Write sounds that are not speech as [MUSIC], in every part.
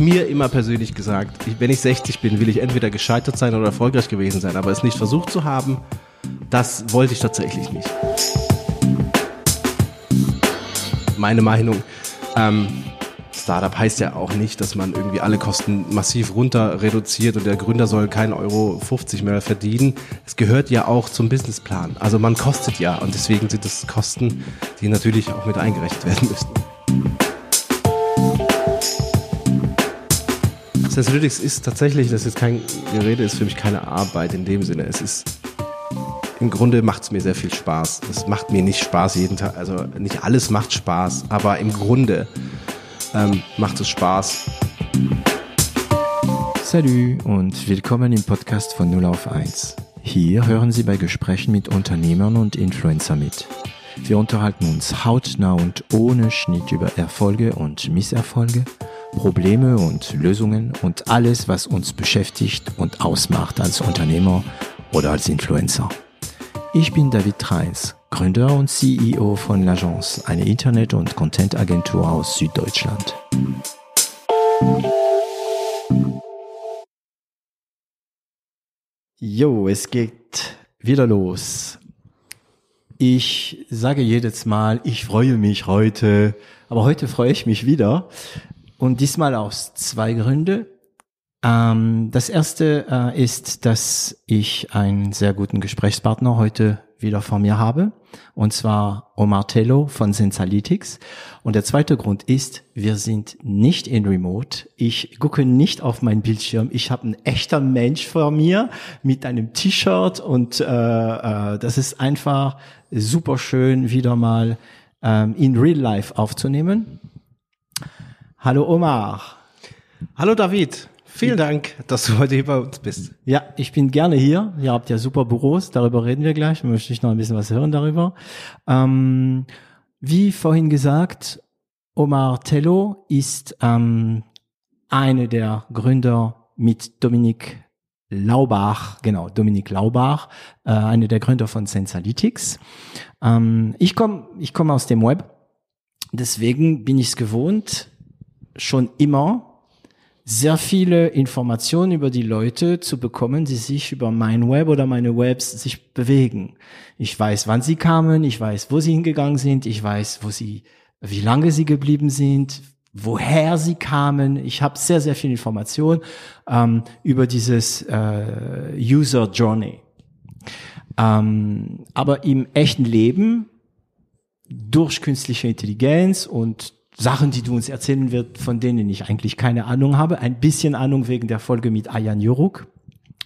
mir immer persönlich gesagt, wenn ich 60 bin, will ich entweder gescheitert sein oder erfolgreich gewesen sein, aber es nicht versucht zu haben, das wollte ich tatsächlich nicht. Meine Meinung, ähm, Startup heißt ja auch nicht, dass man irgendwie alle Kosten massiv runter reduziert und der Gründer soll kein Euro 50 mehr verdienen. Es gehört ja auch zum Businessplan. Also man kostet ja und deswegen sind es Kosten, die natürlich auch mit eingerechnet werden müssen. Sensorytics ist tatsächlich, das ist kein Gerede, ist für mich keine Arbeit in dem Sinne. Es ist im Grunde macht es mir sehr viel Spaß. Es macht mir nicht Spaß jeden Tag, also nicht alles macht Spaß, aber im Grunde ähm, macht es Spaß. Salut und willkommen im Podcast von 0 auf 1. Hier hören Sie bei Gesprächen mit Unternehmern und Influencer mit. Wir unterhalten uns hautnah und ohne Schnitt über Erfolge und Misserfolge, Probleme und Lösungen und alles, was uns beschäftigt und ausmacht als Unternehmer oder als Influencer. Ich bin David Treins, Gründer und CEO von L'Agence, eine Internet- und Content-Agentur aus Süddeutschland. Jo, es geht wieder los. Ich sage jedes Mal, ich freue mich heute, aber heute freue ich mich wieder. Und diesmal aus zwei Gründen. Ähm, das erste äh, ist, dass ich einen sehr guten Gesprächspartner heute wieder vor mir habe, und zwar Omar Tello von Sensalytics. Und der zweite Grund ist, wir sind nicht in Remote. Ich gucke nicht auf mein Bildschirm. Ich habe einen echter Mensch vor mir mit einem T-Shirt und äh, äh, das ist einfach super schön, wieder mal ähm, in Real Life aufzunehmen. Hallo Omar. Hallo David. Vielen Dank, dass du heute hier bei uns bist. Ja, ich bin gerne hier. Ihr habt ja super Büros, darüber reden wir gleich. Da möchte ich noch ein bisschen was hören darüber. Ähm, wie vorhin gesagt, Omar Tello ist ähm, eine der Gründer mit Dominik Laubach, genau, Dominik Laubach, äh, eine der Gründer von Sensalytics. Ähm, ich komme ich komm aus dem Web, deswegen bin ich es gewohnt, schon immer sehr viele Informationen über die Leute zu bekommen, die sich über mein Web oder meine Webs sich bewegen. Ich weiß, wann sie kamen, ich weiß, wo sie hingegangen sind, ich weiß, wo sie, wie lange sie geblieben sind, woher sie kamen. Ich habe sehr, sehr viel Information ähm, über dieses äh, User Journey. Ähm, aber im echten Leben durch künstliche Intelligenz und Sachen, die du uns erzählen wird, von denen ich eigentlich keine Ahnung habe. Ein bisschen Ahnung wegen der Folge mit Ayan Juruk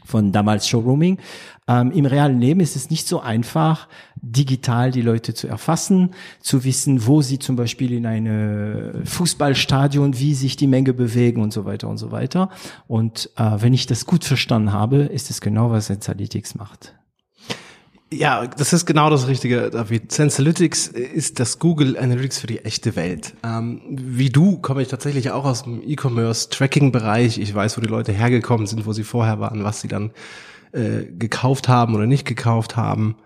von damals Showrooming. Ähm, Im realen Leben ist es nicht so einfach, digital die Leute zu erfassen, zu wissen, wo sie zum Beispiel in eine Fußballstadion, wie sich die Menge bewegen und so weiter und so weiter. Und äh, wenn ich das gut verstanden habe, ist es genau, was Analytics macht. Ja, das ist genau das Richtige, David. Sensalytics ist das Google Analytics für die echte Welt. Ähm, wie du komme ich tatsächlich auch aus dem E-Commerce-Tracking-Bereich. Ich weiß, wo die Leute hergekommen sind, wo sie vorher waren, was sie dann äh, gekauft haben oder nicht gekauft haben.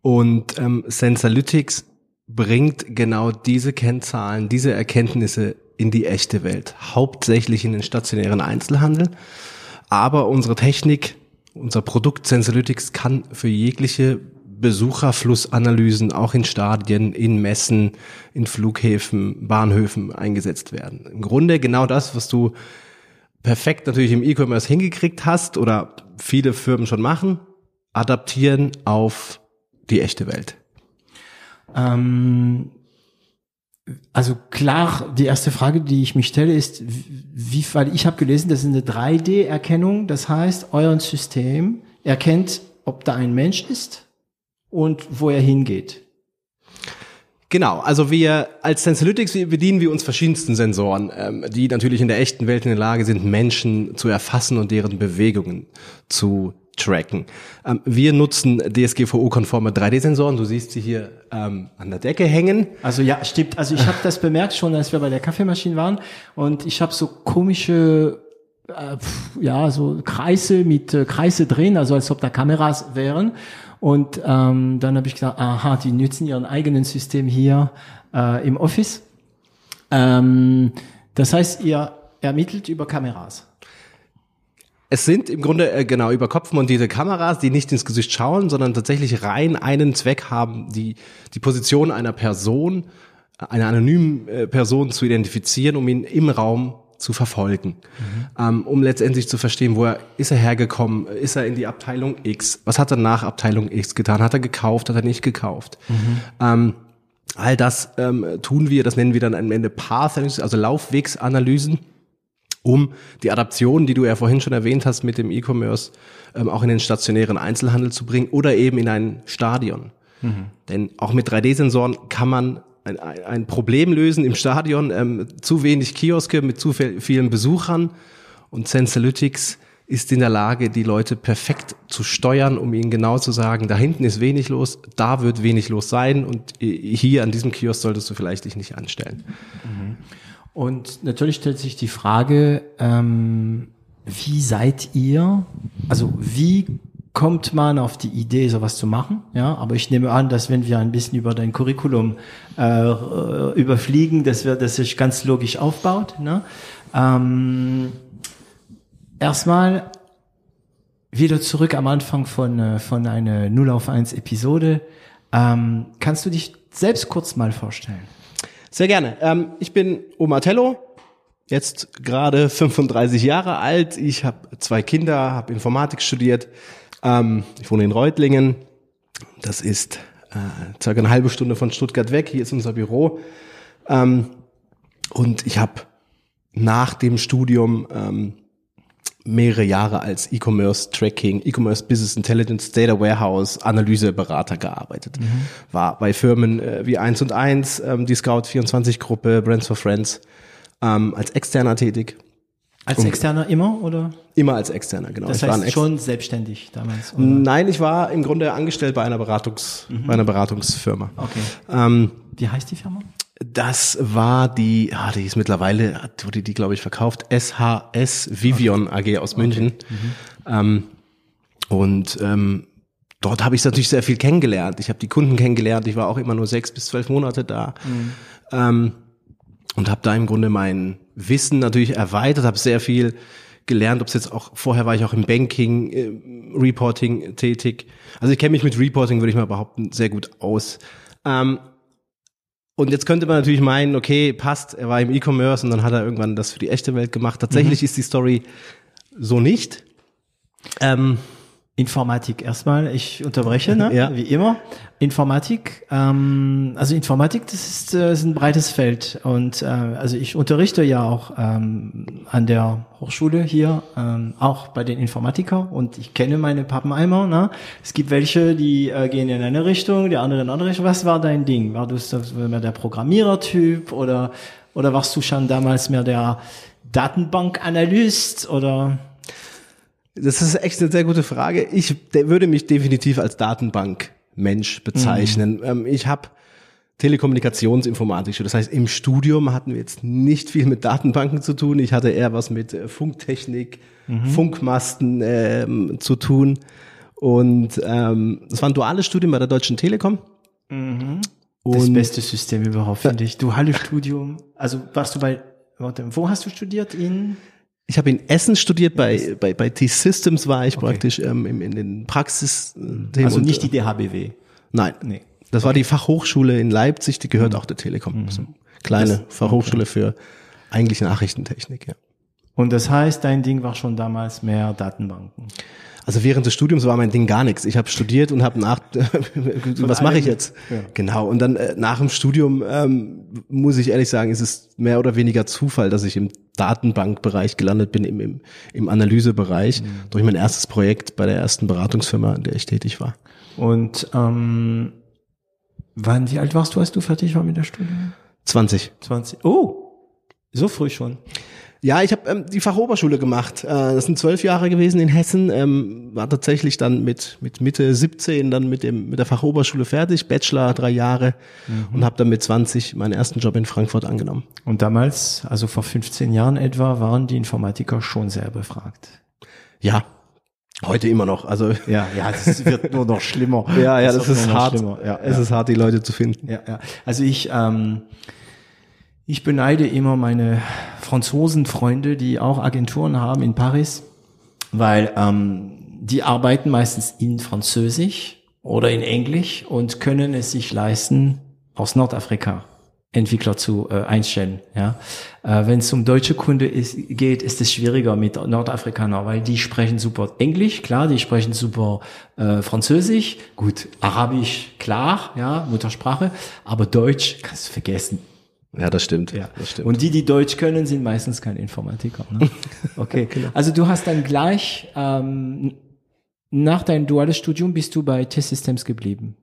Und ähm, Sensalytics bringt genau diese Kennzahlen, diese Erkenntnisse in die echte Welt. Hauptsächlich in den stationären Einzelhandel. Aber unsere Technik unser Produkt Sensolytics kann für jegliche Besucherflussanalysen auch in Stadien, in Messen, in Flughäfen, Bahnhöfen eingesetzt werden. Im Grunde genau das, was du perfekt natürlich im E-Commerce hingekriegt hast oder viele Firmen schon machen, adaptieren auf die echte Welt. Ähm, also klar, die erste Frage, die ich mich stelle, ist, wie, weil ich habe gelesen, das ist eine 3D-Erkennung. Das heißt, euer System erkennt, ob da ein Mensch ist und wo er hingeht. Genau, also wir als Sensalytics bedienen wir uns verschiedensten Sensoren, ähm, die natürlich in der echten Welt in der Lage sind, Menschen zu erfassen und deren Bewegungen zu tracken. Ähm, wir nutzen DSGVO-konforme 3D-Sensoren. Du siehst sie hier ähm, an der Decke hängen. Also ja, stimmt. Also ich habe das bemerkt schon, als wir bei der Kaffeemaschine waren und ich habe so komische äh, ja so Kreise mit äh, Kreise drehen, also als ob da Kameras wären. Und ähm, dann habe ich gesagt, aha, die nutzen ihren eigenen System hier äh, im Office. Ähm, das heißt, ihr ermittelt über Kameras. Es sind im Grunde äh, genau über Kopf montierte Kameras, die nicht ins Gesicht schauen, sondern tatsächlich rein einen Zweck haben, die die Position einer Person, einer anonymen äh, Person zu identifizieren, um ihn im Raum zu verfolgen, mhm. ähm, um letztendlich zu verstehen, wo er ist er hergekommen, ist er in die Abteilung X, was hat er nach Abteilung X getan, hat er gekauft, hat er nicht gekauft. Mhm. Ähm, all das ähm, tun wir, das nennen wir dann am Ende Path, also Laufwegsanalysen um die Adaption, die du ja vorhin schon erwähnt hast mit dem E-Commerce, ähm, auch in den stationären Einzelhandel zu bringen oder eben in ein Stadion. Mhm. Denn auch mit 3D-Sensoren kann man ein, ein Problem lösen im Stadion. Ähm, zu wenig Kioske mit zu vielen Besuchern und Sensalytics ist in der Lage, die Leute perfekt zu steuern, um ihnen genau zu sagen, da hinten ist wenig los, da wird wenig los sein und hier an diesem Kiosk solltest du vielleicht dich nicht anstellen. Mhm. Und natürlich stellt sich die Frage, ähm, wie seid ihr, also wie kommt man auf die Idee, sowas zu machen? Ja, aber ich nehme an, dass wenn wir ein bisschen über dein Curriculum äh, überfliegen, dass wir das sich ganz logisch aufbaut. Ne? Ähm, erstmal wieder zurück am Anfang von äh, von einer 0 auf 1 Episode. Ähm, kannst du dich selbst kurz mal vorstellen? Sehr gerne. Ähm, ich bin Oma Tello, jetzt gerade 35 Jahre alt. Ich habe zwei Kinder, habe Informatik studiert. Ähm, ich wohne in Reutlingen. Das ist äh, circa eine halbe Stunde von Stuttgart weg. Hier ist unser Büro. Ähm, und ich habe nach dem Studium ähm, mehrere Jahre als E-Commerce Tracking, E-Commerce Business Intelligence, Data Warehouse, Analyseberater gearbeitet. Mhm. War bei Firmen äh, wie 1 und 1, ähm, die Scout 24 Gruppe, Brands for Friends, ähm, als Externer tätig. Als und Externer immer oder? Immer als Externer, genau. Das ich heißt schon selbstständig damals? Oder? Nein, ich war im Grunde angestellt bei einer Beratungs, mhm. bei einer Beratungsfirma. Okay. Ähm, wie heißt die Firma? Das war die, ah, die ist mittlerweile, wurde die, glaube ich, verkauft, SHS Vivion AG aus München. Okay. Mhm. Ähm, und ähm, dort habe ich natürlich sehr viel kennengelernt. Ich habe die Kunden kennengelernt. Ich war auch immer nur sechs bis zwölf Monate da. Mhm. Ähm, und habe da im Grunde mein Wissen natürlich erweitert, habe sehr viel gelernt, ob es jetzt auch, vorher war ich auch im Banking, äh, Reporting tätig. Also ich kenne mich mit Reporting, würde ich mal behaupten, sehr gut aus. Ähm, und jetzt könnte man natürlich meinen, okay, passt, er war im E-Commerce und dann hat er irgendwann das für die echte Welt gemacht. Tatsächlich mhm. ist die Story so nicht. Ähm, Informatik erstmal, ich unterbreche, ne? ja. wie immer. Informatik, ähm, also Informatik, das ist, äh, ist ein breites Feld und äh, also ich unterrichte ja auch ähm, an der Hochschule hier, ähm, auch bei den Informatiker und ich kenne meine Pappeneimer. Ne? Es gibt welche, die äh, gehen in eine Richtung, die andere in eine andere Richtung. Was war dein Ding? War du mehr der Programmierertyp oder oder warst du schon damals mehr der Datenbankanalyst oder? Das ist echt eine sehr gute Frage. Ich würde mich definitiv als Datenbankmensch bezeichnen. Mhm. Ähm, ich habe Telekommunikationsinformatik. Das heißt, im Studium hatten wir jetzt nicht viel mit Datenbanken zu tun. Ich hatte eher was mit äh, Funktechnik, mhm. Funkmasten ähm, zu tun. Und ähm, das war ein duales Studium bei der Deutschen Telekom. Mhm. das beste System überhaupt, finde ich. Duales Studium. Also warst du bei, warte, wo hast du studiert? In ich habe in Essen studiert, bei, bei, bei T-Systems war ich okay. praktisch ähm, in, in den Praxis. Also nicht die DHBW? Nein. Nee. Das okay. war die Fachhochschule in Leipzig, die gehört mhm. auch der Telekom. Mhm. Also kleine das, Fachhochschule okay. für eigentlich Nachrichtentechnik, ja. Und das heißt, dein Ding war schon damals mehr Datenbanken? Also während des Studiums war mein Ding gar nichts. Ich habe studiert und habe nach, [LAUGHS] was mache ich jetzt? Ja. Genau. Und dann äh, nach dem Studium ähm, muss ich ehrlich sagen, ist es mehr oder weniger Zufall, dass ich im Datenbankbereich gelandet bin, im, im, im Analysebereich, mhm. durch mein erstes Projekt bei der ersten Beratungsfirma, in der ich tätig war. Und ähm, wann, wie alt warst du, als du fertig war mit der Studium? 20. 20. Oh, so früh schon. Ja, ich habe ähm, die Fachoberschule gemacht. Äh, das sind zwölf Jahre gewesen in Hessen. Ähm, war tatsächlich dann mit mit Mitte 17 dann mit dem mit der Fachoberschule fertig, Bachelor drei Jahre mhm. und habe dann mit 20 meinen ersten Job in Frankfurt angenommen. Und damals, also vor 15 Jahren etwa, waren die Informatiker schon sehr befragt. Ja, Heute immer noch. Also ja, ja, es wird nur noch schlimmer. [LAUGHS] ja, ja, das, das ist hart. Ja, es ja. ist hart, die Leute zu finden. Ja, ja. Also ich ähm, Ich beneide immer meine Franzosenfreunde, die auch Agenturen haben in Paris, weil ähm, die arbeiten meistens in Französisch oder in Englisch und können es sich leisten, aus Nordafrika Entwickler zu äh, einstellen. Ja, äh, wenn es um deutsche Kunde ist, geht, ist es schwieriger mit Nordafrikaner, weil die sprechen super Englisch, klar, die sprechen super äh, Französisch, gut, Arabisch, klar, ja, Muttersprache, aber Deutsch kannst du vergessen. Ja, das stimmt. Ja. das stimmt. Und die, die Deutsch können, sind meistens kein Informatiker. Ne? [LAUGHS] Okay. Also du hast dann gleich ähm, nach deinem duales Studium bist du bei T-Systems geblieben.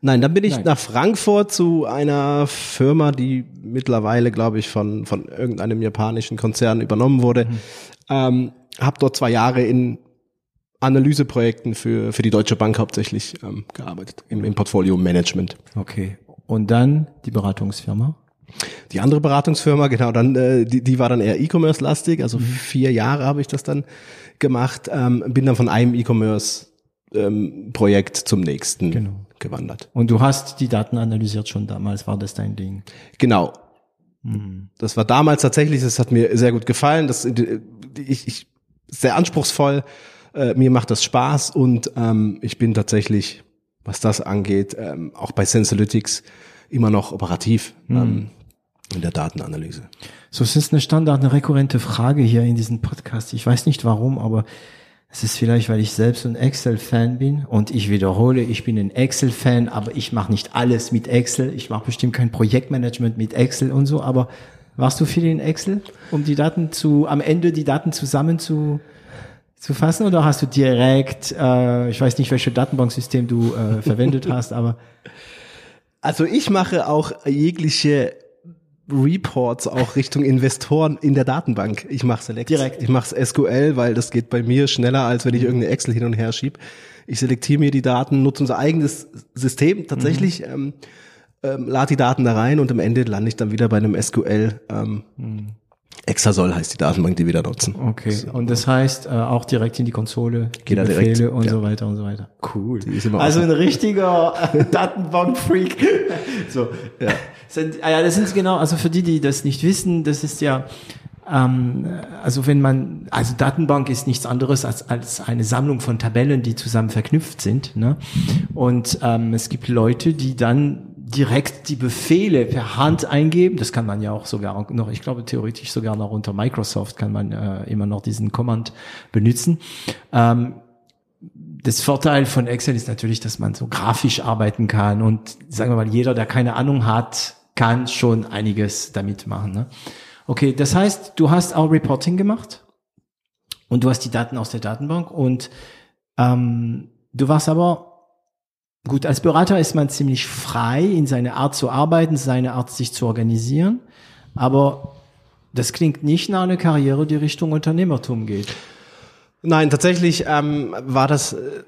Nein, dann bin ich Nein. nach Frankfurt zu einer Firma, die mittlerweile, glaube ich, von, von irgendeinem japanischen Konzern übernommen wurde. Mhm. Ähm, habe dort zwei Jahre in Analyseprojekten für, für die Deutsche Bank hauptsächlich ähm, gearbeitet, im, im Portfolio-Management. Okay. Und dann die Beratungsfirma. Die andere Beratungsfirma, genau, dann äh, die, die war dann eher E-Commerce-lastig, also vier Jahre habe ich das dann gemacht, ähm, bin dann von einem E-Commerce-Projekt zum nächsten Genau. gewandert. Und du hast die Daten analysiert schon damals, war das dein Ding? Genau. Das war damals tatsächlich, das hat mir sehr gut gefallen. Das, ich, ich sehr anspruchsvoll. Äh, mir macht das Spaß und ähm, ich bin tatsächlich, was das angeht, ähm, auch bei Sensalytics immer noch operativ ähm, in der Datenanalyse. So, es ist eine Standard, eine rekurrente Frage hier in diesem Podcast. Ich weiß nicht warum, aber es ist vielleicht, weil ich selbst ein Excel-Fan bin und ich wiederhole, ich bin ein Excel-Fan, aber ich mache nicht alles mit Excel. Ich mache bestimmt kein Projektmanagement mit Excel und so, aber warst du viel in Excel, um die Daten zu, am Ende die Daten zusammen zu, zu fassen oder hast du direkt, äh, ich weiß nicht, welches Datenbanksystem du äh, verwendet [LAUGHS] hast, aber Also ich mache auch jegliche Reports auch Richtung Investoren in der Datenbank. Ich mache Select. Direkt. Ich mache SQL, weil das geht bei mir schneller, als wenn ich irgendeine Excel hin und her schieb. Ich selektiere mir die Daten, nutze unser eigenes System tatsächlich, ähm, ähm, lade die Daten da rein und am Ende lande ich dann wieder bei einem SQL. Ähm, Exasol heißt die Datenbank, die wir da nutzen. Okay, und das heißt äh, auch direkt in die Konsole, die Geht da Befehle direkt, und ja. so weiter und so weiter. Cool. Die ist immer Also offen. ein richtiger äh, Datenbank-Freak. [LAUGHS] so. Ja. Sind, ah ja, das sind genau, also für die, die das nicht wissen, das ist ja, ähm, also wenn man, also Datenbank ist nichts anderes als, als eine Sammlung von Tabellen, die zusammen verknüpft sind. Ne? Und ähm, es gibt Leute, die dann direkt die Befehle per Hand eingeben. Das kann man ja auch sogar noch, ich glaube theoretisch sogar noch unter Microsoft kann man äh, immer noch diesen Command benutzen. Ähm, das Vorteil von Excel ist natürlich, dass man so grafisch arbeiten kann und sagen wir mal, jeder, der keine Ahnung hat, kann schon einiges damit machen. Ne? Okay, das heißt, du hast auch Reporting gemacht und du hast die Daten aus der Datenbank und ähm, du warst aber gut, als Berater ist man ziemlich frei in seine Art zu arbeiten, seine Art sich zu organisieren, aber das klingt nicht nach einer Karriere, die Richtung Unternehmertum geht. Nein, tatsächlich ähm, war das äh,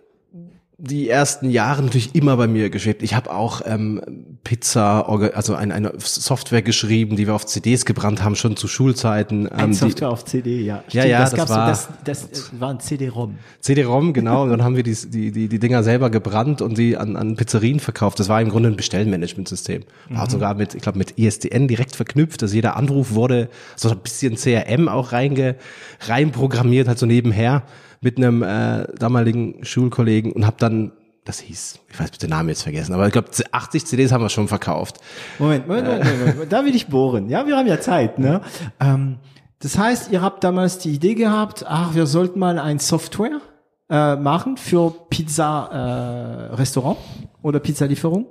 die ersten Jahre natürlich immer bei mir geschwebt. Ich habe auch ähm, Pizza, also ein, eine Software geschrieben, die wir auf CDs gebrannt haben, schon zu Schulzeiten. Ähm, Ein die- Software auf CD, ja. Ja, ja, das, das war- das, das äh, war ein CD-ROM. CD-ROM, genau. Und [LAUGHS] dann haben wir die, die, die, die Dinger selber gebrannt und die an, an Pizzerien verkauft. Das war im Grunde ein Bestellmanagementsystem. War sogar mit, ich glaube, mit ISDN direkt verknüpft, dass jeder Anruf wurde so ein bisschen CRM auch reinge, reinprogrammiert, halt so nebenher mit einem äh, damaligen Schulkollegen und habe dann, das hieß, ich weiß den Namen jetzt vergessen, aber ich glaube 80 CDs haben wir schon verkauft. Moment, Moment, Moment, Moment, Moment, da will ich bohren. Ja, wir haben ja Zeit, ne? Ähm, das heißt, ihr habt damals die Idee gehabt, ach, wir sollten mal ein Software äh, machen für Pizza äh, Restaurant oder Pizzalieferung.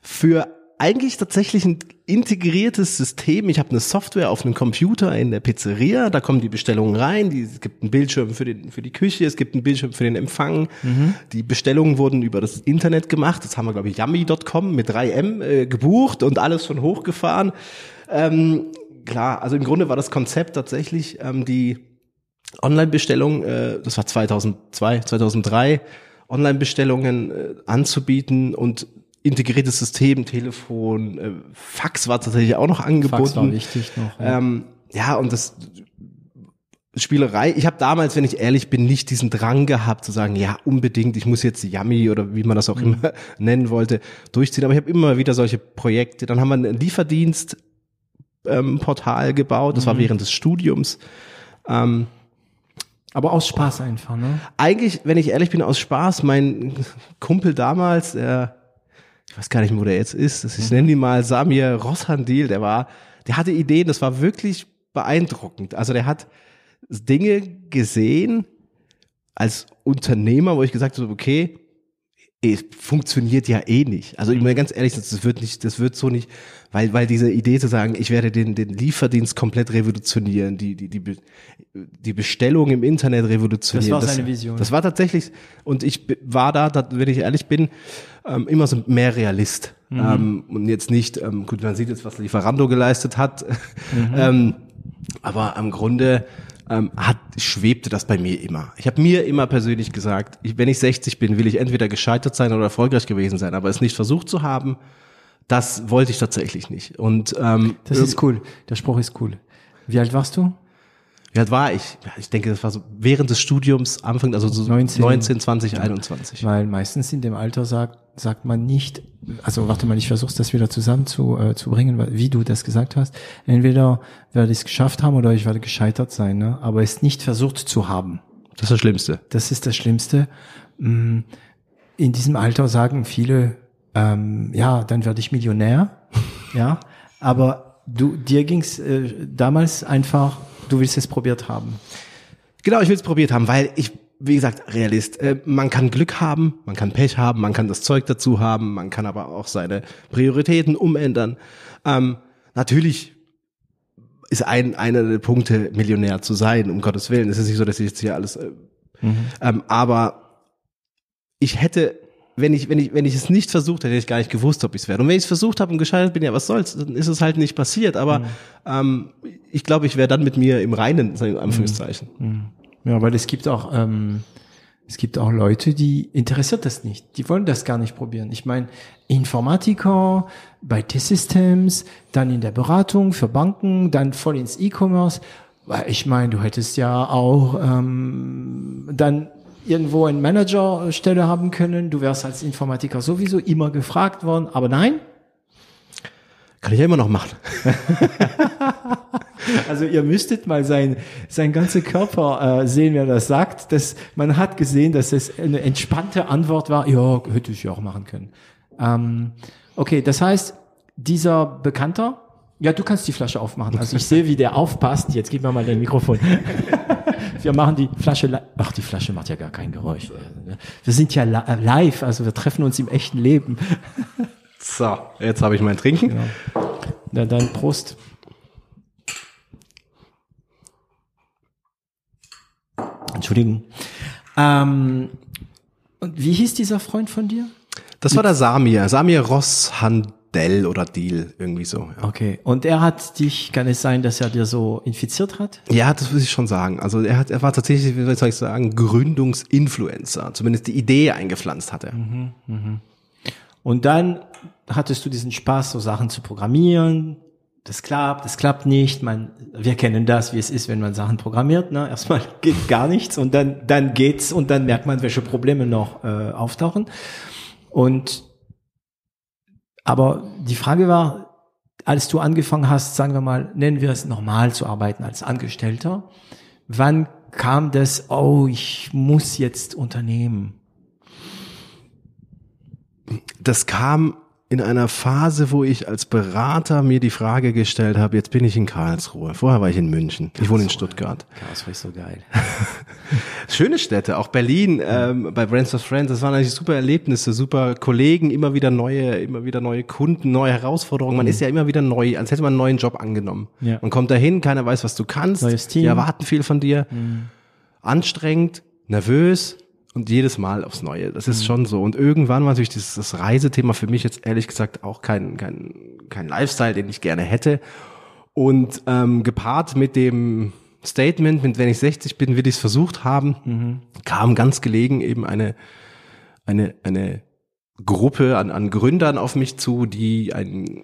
für eigentlich tatsächlich ein integriertes System. Ich habe eine Software auf einem Computer in der Pizzeria, da kommen die Bestellungen rein, die, es gibt einen Bildschirm für, den, für die Küche, es gibt einen Bildschirm für den Empfang. Die Bestellungen wurden über das Internet gemacht, das haben wir, glaube ich, yummy.com mit 3M äh, gebucht und alles schon hochgefahren. Ähm, klar, also im Grunde war das Konzept tatsächlich ähm, die Online-Bestellung, äh, das war 2002, 2003, Online-Bestellungen äh, anzubieten und integriertes System, Telefon, äh, Fax war tatsächlich auch noch angeboten. Fax war wichtig noch. Ja. Ähm, ja, und das Spielerei, ich habe damals, wenn ich ehrlich bin, nicht diesen Drang gehabt zu sagen, ja, unbedingt, ich muss jetzt Yummy oder wie man das auch immer [LAUGHS] nennen wollte, durchziehen. Aber ich habe immer wieder solche Projekte. Dann haben wir einen Lieferdienst ähm, Portal gebaut. Das war während des Studiums. Ähm, Aber aus Spaß einfach, ne? eigentlich, wenn ich ehrlich bin, aus Spaß, mein Kumpel damals, der, ich weiß gar nicht, wo der jetzt ist, das- ich nenne ihn mal Samir Rosshandil, der war, der hatte Ideen, das war wirklich beeindruckend. Also der hat Dinge gesehen als Unternehmer, wo ich gesagt habe, okay, es funktioniert ja eh nicht. Also ich meine ganz ehrlich, das wird nicht, das wird so nicht, weil weil diese Idee zu sagen, ich werde den den Lieferdienst komplett revolutionieren, die die die die Bestellung im Internet revolutionieren. Das war seine Vision. Das war tatsächlich und ich war da, da wenn ich ehrlich bin, ähm, immer so mehr Realist Mhm. ähm, und jetzt nicht ähm, gut, man sieht jetzt, was Lieferando geleistet hat, Mhm. [LAUGHS] ähm, aber im Grunde ähm, hat, schwebte das bei mir immer. Ich habe mir immer persönlich gesagt, ich, wenn ich 60 bin, will ich entweder gescheitert sein oder erfolgreich gewesen sein, aber es nicht versucht zu haben, das wollte ich tatsächlich nicht. Und ähm, Das ist cool. Der Spruch ist cool. Wie alt warst du? Wie alt war ich? Ja, ich denke, das war so während des Studiums, Anfang, also so 19. 19, 20, 21. Weil meistens in dem Alter sagt, sagt man nicht, also warte mal, ich versuche das wieder zusammen zu, äh, zu bringen, wie du das gesagt hast. Entweder werde ich es geschafft haben oder ich werde gescheitert sein, ne? aber es nicht versucht zu haben. Das ist das Schlimmste. Das ist das Schlimmste. Mm, In diesem Alter sagen viele, ähm, ja, dann werde ich Millionär, [LAUGHS] ja, aber du, dir ging's äh, damals einfach, du willst es probiert haben. Genau, ich will es probiert haben, weil ich, wie gesagt, Realist. Äh, man kann Glück haben, man kann Pech haben, man kann das Zeug dazu haben, man kann aber auch seine Prioritäten umändern. Ähm, natürlich ist ein einer der Punkte, Millionär zu sein, um Gottes Willen. Es ist nicht so, dass ich jetzt hier alles. Äh, ähm, aber ich hätte, wenn ich, wenn ich, wenn ich es nicht versucht hätte, hätte ich gar nicht gewusst, ob ich es werde. Und wenn ich es versucht habe und gescheitert bin, ja, was soll's, dann ist es halt nicht passiert. Aber ähm, ich glaube, ich wäre dann mit mir im Reinen, in Anführungszeichen. Ja, weil es gibt auch, ähm, es gibt auch Leute, die interessiert das nicht. Die wollen das gar nicht probieren. Ich meine, Informatiker bei T-Systems, dann in der Beratung für Banken, dann voll ins E-Commerce. Weil ich meine, du hättest ja auch ähm, dann irgendwo eine Managerstelle haben können. Du wärst als Informatiker sowieso immer gefragt worden. Aber nein, Kann ich ja immer noch machen. [LAUGHS] Also ihr müsstet mal sein, sein ganzer Körper äh, sehen, wer das sagt. Das, man hat gesehen, dass es eine entspannte Antwort war. Ja, hätte ich ja auch machen können. Ähm, okay, das heißt, dieser Bekannter, ja, du kannst die Flasche aufmachen. Also ich sehe, wie der aufpasst. Jetzt gib mir mal dein Mikrofon. [LAUGHS] Wir machen die Flasche, ach, die Flasche macht ja gar kein Geräusch. Wir sind ja li- live, also wir treffen uns im echten Leben. [LAUGHS] So, jetzt habe ich mein Trinken. Na dann Prost. Entschuldigung. Ähm, und wie hieß dieser Freund von dir? Das war der Samir, Samir Rosshandel oder Deal, irgendwie so. Ja. Okay. Und er hat dich, kann es sein, dass er dir so infiziert hat? ja, das muss ich schon sagen. Also er hat, er war tatsächlich, wie soll ich sagen, Gründungsinfluencer. Zumindest die Idee eingepflanzt hatte. Und dann hattest du diesen Spaß, so Sachen zu programmieren. Das klappt, das klappt nicht. Man, wir kennen das, wie es ist, wenn man Sachen programmiert. Ne? Erstmal [LAUGHS] geht gar nichts und dann, dann geht's und dann merkt man, welche Probleme noch äh, auftauchen. Und aber die Frage war, als du angefangen hast, sagen wir mal, nennen wir es normal zu arbeiten als Angestellter, wann kam das, oh, ich muss jetzt unternehmen? Das kam in einer Phase, wo ich als Berater mir die Frage gestellt habe, jetzt bin ich in Karlsruhe. Vorher war ich in München. Ich wohne in Stuttgart. Chaos war so geil. [LAUGHS] Schöne Städte, auch Berlin, ähm, bei Brands of Friends, das waren eigentlich super Erlebnisse, super Kollegen, immer wieder neue, immer wieder neue Kunden, neue Herausforderungen. Man ist ja immer wieder neu, als hätte man einen neuen Job angenommen. Ja. Man kommt dahin, keiner weiß, was du kannst, Neues Team. die erwarten viel von dir, anstrengend, nervös und jedes Mal aufs Neue. Das ist schon so. Und irgendwann war natürlich dieses das Reisethema für mich jetzt ehrlich gesagt auch kein, kein, kein Lifestyle, den ich gerne hätte. Und ähm, gepaart mit dem Statement, mit wenn ich 60 bin, will ich es versucht haben, kam ganz gelegen eben eine, eine, eine Gruppe an, an Gründern auf mich zu, die ein,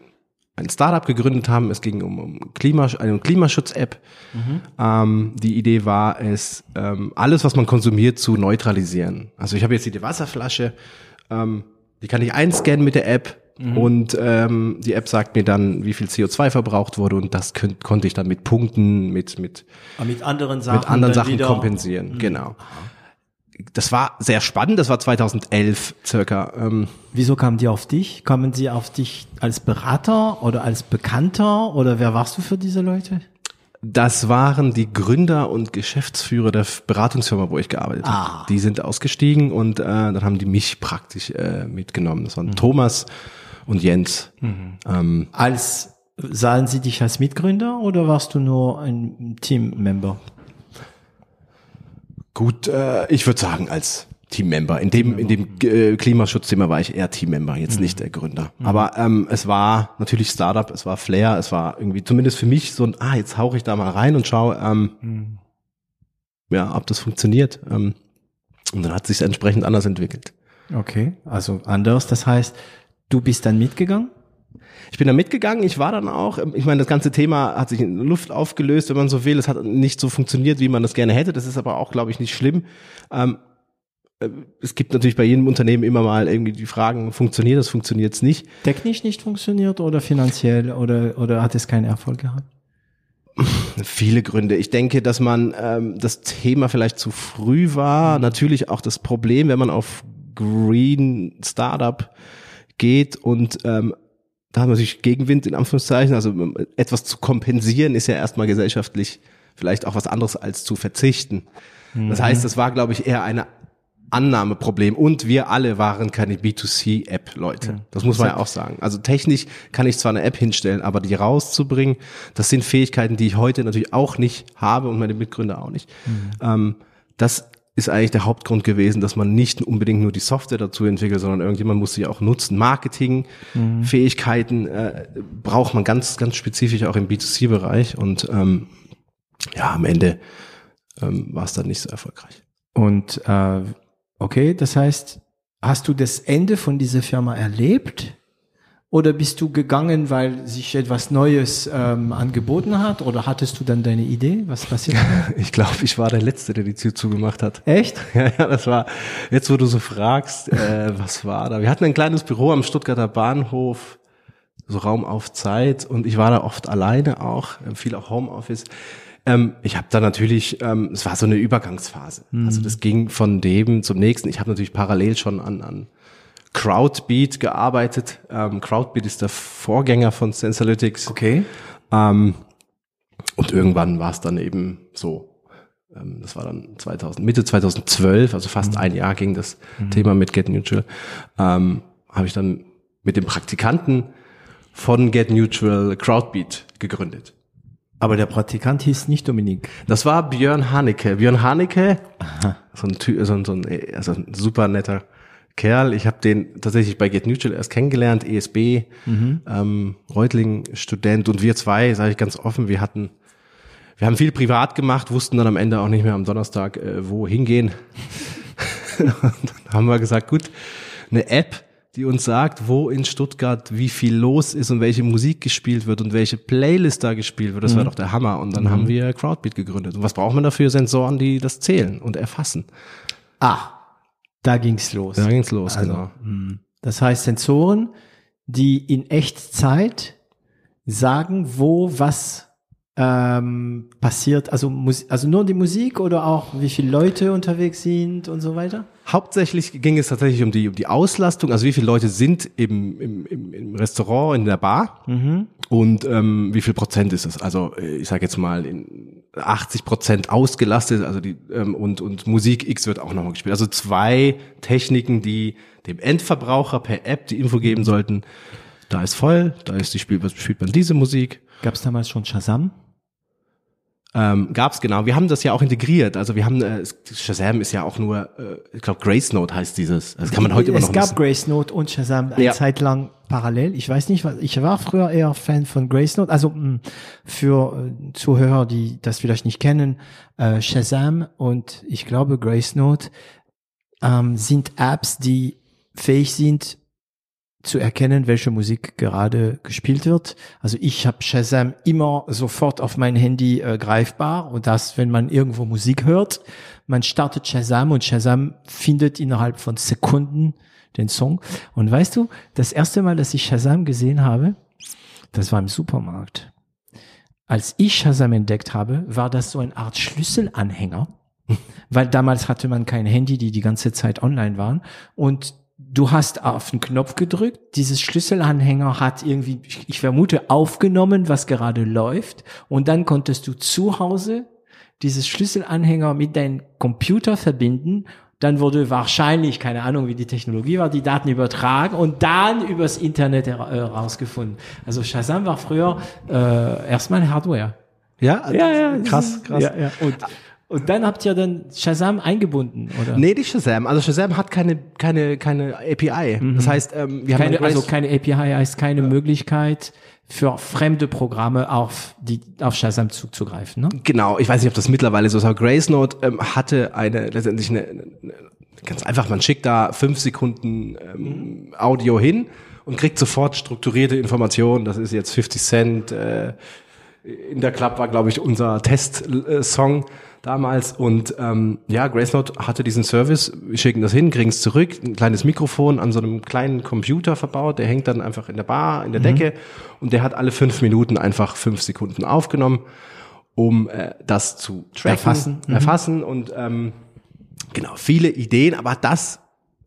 ein Startup gegründet haben. Es ging um, um Klima, eine Klimaschutz-App. Ähm, die Idee war es, ähm, alles, was man konsumiert, zu neutralisieren. Also ich habe jetzt hier die Wasserflasche, ähm, die kann ich einscannen mit der App Und ähm, die App sagt mir dann, wie viel CO2 verbraucht wurde und das könnt, konnte ich dann mit Punkten, mit mit Aber mit anderen Sachen, mit anderen Sachen kompensieren. Genau. Das war sehr spannend. Das war 2011 circa. Ähm, Wieso kamen die auf dich? Kamen sie auf dich als Berater oder als Bekannter oder wer warst du für diese Leute? Das waren die Gründer und Geschäftsführer der Beratungsfirma, wo ich gearbeitet Ah. habe. Die sind ausgestiegen und äh, dann haben die mich praktisch äh, mitgenommen. Das waren Thomas und Jens. Ähm, Als sahen sie dich als Mitgründer oder warst du nur ein Teammember? Gut, äh, ich würde sagen als Teammember. In dem, in dem äh, Klimaschutzthema war ich eher Teammember, jetzt nicht der Gründer. Aber ähm, es war natürlich Startup, es war Flair, es war irgendwie zumindest für mich so ein, ah, jetzt hauche ich da mal rein und schaue, ähm, ja, ob das funktioniert. Ähm, und dann hat sich entsprechend anders entwickelt. Okay, also anders. Das heißt, du bist dann mitgegangen? Ich bin da mitgegangen, ich war dann auch, ich meine, das ganze Thema hat sich in Luft aufgelöst, wenn man so will. Es hat nicht so funktioniert, wie man das gerne hätte. Das ist aber auch, glaube ich, nicht schlimm. Ähm, äh, es gibt natürlich bei jedem Unternehmen immer mal irgendwie die Fragen, funktioniert das, funktioniert es nicht. Technisch nicht funktioniert oder finanziell oder, oder hat es keinen Erfolg gehabt? [LAUGHS] Viele Gründe. Ich denke, dass man ähm, das Thema vielleicht zu früh war. Natürlich auch das Problem, wenn man auf Green Startup geht und ähm, da hat man natürlich Gegenwind in Anführungszeichen. Also ähm, etwas zu kompensieren ist ja erstmal gesellschaftlich vielleicht auch was anderes als zu verzichten. Das heißt, das war, glaube ich, eher eine Annahmeproblem und wir alle waren keine B2C-App, Leute. Das muss man ja auch sagen. Also technisch kann ich zwar eine App hinstellen, aber die rauszubringen, das sind Fähigkeiten, die ich heute natürlich auch nicht habe und meine Mitgründer auch nicht. Ähm, das ist eigentlich der Hauptgrund gewesen, dass man nicht unbedingt nur die Software dazu entwickelt, sondern irgendjemand muss sie auch nutzen. Marketing, Fähigkeiten äh, braucht man ganz, ganz spezifisch auch im B2C-Bereich und ähm, ja, am Ende ähm, war es dann nicht so erfolgreich. Und äh, okay, das heißt, hast du das Ende von dieser Firma erlebt? Oder bist du gegangen, weil sich etwas Neues ähm, angeboten hat? Oder hattest du dann deine Idee? Was passiert? [LAUGHS] Ich glaube, ich war der Letzte, der die Tür zugemacht hat. Echt? [LAUGHS] Ja, ja, das war, jetzt wo du so fragst, äh, was war da? Wir hatten ein kleines Büro am Stuttgarter Bahnhof, so Raum auf Zeit und ich war da oft alleine auch, äh, viel auch Homeoffice. Ähm, ich habe da natürlich, ähm, es war so eine Übergangsphase. Also das ging von dem zum nächsten. Ich habe natürlich parallel schon an, an Crowdbeat gearbeitet. Ähm, Crowdbeat ist der Vorgänger von Sensalytics. Okay. Ähm, und irgendwann war es dann eben so. Ähm, das war dann 2000, Mitte 2012, also fast ein Jahr ging das Thema mit Get Neutral. Ähm, Habe ich dann mit dem Praktikanten von Get Neutral Crowdbeat gegründet. Aber der Praktikant hieß nicht Dominik. Das war Björn Haneke. Björn Haneke, so ein, Ty so ein, so ein, äh, also ein super netter Kerl. Ich habe den tatsächlich bei Get Neutral erst kennengelernt, ESB, ähm, Reutling-Student und wir zwei, sage ich ganz offen, wir hatten, wir haben viel privat gemacht, wussten dann am Ende auch nicht mehr am Donnerstag, äh, wo hingehen. [LAUGHS] und dann haben wir gesagt, gut, eine App, die uns sagt, wo in Stuttgart wie viel los ist und welche Musik gespielt wird und welche Playlist da gespielt wird. Das war doch der Hammer. Und dann haben wir Crowdbeat gegründet. Und was braucht man dafür? Sensoren, die das zählen und erfassen. Ah, da ging's los. Da ging's los, Also, genau. hm. Das heißt Sensoren, die in Echtzeit sagen, wo was ähm, passiert. Also, Mus also nur die Musik oder auch wie viele Leute unterwegs sind und so weiter? Hauptsächlich ging es tatsächlich um die, um die Auslastung, also wie viele Leute sind im, im, im, im Restaurant, in der Bar und ähm, wie viel Prozent ist es. Also äh, ich sage jetzt mal in 80 Prozent ausgelastet, also die ähm, und, und Musik X wird auch nochmal gespielt. Also zwei Techniken, die dem Endverbraucher per App die Info geben sollten, da ist voll, da ist die Spiel, spielt man diese Musik. Gab es damals schon Shazam? Ähm, gab's genau. Wir haben das ja auch integriert. Also wir haben äh, es- Shazam ist ja auch nur, äh, ich glaube Grace Note heißt dieses. Das kann man heute immer es noch gab nutzen. Grace Note und Shazam eine Ja. Zeit lang parallel. Ich weiß nicht, was ich war früher eher Fan von Grace Note. Also mh, für äh, Zuhörer, die das vielleicht nicht kennen, äh, Shazam und ich glaube Grace Note ähm, sind Apps, die fähig sind zu erkennen, welche Musik gerade gespielt wird. Also ich habe Shazam immer sofort auf mein Handy äh, greifbar und das, wenn man irgendwo Musik hört, man startet Shazam und Shazam findet innerhalb von Sekunden den Song. Und weißt du, das erste Mal, dass ich Shazam gesehen habe, das war im Supermarkt. Als ich Shazam entdeckt habe, war das so eine Art Schlüsselanhänger, [LAUGHS] weil damals hatte man kein Handy, die die ganze Zeit online waren. Und du hast auf den Knopf gedrückt, dieses Schlüsselanhänger hat irgendwie, ich, vermute, aufgenommen, was gerade läuft. Und dann konntest du zu Hause dieses Schlüsselanhänger mit deinem Computer verbinden. Dann wurde wahrscheinlich, keine Ahnung, wie die Technologie war, die Daten übertragen und dann übers Internet äh, rausgefunden. Also Shazam war früher äh, erstmal Hardware. Ja, Ja, ja, krass, krass. Ja, ja. Und, und dann habt ihr dann Shazam eingebunden, oder? Nee, nicht Shazam. Also Shazam hat keine, keine, keine API. Das heißt, ähm, wir haben keine, Grace- also keine API heißt keine Möglichkeit für fremde Programme auf die auf Shazam zuzugreifen. Ne? Genau, ich weiß nicht, ob das mittlerweile so ist, aber Grace Note ähm, hatte eine letztendlich eine, eine, ganz einfach, man schickt da fünf Sekunden ähm, Audio hin und kriegt sofort strukturierte Informationen. Das ist jetzt 50 Cent. Äh, in der Club war, glaube ich, unser Test-Song damals. Und ähm, ja, Grace Note hatte diesen Service, wir schicken das hin, kriegen es zurück, ein kleines Mikrofon an so einem kleinen Computer verbaut, der hängt dann einfach in der Bar, in der Decke und der hat alle fünf Minuten einfach fünf Sekunden aufgenommen, um äh, das zu tracken, Erfassen. Mhm. erfassen und ähm, genau, viele Ideen, aber das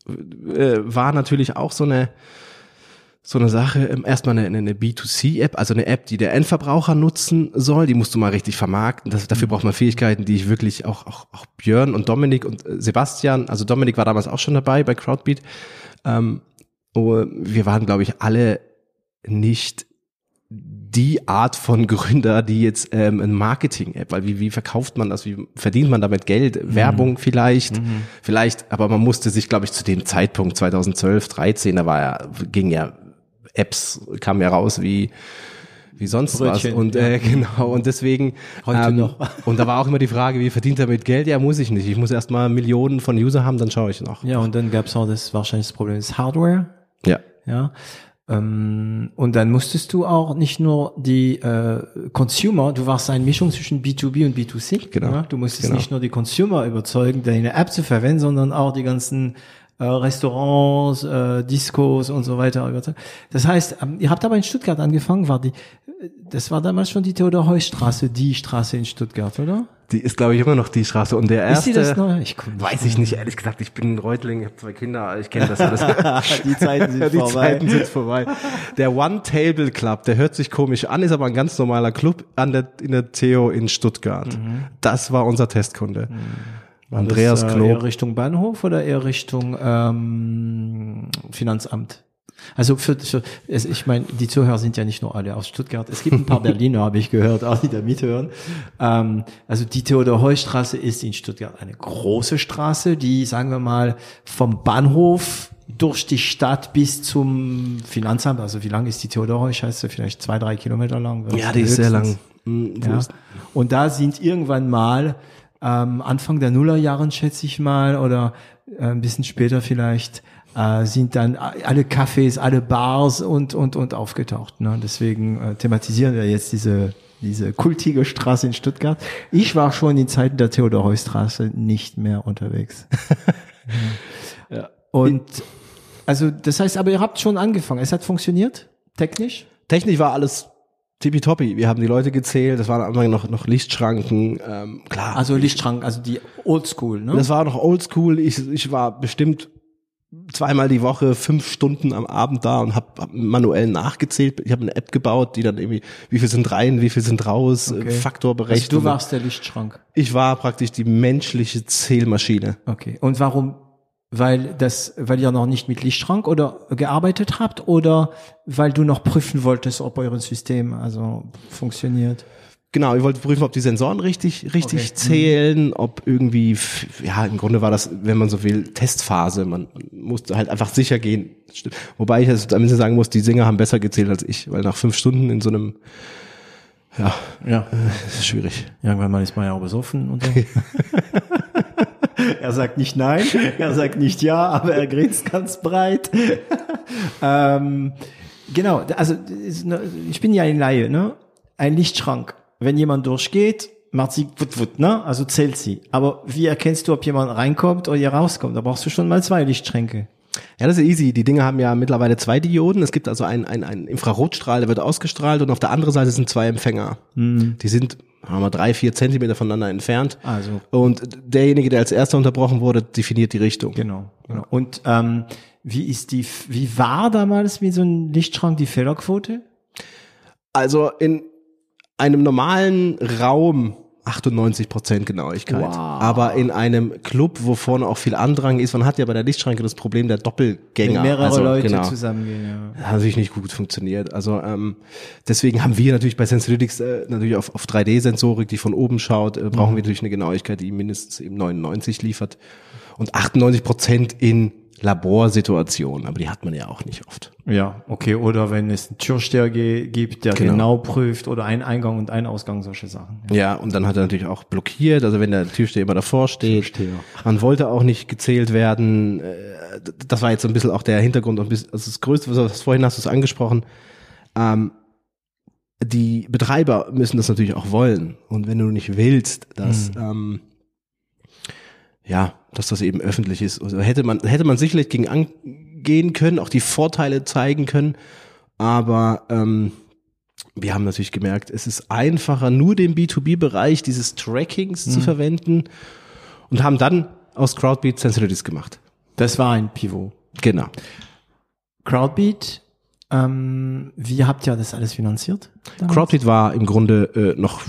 äh, war natürlich auch so eine so eine Sache, ähm, erstmal eine, eine B2C-App, also eine App, die der Endverbraucher nutzen soll, die musst du mal richtig vermarkten. Das, dafür braucht man Fähigkeiten, die ich wirklich auch, auch, auch Björn und Dominik und äh, Sebastian, also Dominik war damals auch schon dabei bei Crowdbeat. Ähm, oh, wir waren, glaube ich, alle nicht die Art von Gründer, die jetzt ähm, ein Marketing-App, weil wie, wie verkauft man das, wie verdient man damit Geld, Werbung vielleicht, vielleicht, aber man musste sich, glaube ich, zu dem Zeitpunkt 2012, 13, da war ja, ging ja Apps, kam ja raus wie wie sonst Brötchen, was und äh, [LAUGHS] genau und deswegen Heute ähm, noch. [LAUGHS] und da war auch immer die Frage, wie verdient er mit Geld? Ja, muss ich nicht. Ich muss erstmal Millionen von User haben, dann schaue ich noch. Ja, und dann gab es auch das wahrscheinlich das Problem des Hardware. Ja. Ja. Ähm, und dann musstest du auch nicht nur die äh, Consumer, du warst eine Mischung zwischen B2B und B2C. Genau. Ja? Du musstest Genau. nicht nur die Consumer überzeugen, deine App zu verwenden, sondern auch die ganzen äh, Restaurants, äh, Discos und so weiter. Das heißt, ähm, ihr habt aber in Stuttgart angefangen, war die, das war damals schon die Theodor-Heuss-Straße, die Straße in Stuttgart, oder? Die ist, glaube ich, immer noch die Straße. Und der Ist erste. die das noch? Ich Weiß ich nicht, ehrlich gesagt. Ich bin ein Reutling, ich habe zwei Kinder, ich kenne das alles. [LAUGHS] Die Zeiten sind [LAUGHS] die vorbei. Zeiten sind vorbei. Der One Table Club, der hört sich komisch an, ist aber ein ganz normaler Club an der, in der Theo in Stuttgart. Das war unser Testkunde. Andreas das, äh, Knob. Eher Richtung Bahnhof oder eher Richtung ähm, Finanzamt? Also für, für ich meine, die Zuhörer sind ja nicht nur alle aus Stuttgart. Es gibt ein paar [LAUGHS] Berliner, habe ich gehört, auch die da mithören. Ähm, also die Theodor-Heuss-Straße ist in Stuttgart eine große Straße, die, sagen wir mal, vom Bahnhof durch die Stadt bis zum Finanzamt, also wie lang ist die Theodor-Heuss? Heißt sie vielleicht zwei, drei Kilometer lang? Ja, die ist sehr lang. Höchstens. Hm, Ja. Und da sind irgendwann mal ähm, Anfang der Nullerjahren, schätze ich mal, oder äh, ein bisschen später vielleicht, äh, sind dann alle Cafés, alle Bars und und und aufgetaucht. Ne? Deswegen äh, thematisieren wir jetzt diese diese kultige Straße in Stuttgart. Ich war schon in Zeiten der Theodor-Heuss-Straße nicht mehr unterwegs. [LAUGHS] Ja. [LAUGHS] Und also das heißt, aber ihr habt schon angefangen. Es hat funktioniert, technisch. Technisch war alles tippitoppi. Wir haben die Leute gezählt, das waren am Anfang noch, noch Lichtschranken, ähm, klar. Also Lichtschrank, also die Oldschool, ne? Das war noch oldschool. Ich, ich war bestimmt zweimal die Woche fünf Stunden am Abend da und habe hab manuell nachgezählt. Ich habe eine App gebaut, die dann irgendwie, wie viel sind rein, wie viel sind raus, Okay. okay. Faktorberechnung. Also du warst der Lichtschrank. ich war praktisch die menschliche Zählmaschine. Okay. Und warum? Weil das, weil ihr noch nicht mit Lichtschrank oder gearbeitet habt oder weil du noch prüfen wolltest, ob euer System also funktioniert? Genau, ich wollte prüfen, ob die Sensoren richtig, richtig Okay. zählen, ob irgendwie, ja, im Grunde war das, wenn man so will, Testphase. Man musste halt einfach sicher gehen. Wobei ich jetzt damit sagen muss, die Sänger haben besser gezählt als ich, weil nach fünf Stunden in so einem, ja, Ja. [LAUGHS] das ist schwierig. Irgendwann mal ist man ja auch besoffen und so. [LAUGHS] er sagt nicht nein, er sagt nicht ja, aber er grinst ganz breit. [LAUGHS] ähm, genau, also ich bin ja ein Laie, ne? Ein Lichtschrank. Wenn jemand durchgeht, macht sie wut, wut, ne? Also zählt sie. Aber wie erkennst du, ob jemand reinkommt oder hier rauskommt? Da brauchst du schon mal zwei Lichtschränke. Ja, das ist easy. Die Dinge haben ja mittlerweile zwei Dioden. Es gibt also einen, einen, einen Infrarotstrahl, der wird ausgestrahlt und auf der anderen Seite sind zwei Empfänger. Mhm. Die sind haben wir drei, vier Zentimeter voneinander entfernt. Also. Und derjenige, der als erster unterbrochen wurde, definiert die Richtung. Genau. genau. Und ähm, wie ist die, wie war damals mit so einem Lichtschrank die Fehlerquote? Also in einem normalen Raum 98 Prozent Genauigkeit. Wow. Aber in einem Club, wo vorne auch viel Andrang ist, man hat ja bei der Lichtschranke das Problem der Doppelgänger. Wenn mehrere also, Leute genau. zusammengehen, ja. hat natürlich nicht gut funktioniert. Also ähm, deswegen haben wir natürlich bei Sensorytics äh, natürlich auf, auf 3D-Sensorik, die von oben schaut, äh, brauchen wir natürlich eine Genauigkeit, die mindestens eben 99 liefert und 98 Prozent in Laborsituationen, aber die hat man ja auch nicht oft. Ja, okay. Oder wenn es einen Türsteher gibt, der Genau. genau. prüft oder einen Eingang und einen Ausgang, solche Sachen. Ja, und dann hat er natürlich auch blockiert, also wenn der Türsteher immer davor steht. Türsteher. Man wollte auch nicht gezählt werden. Äh, Das war jetzt so ein bisschen auch der Hintergrund. und Also das Größte, was vorhin hast du es angesprochen, ähm, die Betreiber müssen das natürlich auch wollen. Und wenn du nicht willst, dass, ähm, ja, dass das eben öffentlich ist, also hätte man, hätte man sicherlich gegen angehen können, auch die Vorteile zeigen können, aber ähm, wir haben natürlich gemerkt, es ist einfacher, nur den B2B-Bereich dieses Trackings zu verwenden und haben dann aus Crowdbeat Sensorities gemacht. Das war ein Pivot. Genau. Crowdbeat, ähm, wie habt ihr das alles finanziert? damals? Crowdbeat war im Grunde äh, noch,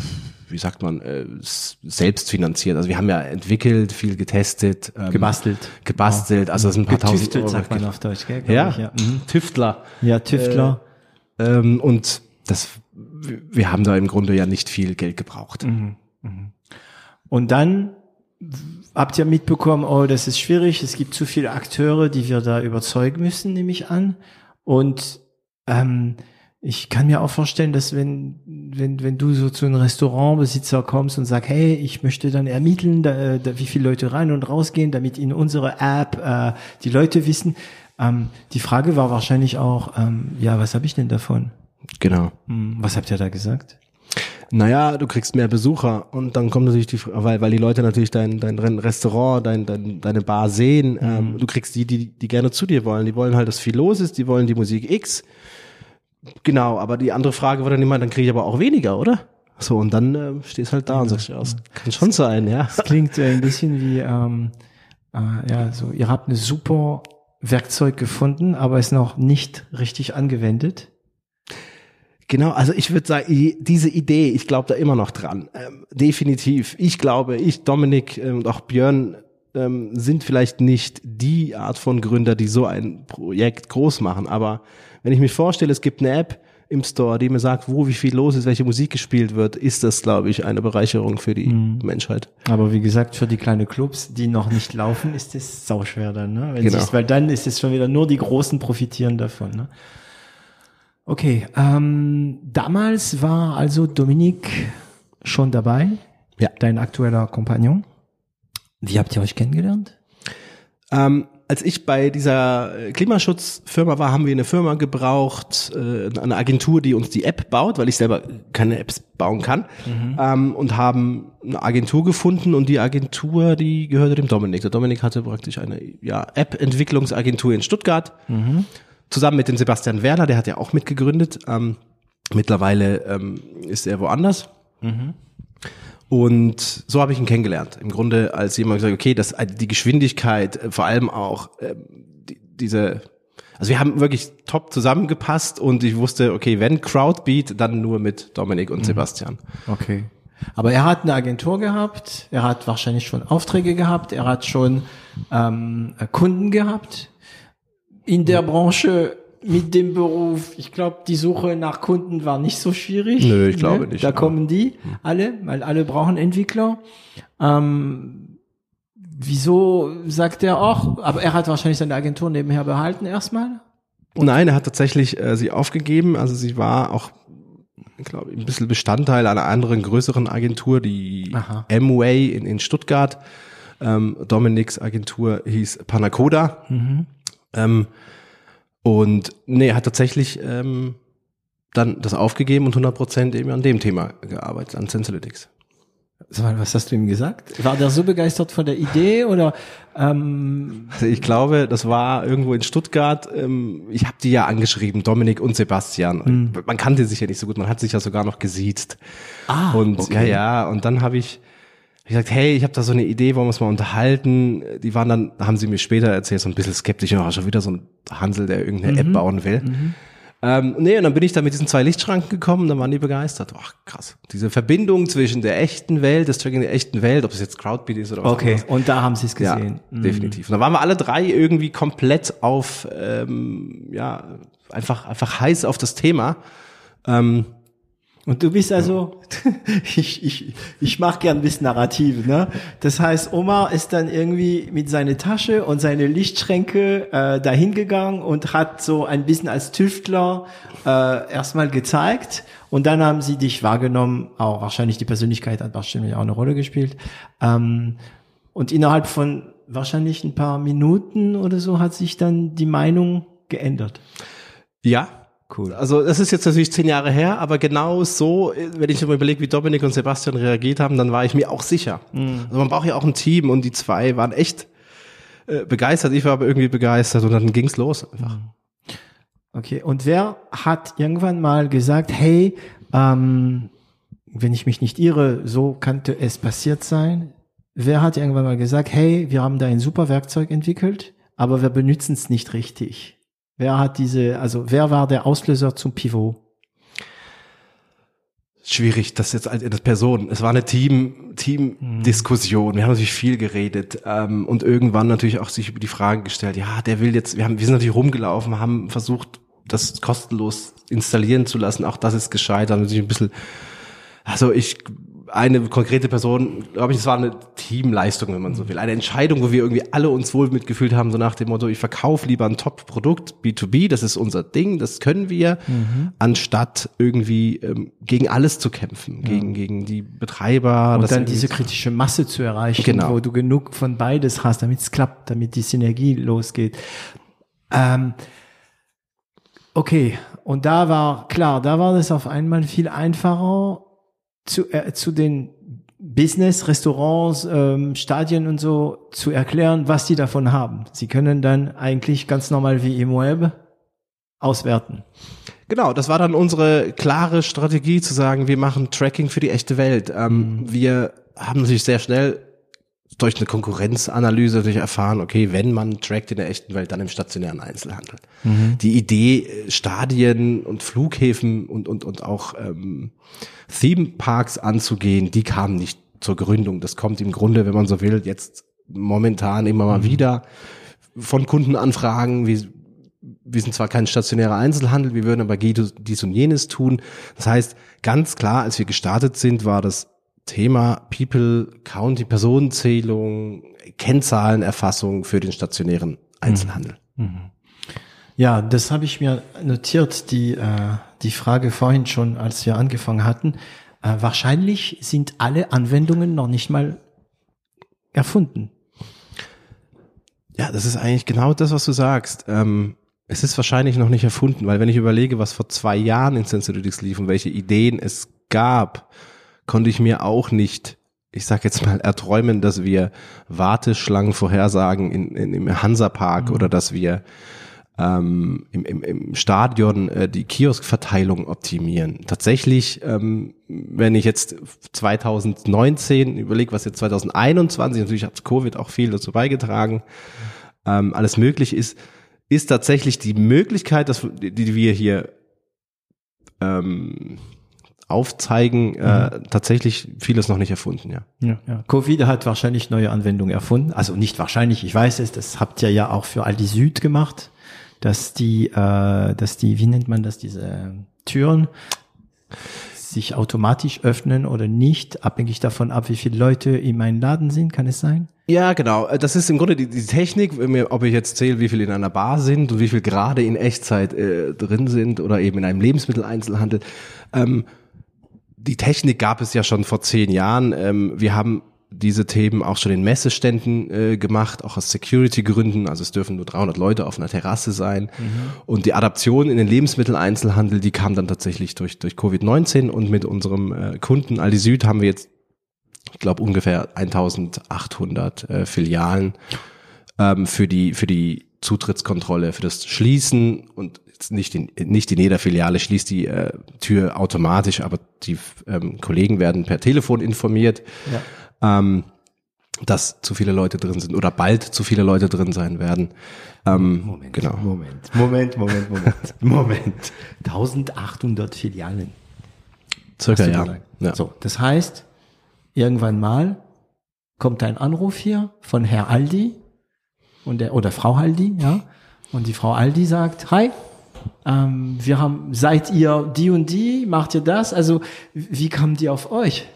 wie sagt man, äh, selbst finanziert. Also wir haben ja entwickelt, viel getestet, ähm, Gebastelt. gebastelt. Also es sind ein paar tausend Euro. sagt man auf Deutsch, gell? Ja, Ich, ja. Mhm. Tüftler. ja, Tüftler. Ähm, und das, wir wir haben da im Grunde ja nicht viel Geld gebraucht. Und dann habt ihr mitbekommen, oh, das ist schwierig, es gibt zu viele Akteure, die wir da überzeugen müssen, nehme ich an. Und ähm, ich kann mir auch vorstellen, dass wenn, wenn, wenn du so zu einem Restaurantbesitzer kommst und sagst, hey, ich möchte dann ermitteln, da, da, wie viele Leute rein und rausgehen, damit in unsere App äh, die Leute wissen. Ähm, die Frage war wahrscheinlich auch, ähm, ja, was habe ich denn davon? Genau. Hm, was habt ihr da gesagt? Naja, du kriegst mehr Besucher und dann kommt natürlich die, weil, weil die Leute natürlich dein, dein Restaurant, dein, dein, deine Bar sehen, ähm, du kriegst die, die, die gerne zu dir wollen. Die wollen halt, dass viel los ist, die wollen die Musik X. Genau, aber die andere Frage war dann immer, dann kriege ich aber auch weniger, oder? So, und dann äh, stehst halt da und sagst, ja, das kann schon sein, ja. Das klingt äh, ein bisschen wie, ähm, äh, ja, so, ihr habt eine super Werkzeug gefunden, aber ist noch nicht richtig angewendet. Genau, also ich würde sagen, diese Idee, ich glaube da immer noch dran. Ähm, definitiv. Ich glaube, ich, Dominik ähm, und auch Björn ähm, sind vielleicht nicht die Art von Gründer, die so ein Projekt groß machen. Aber wenn ich mir vorstelle, es gibt eine App im Store, die mir sagt, wo wie viel los ist, welche Musik gespielt wird, ist das, glaube ich, eine Bereicherung für die Menschheit. Aber wie gesagt, für die kleinen Clubs, die noch nicht laufen, ist es sauschwer dann, ne? Wenn Genau. sich's- weil dann ist es schon wieder nur die Großen profitieren davon, ne? Okay, ähm, damals war also Dominik schon dabei, Ja. dein aktueller Kompagnon. Wie habt ihr euch kennengelernt? Ähm, als ich bei dieser äh, Klimaschutzfirma war, haben wir eine Firma gebraucht, äh, eine Agentur, die uns die App baut, weil ich selber keine Apps bauen kann, ähm, und haben eine Agentur gefunden und die Agentur, die gehörte dem Dominik. Der Dominik hatte praktisch eine ja, App-Entwicklungsagentur in Stuttgart, zusammen mit dem Sebastian Werner, der hat ja auch mitgegründet. Ähm, mittlerweile ähm, ist er woanders. Und so habe ich ihn kennengelernt. Im Grunde als jemand gesagt, okay, das, die Geschwindigkeit, äh, vor allem auch ähm, die, diese, also wir haben wirklich top zusammengepasst und ich wusste, okay, wenn Crowdbeat, dann nur mit Dominik und Sebastian. Okay. Aber er hat eine Agentur gehabt, er hat wahrscheinlich schon Aufträge gehabt, er hat schon ähm, Kunden gehabt. In der Branche mit dem Beruf, ich glaube, die Suche nach Kunden war nicht so schwierig. Nö, ich glaube nicht, Da kommen die alle, weil alle brauchen Entwickler. Ähm, wieso sagt er auch, aber er hat wahrscheinlich seine Agentur nebenher behalten erstmal. Nein, er hat tatsächlich äh, sie aufgegeben. Also sie war auch, ich glaube, ein bisschen Bestandteil einer anderen größeren Agentur, die Aha. M-Way in, in Stuttgart. Ähm, Dominiks Agentur hieß Panacoda. Ähm, und nee, er hat tatsächlich ähm, dann das aufgegeben und 100% eben an dem Thema gearbeitet, an Sensalytics. Was hast du ihm gesagt? War der so begeistert von der Idee oder? Ähm also ich glaube, das war irgendwo in Stuttgart. Ähm, ich habe die ja angeschrieben, Dominik und Sebastian. Mhm. Man kannte sich ja nicht so gut, man hat sich ja sogar noch gesiezt. Ah, und okay. ja, ja. Und dann habe ich gesagt, hey, ich habe da so eine Idee, wollen wir uns mal unterhalten. Die waren dann, haben sie mir später erzählt, so ein bisschen skeptisch, oh, schon wieder so ein Hansel, der irgendeine mhm. App bauen will. Mhm. Ähm, nee, und dann bin ich da mit diesen zwei Lichtschranken gekommen, dann waren die begeistert. Ach, krass. Diese Verbindung zwischen der echten Welt, das Tracking der echten Welt, ob es jetzt Crowdbeat ist oder was Okay, anderes. und da haben sie es gesehen. Ja, mhm. definitiv. Und da waren wir alle drei irgendwie komplett auf, ähm, ja, einfach, einfach heiß auf das Thema. Ähm, und du bist also, [LAUGHS] ich, ich, ich mache gern ein bisschen Narrativ, ne? Das heißt, Omar ist dann irgendwie mit seiner Tasche und seine Lichtschränke äh, dahin gegangen und hat so ein bisschen als Tüftler äh, erstmal gezeigt und dann haben sie dich wahrgenommen, auch wahrscheinlich die Persönlichkeit hat wahrscheinlich auch eine Rolle gespielt. Ähm, und innerhalb von wahrscheinlich ein paar Minuten oder so hat sich dann die Meinung geändert. Ja, Cool. Also das ist jetzt natürlich zehn Jahre her, aber genau so, wenn ich mir überlege, wie Dominik und Sebastian reagiert haben, dann war ich mir auch sicher. Mhm. Also man braucht ja auch ein Team und die zwei waren echt äh, begeistert. Ich war aber irgendwie begeistert und dann ging's los einfach. Mhm. Okay, und wer hat irgendwann mal gesagt, hey, ähm, wenn ich mich nicht irre, so könnte es passiert sein. Wer hat irgendwann mal gesagt, hey, wir haben da ein super Werkzeug entwickelt, aber wir benutzen es nicht richtig? Wer hat diese, also wer war der Auslöser zum Pivot? Schwierig, das jetzt als Person. Es war eine Team, Team-Diskussion. Wir haben natürlich viel geredet ähm, und irgendwann natürlich auch sich über die Fragen gestellt. Ja, der will jetzt. Wir haben, wir sind natürlich rumgelaufen, haben versucht, das kostenlos installieren zu lassen. Auch das ist gescheitert. Natürlich ein bisschen. Also ich eine konkrete Person, glaube ich, es war eine Teamleistung, wenn man so will. Eine Entscheidung, wo wir irgendwie alle uns wohl mitgefühlt haben, so nach dem Motto, ich verkaufe lieber ein Top-Produkt, B2B, das ist unser Ding, das können wir, mhm. anstatt irgendwie ähm, gegen alles zu kämpfen, ja. gegen, gegen die Betreiber. Und dann diese kritische Masse zu erreichen, genau. wo du genug von beides hast, damit es klappt, damit die Synergie losgeht. Ähm, okay, und da war, klar, da war das auf einmal viel einfacher, zu, äh, zu den Business, Restaurants, ähm, Stadien und so zu erklären, was die davon haben. Sie können dann eigentlich ganz normal wie im Web auswerten. Genau, das war dann unsere klare Strategie zu sagen, wir machen Tracking für die echte Welt. Ähm, mhm. Wir haben natürlich sehr schnell durch eine Konkurrenzanalyse natürlich erfahren, okay, wenn man trackt in der echten Welt, dann im stationären Einzelhandel. Mhm. Die Idee, Stadien und Flughäfen und, und, und auch ähm, Theme-Parks anzugehen, die kam nicht zur Gründung. Das kommt im Grunde, wenn man so will, jetzt momentan immer mal mhm. wieder von Kundenanfragen. Wir, wir sind zwar kein stationärer Einzelhandel, wir würden aber dies und jenes tun. Das heißt, ganz klar, als wir gestartet sind, war das Thema People, County, Personenzählung, Kennzahlenerfassung für den stationären Einzelhandel. Mhm. mhm. Ja, das habe ich mir notiert, die, äh, die Frage vorhin schon, als wir angefangen hatten. Äh, wahrscheinlich sind alle Anwendungen noch nicht mal erfunden. Ja, das ist eigentlich genau das, was du sagst. Ähm, es ist wahrscheinlich noch nicht erfunden, weil wenn ich überlege, was vor zwei Jahren in Sensorytics lief und welche Ideen es gab, konnte ich mir auch nicht, ich sag jetzt mal, erträumen, dass wir Warteschlangen vorhersagen in, in, im Hansapark mhm. oder dass wir ähm, im, im, im Stadion äh, die Kioskverteilung optimieren. Tatsächlich, ähm, wenn ich jetzt 2019 überlege, was jetzt 2021, natürlich hat Covid auch viel dazu beigetragen, ähm, alles möglich ist, ist tatsächlich die Möglichkeit, dass die, die wir hier ähm, aufzeigen, äh, mhm. tatsächlich vieles noch nicht erfunden, ja. ja. Ja, Covid hat wahrscheinlich neue Anwendungen erfunden. Also nicht wahrscheinlich, ich weiß es, das habt ihr ja auch für Aldi Süd gemacht, dass die, äh, dass die, wie nennt man das, diese Türen sich automatisch öffnen oder nicht, abhängig davon ab, wie viele Leute in meinem Laden sind, kann es sein? Ja, genau. Das ist im Grunde die, die Technik, ob ich jetzt zähle, wie viele in einer Bar sind und wie viel gerade in Echtzeit äh, drin sind oder eben in einem Lebensmitteleinzelhandel. Ähm, die Technik gab es ja schon vor zehn Jahren. Ähm, wir haben diese Themen auch schon in Messeständen äh, gemacht, auch aus Security-Gründen. Also es dürfen nur 300 Leute auf einer Terrasse sein. Mhm. Und die Adaption in den Lebensmitteleinzelhandel, die kam dann tatsächlich durch, durch Covid-19 und mit unserem äh, Kunden Aldi Süd haben wir jetzt ich glaube ungefähr 1800 äh, Filialen ähm, für die für die Zutrittskontrolle, für das Schließen und nicht in, nicht in jeder Filiale schließt die äh, Tür automatisch, aber die ähm, Kollegen werden per Telefon informiert, ja. ähm, dass zu viele Leute drin sind oder bald zu viele Leute drin sein werden. Ähm, Moment, genau. Moment, Moment, Moment, Moment, [LAUGHS] Moment. 1800 Filialen. Circa, ja. ja. So, das heißt, irgendwann mal kommt ein Anruf hier von Herr Aldi und der, oder Frau Aldi, ja. Und die Frau Aldi sagt, hi, ähm, wir haben, seid ihr die und die, macht ihr das? Also, wie kamen die auf euch?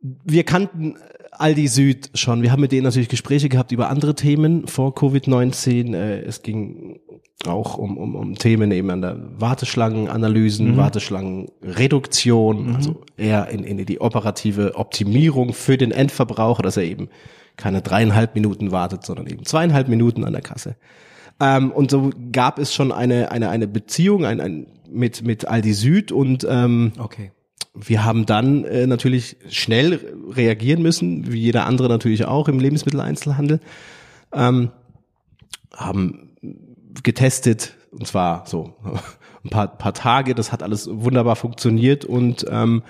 Wir kannten Aldi Süd schon. Wir haben mit denen natürlich Gespräche gehabt über andere Themen vor Covid-19. Äh, es ging auch um, um, um Themen eben an der Warteschlangenanalysen, mhm. Warteschlangenreduktion, mhm. also eher in, in die operative Optimierung für den Endverbraucher, dass er eben keine dreieinhalb Minuten wartet, sondern eben zweieinhalb Minuten an der Kasse. Ähm, und so gab es schon eine, eine, eine Beziehung ein, ein, mit, mit Aldi Süd und ähm, okay. wir haben dann äh, natürlich schnell reagieren müssen, wie jeder andere natürlich auch im Lebensmitteleinzelhandel. Ähm, haben getestet und zwar so [LAUGHS] ein paar, paar Tage. Das hat alles wunderbar funktioniert und ähm,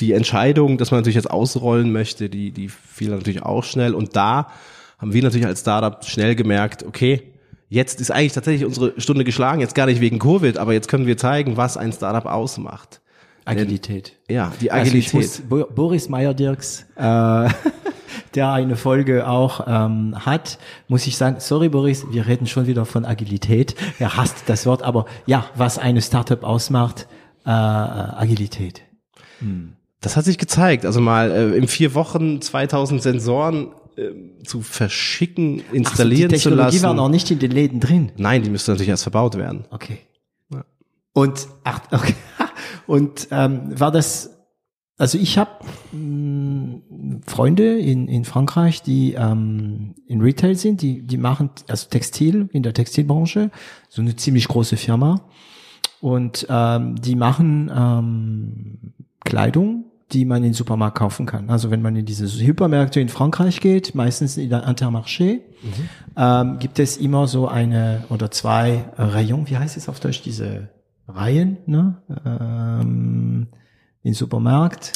die Entscheidung, dass man natürlich jetzt ausrollen möchte, die, die fiel natürlich auch schnell. Und da haben wir natürlich als Startup schnell gemerkt, okay, jetzt ist eigentlich tatsächlich unsere Stunde geschlagen, jetzt gar nicht wegen Covid, aber jetzt können wir zeigen, was ein Startup ausmacht. Agilität. Ja, die Agilität. Also muss, Boris Meyer-Dirks, äh, [LAUGHS] der eine Folge auch ähm, hat, muss ich sagen, sorry Boris, wir reden schon wieder von Agilität. Er hasst das Wort, aber ja, was eine Startup ausmacht, äh, Agilität. Hm. Das hat sich gezeigt. Also mal äh, in vier Wochen 2000 Sensoren zu verschicken, installieren Ach zu lassen. Die waren auch nicht in den Läden drin. Nein, die müssten natürlich erst verbaut werden. Okay. Ja. Und ach, okay. [LAUGHS] Und ähm, war das also ich habe hm, Freunde in, in Frankreich, die ähm, in Retail sind, die, die machen also Textil in der Textilbranche, so eine ziemlich große Firma. Und ähm, die machen ähm, Kleidung, die man in den Supermarkt kaufen kann. Also wenn man in diese Hypermärkte in Frankreich geht, meistens in der Intermarché, mhm. ähm, gibt es immer so eine oder zwei Rayon, wie heißt es auf Deutsch, diese Reihen, ne? Ähm, in Supermarkt.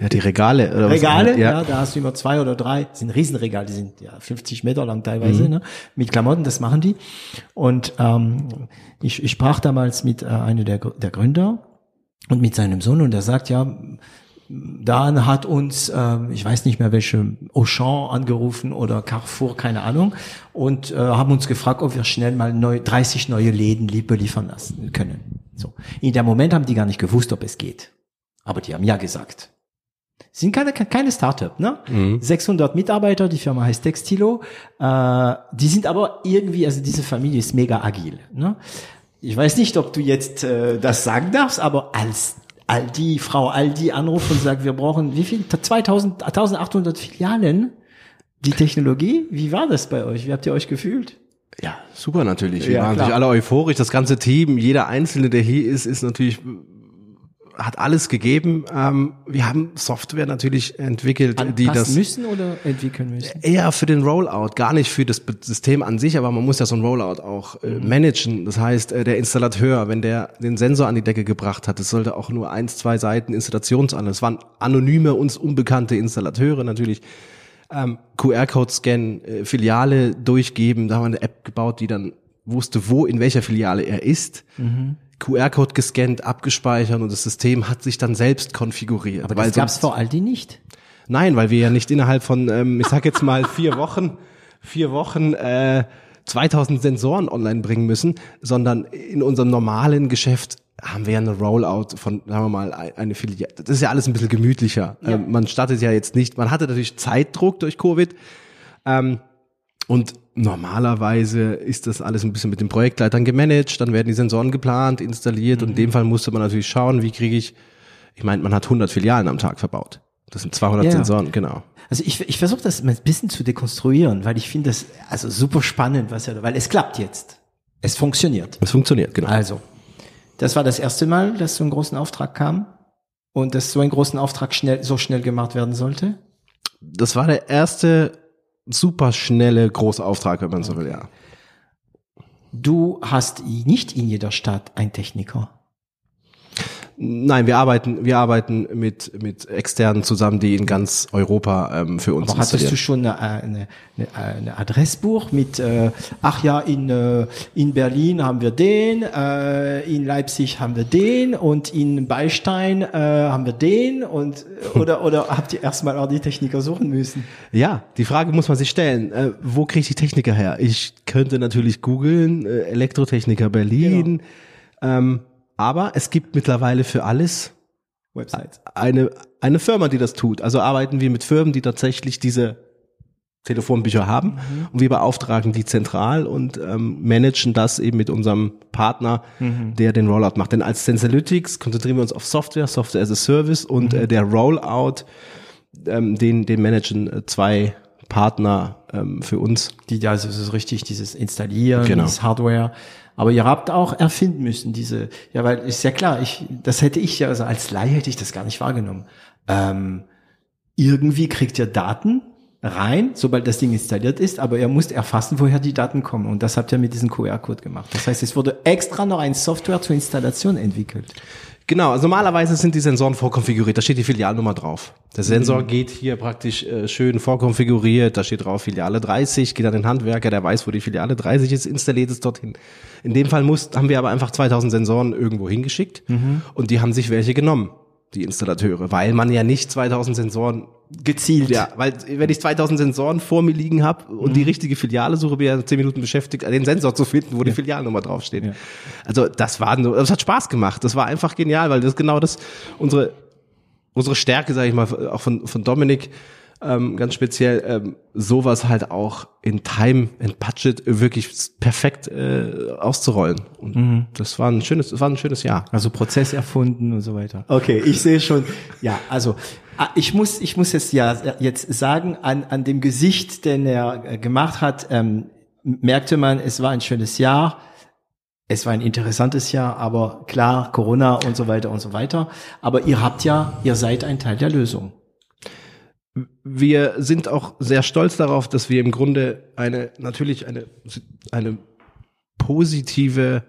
Ja, die Regale. Oder Regale, was, ja. ja. da hast du immer zwei oder drei, das sind Riesenregale, die sind ja 50 Meter lang teilweise, mhm. ne? mit Klamotten, das machen die. Und ähm, ich, ich sprach damals mit äh, einer der, der Gründer und mit seinem Sohn und er sagt, ja, dann hat uns, äh, ich weiß nicht mehr welche, Auchan angerufen oder Carrefour, keine Ahnung, und äh, haben uns gefragt, ob wir schnell mal neu, 30 neue Läden beliefern lassen können. So. In dem Moment haben die gar nicht gewusst, ob es geht. Aber die haben ja gesagt. Sind keine, keine Startup, ne? Mhm. 600 Mitarbeiter, die Firma heißt Textilo. Äh, die sind aber irgendwie, also diese Familie ist mega agil. Ne? Ich weiß nicht, ob du jetzt äh, das sagen darfst, aber als Aldi, Frau Aldi anruft und sagt, wir brauchen wie viel? 2000, 1800 Filialen. Die Technologie, wie war das bei euch? Wie habt ihr euch gefühlt? Ja, super natürlich. Wir ja, waren natürlich alle euphorisch. Das ganze Team, jeder Einzelne, der hier ist, ist natürlich hat alles gegeben. Ähm, wir haben Software natürlich entwickelt, Anpassen die das müssen oder entwickeln müssen. Eher für den Rollout, gar nicht für das System an sich, aber man muss ja so ein Rollout auch äh, mhm. managen. Das heißt, äh, der Installateur, wenn der den Sensor an die Decke gebracht hat, es sollte auch nur eins, zwei Seiten Installationsanleitung. Es waren anonyme, uns unbekannte Installateure natürlich. Ähm, QR-Code scannen, äh, Filiale durchgeben. Da haben wir eine App gebaut, die dann wusste, wo in welcher Filiale er ist. Mhm. QR-Code gescannt, abgespeichert und das System hat sich dann selbst konfiguriert. Aber das gab's vor Aldi nicht? Nein, weil wir ja nicht innerhalb von, ähm, ich sag jetzt mal vier Wochen, vier Wochen äh, 2000 Sensoren online bringen müssen, sondern in unserem normalen Geschäft haben wir ja eine Rollout von, sagen wir mal, eine Filiale. Das ist ja alles ein bisschen gemütlicher. Ja. Ähm, man startet ja jetzt nicht, man hatte natürlich Zeitdruck durch Covid. Ähm, und normalerweise ist das alles ein bisschen mit den Projektleitern gemanagt, dann werden die Sensoren geplant, installiert mhm. und in dem Fall musste man natürlich schauen, wie kriege ich, ich meine, man hat 100 Filialen am Tag verbaut. Das sind 200 ja. Sensoren, genau. Also ich, ich versuche das ein bisschen zu dekonstruieren, weil ich finde das also super spannend, was ja, weil es klappt jetzt. Es funktioniert. Es funktioniert, genau. Also, das war das erste Mal, dass so einen großen Auftrag kam. und dass so ein großen Auftrag schnell, so schnell gemacht werden sollte? Das war der erste super schnelle Großauftrag, wenn man so will, ja. Du hast nicht in jeder Stadt einen Techniker. Nein, wir arbeiten, wir arbeiten mit, mit Externen zusammen, die in ganz Europa ähm, für uns Aber hattest du schon eine, eine, eine, eine Adressbuch mit, äh, ach ja, in, äh, in Berlin haben wir den, äh, in Leipzig haben wir den und in Beistein äh, haben wir den und [LAUGHS] oder oder habt ihr erstmal auch die Techniker suchen müssen? Ja, die Frage muss man sich stellen. Äh, wo kriege ich die Techniker her? Ich könnte natürlich googeln, äh, Elektrotechniker Berlin. Genau. Ähm, aber es gibt mittlerweile für alles Websites. Eine, eine Firma, die das tut. Also arbeiten wir mit Firmen, die tatsächlich diese Telefonbücher haben mhm. und wir beauftragen die zentral und ähm, managen das eben mit unserem Partner, mhm. der den Rollout macht. Denn als Sensalytics konzentrieren wir uns auf Software, Software as a Service und mhm. äh, der Rollout, ähm, den, den managen äh, zwei Partner ähm, für uns. Die, also es ist richtig, dieses Installieren, genau. das Hardware. Aber ihr habt auch erfinden müssen, diese, ja, weil ist ja klar, ich, das hätte ich ja, also als Laie hätte ich das gar nicht wahrgenommen. Ähm, irgendwie kriegt ihr Daten rein, sobald das Ding installiert ist, aber ihr müsst erfassen, woher die Daten kommen. Und das habt ihr mit diesem QR-Code gemacht. Das heißt, es wurde extra noch ein Software zur Installation entwickelt. Genau, also normalerweise sind die Sensoren vorkonfiguriert, da steht die Filialnummer drauf. Der Sensor mhm. geht hier praktisch äh, schön vorkonfiguriert, da steht drauf Filiale 30, geht an den Handwerker, der weiß, wo die Filiale 30 ist, installiert es dorthin. In dem Fall muss, haben wir aber einfach 2000 Sensoren irgendwo hingeschickt mhm. und die haben sich welche genommen die Installateure, weil man ja nicht 2000 Sensoren gezielt, ja, weil wenn ich 2000 Sensoren vor mir liegen habe und mhm. die richtige Filiale suche, bin ich ja 10 Minuten beschäftigt, den Sensor zu finden, wo ja. die Filialnummer draufsteht. Ja. Also das war, das hat Spaß gemacht, das war einfach genial, weil das genau das unsere unsere Stärke, sage ich mal, auch von von Dominik ähm, ganz speziell ähm, sowas halt auch in Time and Budget wirklich perfekt äh, auszurollen. Und mhm. das war ein schönes, das war ein schönes Jahr. Also Prozess erfunden und so weiter. Okay, ich sehe schon. Ja, also ah, ich muss, ich muss es ja jetzt sagen, an, an dem Gesicht, den er äh, gemacht hat, ähm, merkte man, es war ein schönes Jahr. Es war ein interessantes Jahr, aber klar, Corona und so weiter und so weiter. Aber ihr habt ja, ihr seid ein Teil der Lösung wir sind auch sehr stolz darauf, dass wir im Grunde eine, natürlich eine, eine positive,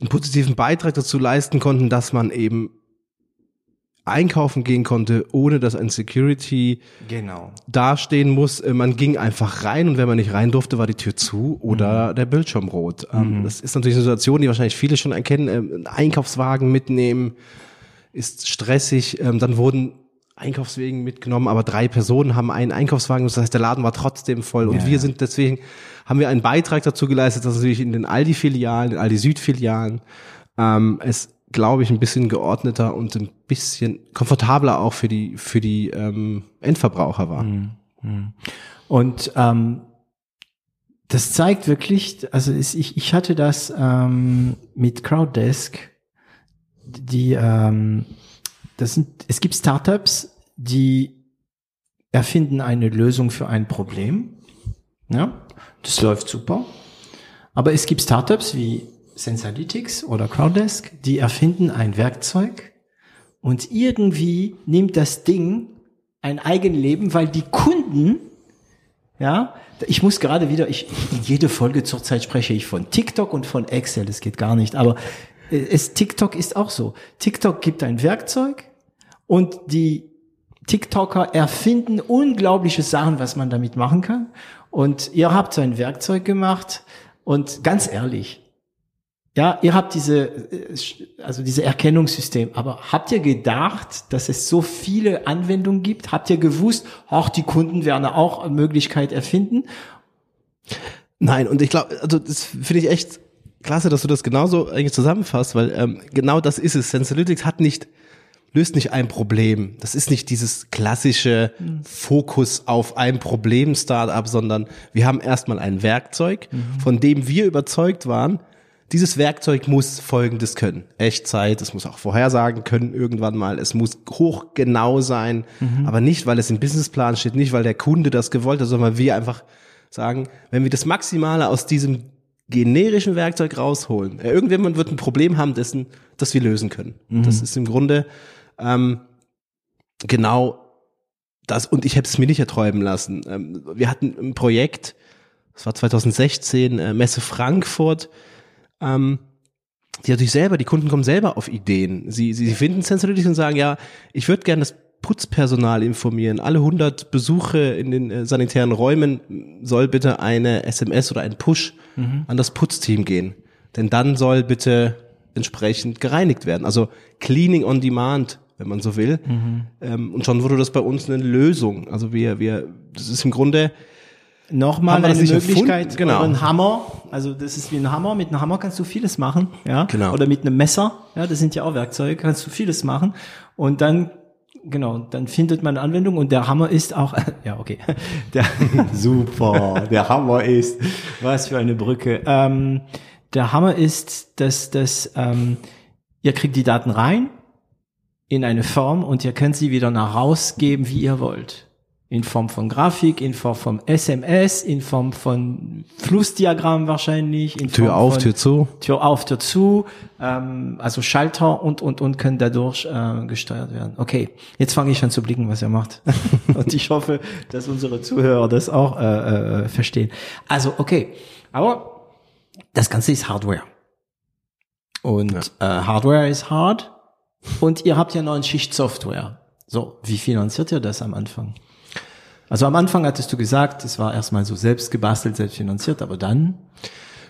einen positiven Beitrag dazu leisten konnten, dass man eben einkaufen gehen konnte, ohne dass ein Security genau. dastehen muss. Äh, man ging einfach rein und wenn man nicht rein durfte, war die Tür zu oder mhm. der Bildschirm rot. Ähm, mhm. Das ist natürlich eine Situation, die wahrscheinlich viele schon erkennen. Ähm, einen Einkaufswagen mitnehmen ist stressig. Ähm, dann wurden Einkaufswegen mitgenommen, aber drei Personen haben einen Einkaufswagen, das heißt, der Laden war trotzdem voll. Und ja, wir sind deswegen, haben wir einen Beitrag dazu geleistet, dass natürlich in den Aldi-Filialen, den Aldi-Süd-Filialen, ähm, es, glaube ich, ein bisschen geordneter und ein bisschen komfortabler auch für die, für die ähm, Endverbraucher war. Mhm. mhm. Und ähm, das zeigt wirklich, also ich, ich hatte das ähm, mit Crowddesk, die ähm, das sind, es gibt Startups, die erfinden eine Lösung für ein Problem. Ja, das läuft super. Aber es gibt Startups wie Sensalytics oder Crowdesk, die erfinden ein Werkzeug und irgendwie nimmt das Ding ein Eigenleben, weil die Kunden, ja, ich muss gerade wieder, ich, jede Folge zurzeit spreche ich von TikTok und von Excel, das geht gar nicht, aber es, TikTok ist auch so. TikTok gibt ein Werkzeug und die TikToker erfinden unglaubliche Sachen, was man damit machen kann. Und ihr habt so ein Werkzeug gemacht und ganz ehrlich, ja, ihr habt diese, äh, also diese Erkennungssystem, aber habt ihr gedacht, dass es so viele Anwendungen gibt? Habt ihr gewusst, auch die Kunden werden auch eine Möglichkeit erfinden? Nein, und ich glaube, also das finde ich echt klasse, dass du das genauso eigentlich zusammenfasst, weil ähm, genau das ist es. Sensalytics hat nicht löst nicht ein Problem. Das ist nicht dieses klassische Fokus auf ein Problem Startup, sondern wir haben erstmal ein Werkzeug, mhm. von dem wir überzeugt waren, dieses Werkzeug muss Folgendes können. Echtzeit, es muss auch vorhersagen können irgendwann mal, es muss hochgenau sein, mhm. aber nicht, weil es im Businessplan steht, nicht, weil der Kunde das gewollt hat, sondern weil wir einfach sagen, wenn wir das Maximale aus diesem generischen Werkzeug rausholen, irgendjemand wird ein Problem haben dessen, das wir lösen können. Mhm. Das ist im Grunde ähm, genau das, und ich hätte es mir nicht erträumen lassen. Ähm, wir hatten ein Projekt, das war 2016, äh, Messe Frankfurt, ähm, die natürlich selber, die Kunden kommen selber auf Ideen. Sie, sie, sie finden Sensorytics und sagen, ja, ich würde gerne das Putzpersonal informieren. Alle 100 Besuche in den äh, sanitären Räumen soll bitte eine SMS oder ein Push mhm. an das Putzteam gehen. Denn dann soll bitte entsprechend gereinigt werden. Also Cleaning on Demand, wenn man so will. Mhm. Ähm, und schon wurde das bei uns eine Lösung. Also wir, wir, das ist im Grunde nochmal eine Möglichkeit, genau. ein Hammer, also das ist wie ein Hammer, mit einem Hammer kannst du vieles machen, ja, genau. oder mit einem Messer, ja, das sind ja auch Werkzeuge, kannst du vieles machen und dann genau, dann findet man Anwendung und der Hammer ist auch, [LAUGHS] ja, okay, [LAUGHS] der, [LAUGHS] super, der Hammer ist, was für eine Brücke. Ähm, der Hammer ist, dass, dass ähm, ihr kriegt die Daten rein in eine Form und ihr könnt sie wieder nach rausgeben, wie ihr wollt. In Form von Grafik, in Form von SMS, in Form von Flussdiagramm wahrscheinlich. In Tür Form auf, von Tür zu. Tür auf, Tür zu. Ähm, also Schalter und, und, und können dadurch äh, gesteuert werden. Okay, jetzt fange ich an zu blicken, was ihr macht. [LAUGHS] und ich hoffe, dass unsere Zuhörer das auch äh, äh, verstehen. Also, okay. Aber das Ganze ist Hardware. Und ja. äh, Hardware ist hard. Und ihr habt ja eine Schicht Software. So, wie finanziert ihr das am Anfang? Also am Anfang hattest du gesagt, es war erstmal so selbst gebastelt, selbst finanziert, aber dann?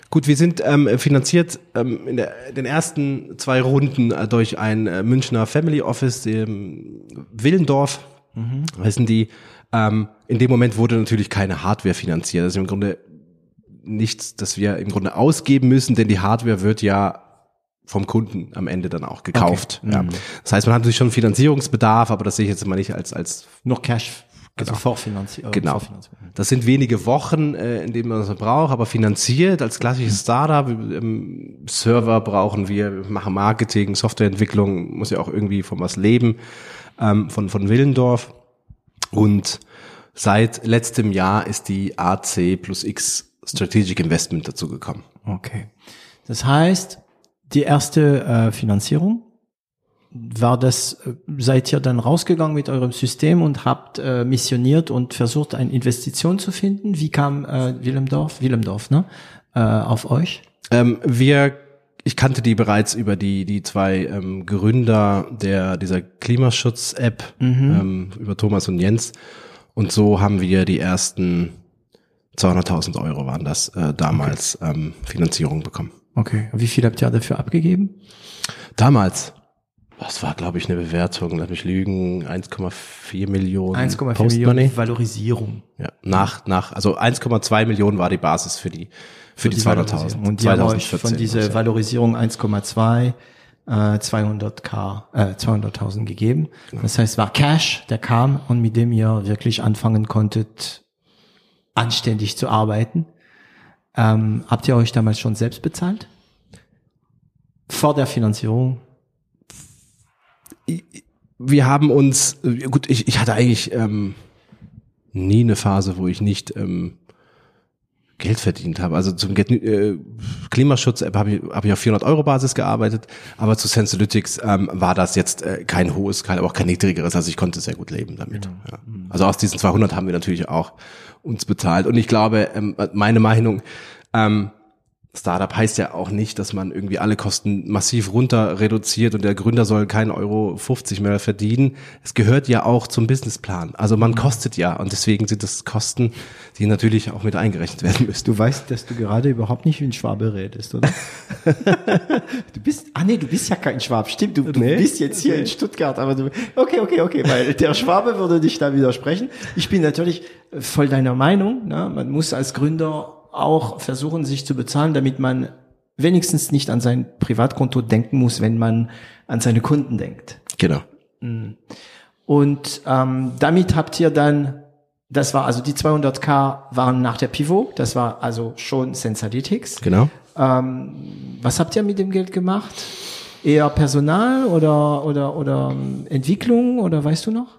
Gut, wir sind ähm, finanziert ähm, in der, den ersten zwei Runden äh, durch ein äh, Münchner Family Office, dem Willendorf, mhm. heißen die. Ähm, in dem Moment wurde natürlich keine Hardware finanziert. Das ist im Grunde nichts, das wir im Grunde ausgeben müssen, denn die Hardware wird ja vom Kunden am Ende dann auch gekauft. Okay. Ja. Mhm. Das heißt, man hat natürlich schon Finanzierungsbedarf, aber das sehe ich jetzt mal nicht als als noch Cash also genau. vorfinanziert. Genau. Das sind wenige Wochen, äh, in denen man das braucht, aber finanziert als klassisches Startup. Ähm, Server brauchen wir, wir machen Marketing, Softwareentwicklung, muss ja auch irgendwie von was leben, ähm, von, von Willendorf. Und seit letztem Jahr ist die AC plus X Strategic Investment dazu gekommen. Okay. Das heißt, die erste äh, Finanzierung war das, äh, seid ihr dann rausgegangen mit eurem System und habt äh, missioniert und versucht, eine Investition zu finden? Wie kam äh, Willemdorf, Willemdorf, ne, äh, auf euch? Ähm, wir, ich kannte die bereits über die die zwei ähm, Gründer der dieser Klimaschutz-App mhm. ähm, über Thomas und Jens und so haben wir die ersten 200.000 Euro waren das äh, damals okay. ähm, Finanzierung bekommen. Okay, wie viel habt ihr dafür abgegeben? Damals das war, glaube ich, eine Bewertung, lass mich lügen, 1,4 Millionen. 1,4 Millionen Valorisierung. Ja, nach, nach, also 1,2 Millionen war die Basis für die, für, für die, die 200.000. Und die haben euch von dieser Valorisierung 1,2 äh, 200k, äh, 200.000 gegeben. Genau. Das heißt, war Cash, der kam und mit dem ihr wirklich anfangen konntet, anständig zu arbeiten. Ähm, habt ihr euch damals schon selbst bezahlt? Vor der Finanzierung? wir haben uns, äh, gut, ich, ich hatte eigentlich ähm, nie eine Phase, wo ich nicht ähm, Geld verdient habe. Also zum äh, Klimaschutz-App habe ich, hab ich auf 400 Euro Basis gearbeitet, aber zu Sensolytics ähm, war das jetzt äh, kein hohes, kein, aber auch kein niedrigeres. Also ich konnte sehr gut leben damit. Mhm. Ja. Also aus diesen 200 haben wir natürlich auch uns bezahlt. Und ich glaube, ähm, meine Meinung, ähm, Startup heißt ja auch nicht, dass man irgendwie alle Kosten massiv runter reduziert und der Gründer soll keinen Euro 50 mehr verdienen. Es gehört ja auch zum Businessplan. Also man kostet ja und deswegen sind das Kosten, die natürlich auch mit eingerechnet werden müssen. Du weißt, dass du gerade überhaupt nicht wie ein Schwabe redest, oder? [LAUGHS] du bist, ah nee, du bist ja kein Schwab, stimmt, du, du nee, bist jetzt hier in Stuttgart, aber du, okay, okay, okay, weil der Schwabe würde dich da widersprechen. Ich bin natürlich voll deiner Meinung, ne? man muss als Gründer auch versuchen, sich zu bezahlen, damit man wenigstens nicht an sein Privatkonto denken muss, wenn man an seine Kunden denkt. Genau. Mm. Und ähm, damit habt ihr dann, das war also die 200k waren nach der Pivot, das war also schon Sensalytics. Genau. Ähm, was habt ihr mit dem Geld gemacht? Eher Personal oder oder oder ähm, Entwicklung oder weißt du noch?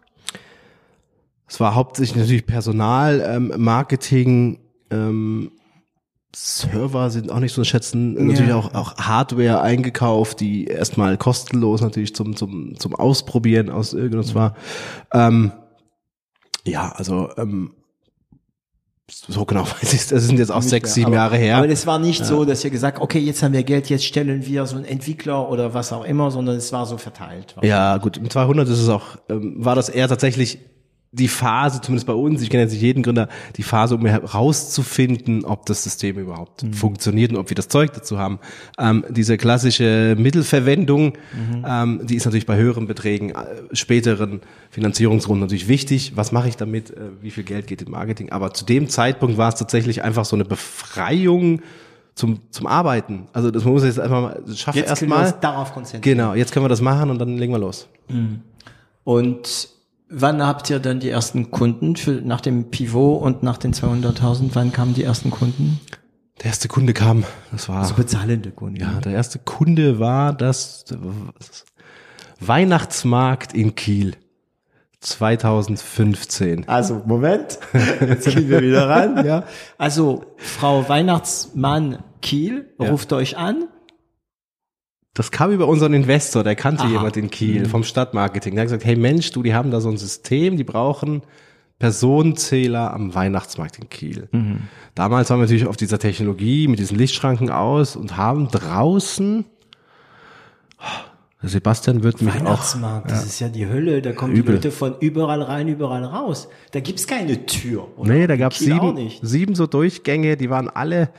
Es war hauptsächlich natürlich Personal, ähm, Marketing, ähm, Server sind auch nicht so zu schätzen. Natürlich Ja. auch, auch Hardware eingekauft, die erstmal kostenlos natürlich zum, zum, zum Ausprobieren aus irgendwas war. Ähm, ja, also ähm, so genau [LAUGHS] weiß ich es. Das sind jetzt auch sechs, sieben Jahre her. Aber es war nicht so, dass ihr gesagt, okay, jetzt haben wir Geld, jetzt stellen wir so einen Entwickler oder was auch immer, sondern es war so verteilt. Ja, gut, im 200 ist es auch, ähm, war das eher tatsächlich die Phase, zumindest bei uns, ich kenne jetzt nicht jeden Gründer, die Phase, um herauszufinden, ob das System überhaupt funktioniert und ob wir das Zeug dazu haben. Ähm, diese klassische Mittelverwendung, ähm, die ist natürlich bei höheren Beträgen, äh, späteren Finanzierungsrunden natürlich wichtig. Was mache ich damit? Äh, wie viel Geld geht in Marketing? Aber zu dem Zeitpunkt war es tatsächlich einfach so eine Befreiung zum, zum Arbeiten. Also das muss ich jetzt einfach mal, das schaffe Jetzt erst können wir mal. uns darauf konzentrieren. Genau, jetzt können wir das machen und dann legen wir los. Und wann habt ihr dann die ersten Kunden für, nach dem Pivot und nach den 200.000? Wann kamen die ersten Kunden? Der erste Kunde kam, das war, Also bezahlende Kunden. ja, der erste Kunde war das, das Weihnachtsmarkt in Kiel 2015. Also, Moment. Jetzt gehen wir wieder ran, ja. Also, Frau Weihnachtsmann Kiel ruft euch an. Das kam über unseren Investor, der kannte Aha. Mhm. jemand in Kiel vom Stadtmarketing. Der hat gesagt, hey Mensch, du, die haben da so ein System, die brauchen Personenzähler am Weihnachtsmarkt in Kiel. Mhm. Damals waren wir natürlich auf dieser Technologie mit diesen Lichtschranken aus und haben draußen, Sebastian wird mich auch Weihnachtsmarkt, das ist ja die Hölle. Da kommen Übel. die Leute von überall rein, überall raus. Da gibt's keine Tür. Oder? Nee, da gab's Kiel auch sieben, sieben so Durchgänge, die waren alle.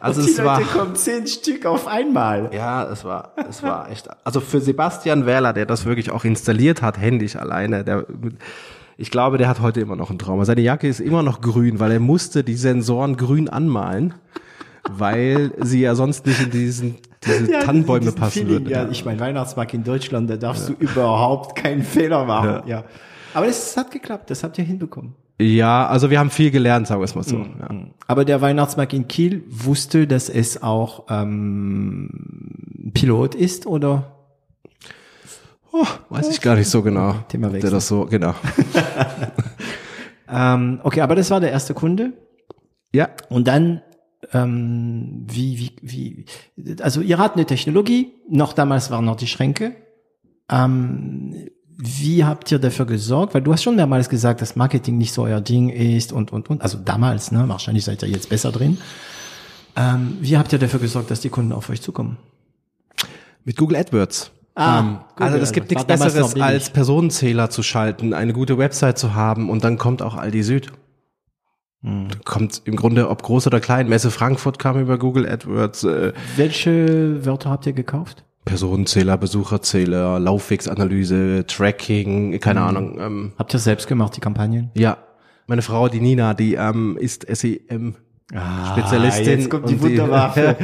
Also Und die es war. Leute kommen zehn Stück auf einmal. Ja, es war, es war echt. Also für Sebastian Wähler, der das wirklich auch installiert hat, händisch alleine, der, ich glaube, der hat heute immer noch einen Traum. Seine Jacke ist immer noch grün, weil er musste die Sensoren grün anmalen, weil sie ja sonst nicht in diesen, diese Ja, Tannenbäume passen Feeling, würden. Ja, ich meine, Weihnachtsmarkt in Deutschland, da darfst du überhaupt keinen Fehler machen. Ja. Aber es hat geklappt, das habt ihr hinbekommen. Ja, also wir haben viel gelernt, sagen wir es mal so. Mhm. Ja. Aber der Weihnachtsmarkt in Kiel wusste, dass es auch ähm, Pilot ist, oder? Oh, weiß ich gar nicht so genau. Thema ob der das so, genau. [LAUGHS] [LAUGHS] Ähm, okay, aber das war der erste Kunde. Ja, Und dann, ähm, wie, wie, wie, also ihr habt eine Technologie, noch damals waren noch die Schränke. Ähm, wie habt ihr dafür gesorgt? Weil du hast schon mehrmals gesagt, dass Marketing nicht so euer Ding ist und, und, und. Also damals, ne? Wahrscheinlich seid ihr jetzt besser drin. Ähm, wie habt ihr dafür gesorgt, dass die Kunden auf euch zukommen? mit Google AdWords. Ah, Ähm, Google also das gibt nichts Besseres als Personenzähler zu schalten, eine gute Website zu haben und dann kommt auch Aldi Süd. Hm. Kommt im Grunde, ob groß oder klein. Messe Frankfurt kam über Google AdWords, äh, Welche Wörter habt ihr gekauft? Personenzähler, Besucherzähler, Laufwegsanalyse, Tracking, keine Ahnung. Ähm, Habt ihr selbst gemacht, die Kampagnen? ja, meine Frau, die Nina, die ähm, ist SEM. Spezialistin Ah, jetzt kommt die und die- Wunderwaffe.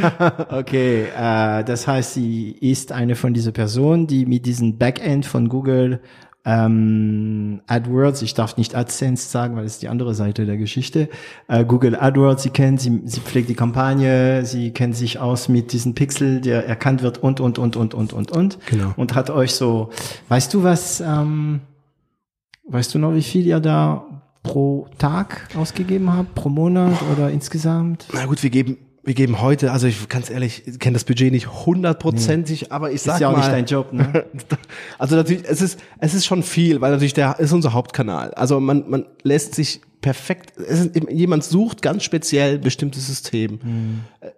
[LAUGHS] okay, äh, das heißt, sie ist eine von dieser Personen, die mit diesem Backend von Google ähm, AdWords, ich darf nicht AdSense sagen, weil es ist die andere Seite der Geschichte, äh, Google AdWords, sie kennt, sie, sie pflegt die Kampagne, sie kennt sich aus mit diesem Pixel, der erkannt wird und, und, und, und, und, und, und. Genau. Und hat euch so, weißt du was, ähm, weißt du noch, wie viel ihr da pro Tag ausgegeben habt, pro Monat oder insgesamt? Na gut, wir geben, wir geben heute, also ich ganz ehrlich, ich kenne das Budget nicht hundertprozentig, aber ich sag ist ja auch mal, nicht dein Job, ne? [LAUGHS] Also natürlich, es ist, es ist schon viel, weil natürlich der ist unser Hauptkanal. Also man, man lässt sich perfekt, es ist, jemand sucht ganz speziell ein bestimmtes System.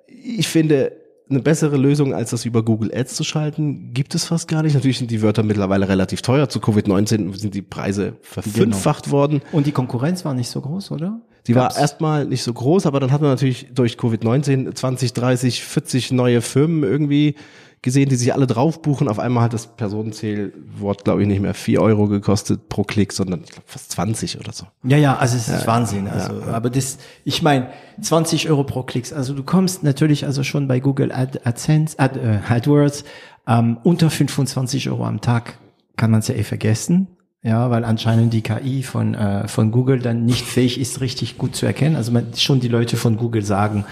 Ich finde, eine bessere Lösung, als das über Google Ads zu schalten, gibt es fast gar nicht. Natürlich sind die Wörter mittlerweile relativ teuer. Zu Covid-19 sind die Preise verfünffacht worden. Und die Konkurrenz war nicht so groß, oder? Die Gab's- war erstmal nicht so groß, aber dann hat man natürlich durch Covid-19 20, 30, 40 neue Firmen irgendwie gesehen, die sich alle drauf buchen. Auf einmal hat das Personenzählwort, glaube ich, nicht mehr 4 Euro gekostet pro Klick, sondern ich glaub, fast 20 oder so. Ja, ja, also es ist Wahnsinn. Also, aber das, ich meine, 20 Euro pro Klicks. Also du kommst natürlich also schon bei Google Ad, AdSense, Ad, äh, AdWords ähm, unter 25 Euro am Tag kann man es ja eh vergessen. Ja, weil anscheinend die KI von äh, von Google dann nicht fähig ist, richtig gut zu erkennen. Also man, schon die Leute von Google sagen,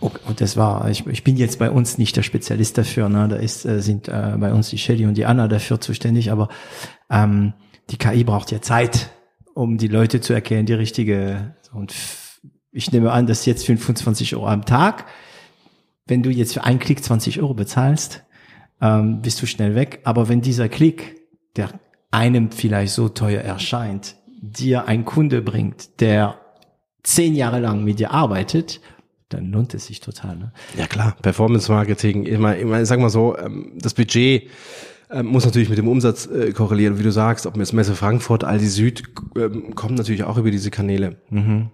okay, und das war, ich, ich bin jetzt bei uns nicht der Spezialist dafür, ne? Da ist, äh, sind äh, bei uns die Shelly und die Anna dafür zuständig, aber ähm, die KI braucht ja Zeit, um die Leute zu erkennen, die richtige und ich nehme an, das ist jetzt 25 Euro am Tag. Wenn du jetzt für einen Klick 20 Euro bezahlst, ähm, bist du schnell weg. Aber wenn dieser Klick, der einem vielleicht so teuer erscheint, dir ein Kunde bringt, der zehn Jahre lang mit dir arbeitet, dann lohnt es sich total. Ne? Ja klar, Performance Marketing, immer, immer, sag mal so, ähm, das Budget ähm, muss natürlich mit dem Umsatz äh, korrelieren. Wie du sagst, ob mir das Messe Frankfurt, Aldi Süd, ähm, kommt natürlich auch über diese Kanäle. Mhm.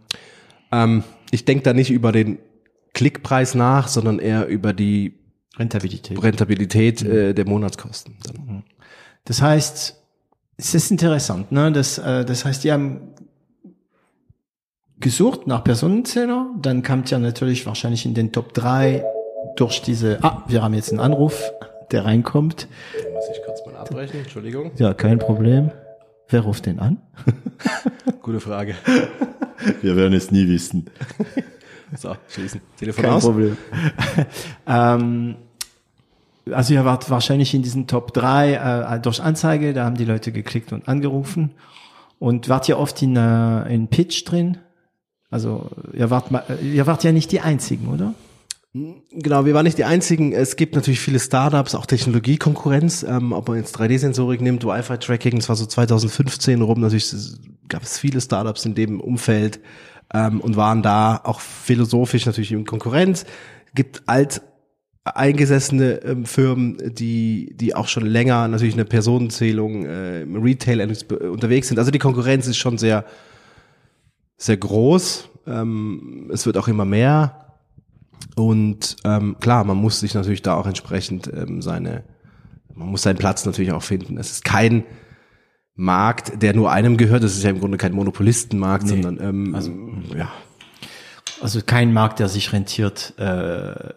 Ich denke da nicht über den Klickpreis nach, sondern eher über die Rentabilität. Rentabilität äh, der Monatskosten. Dann. Das heißt, es ist interessant, ne? Das, äh, das heißt, die haben gesucht nach Personenzähler, dann kam ja natürlich wahrscheinlich in den Top 3 durch diese, ah, wir haben jetzt einen Anruf, der reinkommt. Den muss ich kurz mal abbrechen, Entschuldigung. Ja, kein Problem. Wer ruft den an? [LAUGHS] Gute Frage. [LAUGHS] Wir werden es nie wissen. [LAUGHS] So, schließen. Telefon Kein aus. Problem. ähm, also ihr wart wahrscheinlich in diesen Top 3 äh, durch Anzeige, da haben die Leute geklickt und angerufen. Und wart ihr oft in, äh, in Pitch drin? Also ihr wart, ma- äh, ihr wart ja nicht die Einzigen, oder? Genau, wir waren nicht die einzigen. Es gibt natürlich viele Startups, auch Technologiekonkurrenz. Ähm, ob man jetzt 3D-Sensorik nimmt, Wi-Fi-Tracking, das war so 2015 rum. Natürlich gab es viele Startups in dem Umfeld ähm, und waren da auch philosophisch natürlich in Konkurrenz. Gibt alt eingesessene ähm, Firmen, die die auch schon länger natürlich eine Personenzählung äh, im Retail unterwegs sind. Also die Konkurrenz ist schon sehr sehr groß. Ähm, es wird auch immer mehr. Und ähm, klar, man muss sich natürlich da auch entsprechend ähm, seine, man muss seinen Platz natürlich auch finden. Es ist kein Markt, der nur einem gehört. Es ist ja im Grunde kein Monopolistenmarkt, Nee. sondern ähm, Also- ja, Also kein Markt, der sich rentiert. Äh,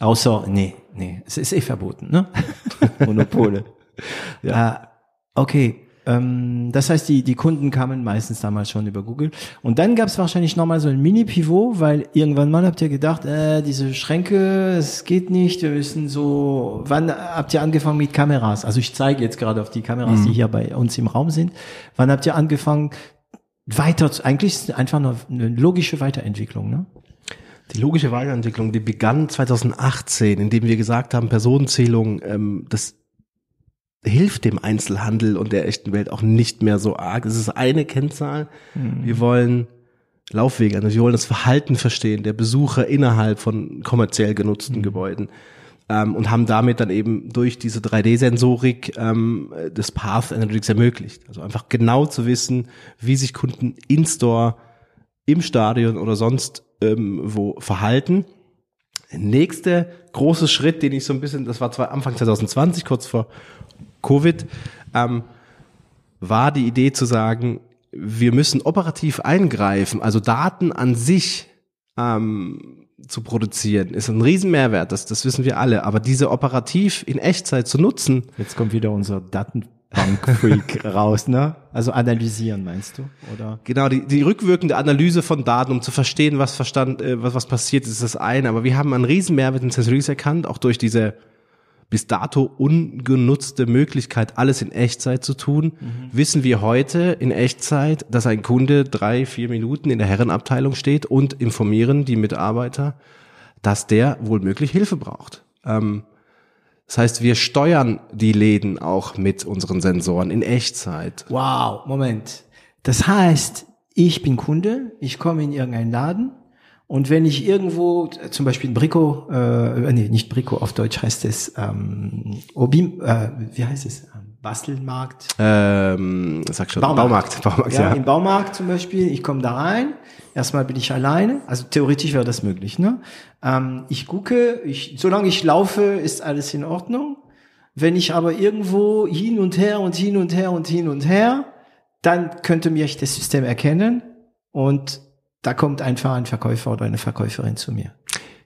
außer, nee, nee, es ist eh verboten, ne? [LAUGHS] Monopole. ja. Äh, okay, ähm, das heißt, die, die Kunden kamen meistens damals schon über Google. Und dann gab es wahrscheinlich nochmal so ein Mini-Pivot, weil irgendwann mal habt ihr gedacht, äh, diese Schränke, es geht nicht, wir müssen so, wann habt ihr angefangen mit Kameras? Also ich zeige jetzt gerade auf die Kameras, die hier bei uns im Raum sind. Wann habt ihr angefangen, weiter, zu- eigentlich ist es einfach nur eine logische Weiterentwicklung, ne? Die logische Weiterentwicklung, die begann 2018, indem wir gesagt haben, Personenzählung, ähm, das hilft dem Einzelhandel und der echten Welt auch nicht mehr so arg. Es ist eine Kennzahl. Wir wollen Laufwege, also wir wollen das Verhalten verstehen der Besucher innerhalb von kommerziell genutzten Gebäuden. Ähm, und haben damit dann eben durch diese 3D-Sensorik ähm, das Path Analytics ermöglicht. Also einfach genau zu wissen, wie sich Kunden in-Store im Stadion oder sonst ähm, wo verhalten. Der nächste große Schritt, den ich so ein bisschen, das war zwar Anfang 2020, kurz vor Covid, ähm, war die Idee zu sagen, wir müssen operativ eingreifen, also Daten an sich ähm, zu produzieren, ist ein Riesenmehrwert, das, das wissen wir alle, aber diese operativ in Echtzeit zu nutzen, Jetzt kommt wieder unser Datenbank-Freak [LAUGHS] raus, ne? Also analysieren, meinst du? Oder? Genau, die, die rückwirkende Analyse von Daten, um zu verstehen, was verstand, äh, was, was passiert ist, ist das eine. Aber wir haben einen riesen Mehrwert in Sensories erkannt, auch durch diese bis dato ungenutzte Möglichkeit, alles in Echtzeit zu tun, wissen wir heute in Echtzeit, dass ein Kunde drei, vier Minuten in der Herrenabteilung steht und informieren die Mitarbeiter, dass der wohl möglich Hilfe braucht. Ähm, das heißt, wir steuern die Läden auch mit unseren Sensoren in Echtzeit. Wow, Moment. Das heißt, ich bin Kunde, ich komme in irgendeinen Laden und wenn ich irgendwo, äh, zum Beispiel ein Brico, äh, nee, nicht Brico, auf Deutsch heißt es ähm, Obim, äh, wie heißt es? Ähm, Bastelmarkt. Ähm, sag schon, Baumarkt. Baumarkt, Baumarkt, Ja, ja. im Baumarkt zum Beispiel, ich komme da rein, erstmal bin ich alleine, also theoretisch wäre das möglich, ne? Ähm, ich gucke, ich, solange ich laufe, ist alles in Ordnung. Wenn ich aber irgendwo hin und her und hin und her und hin und her, dann könnte mich das System erkennen und da kommt einfach ein Verkäufer oder eine Verkäuferin zu mir.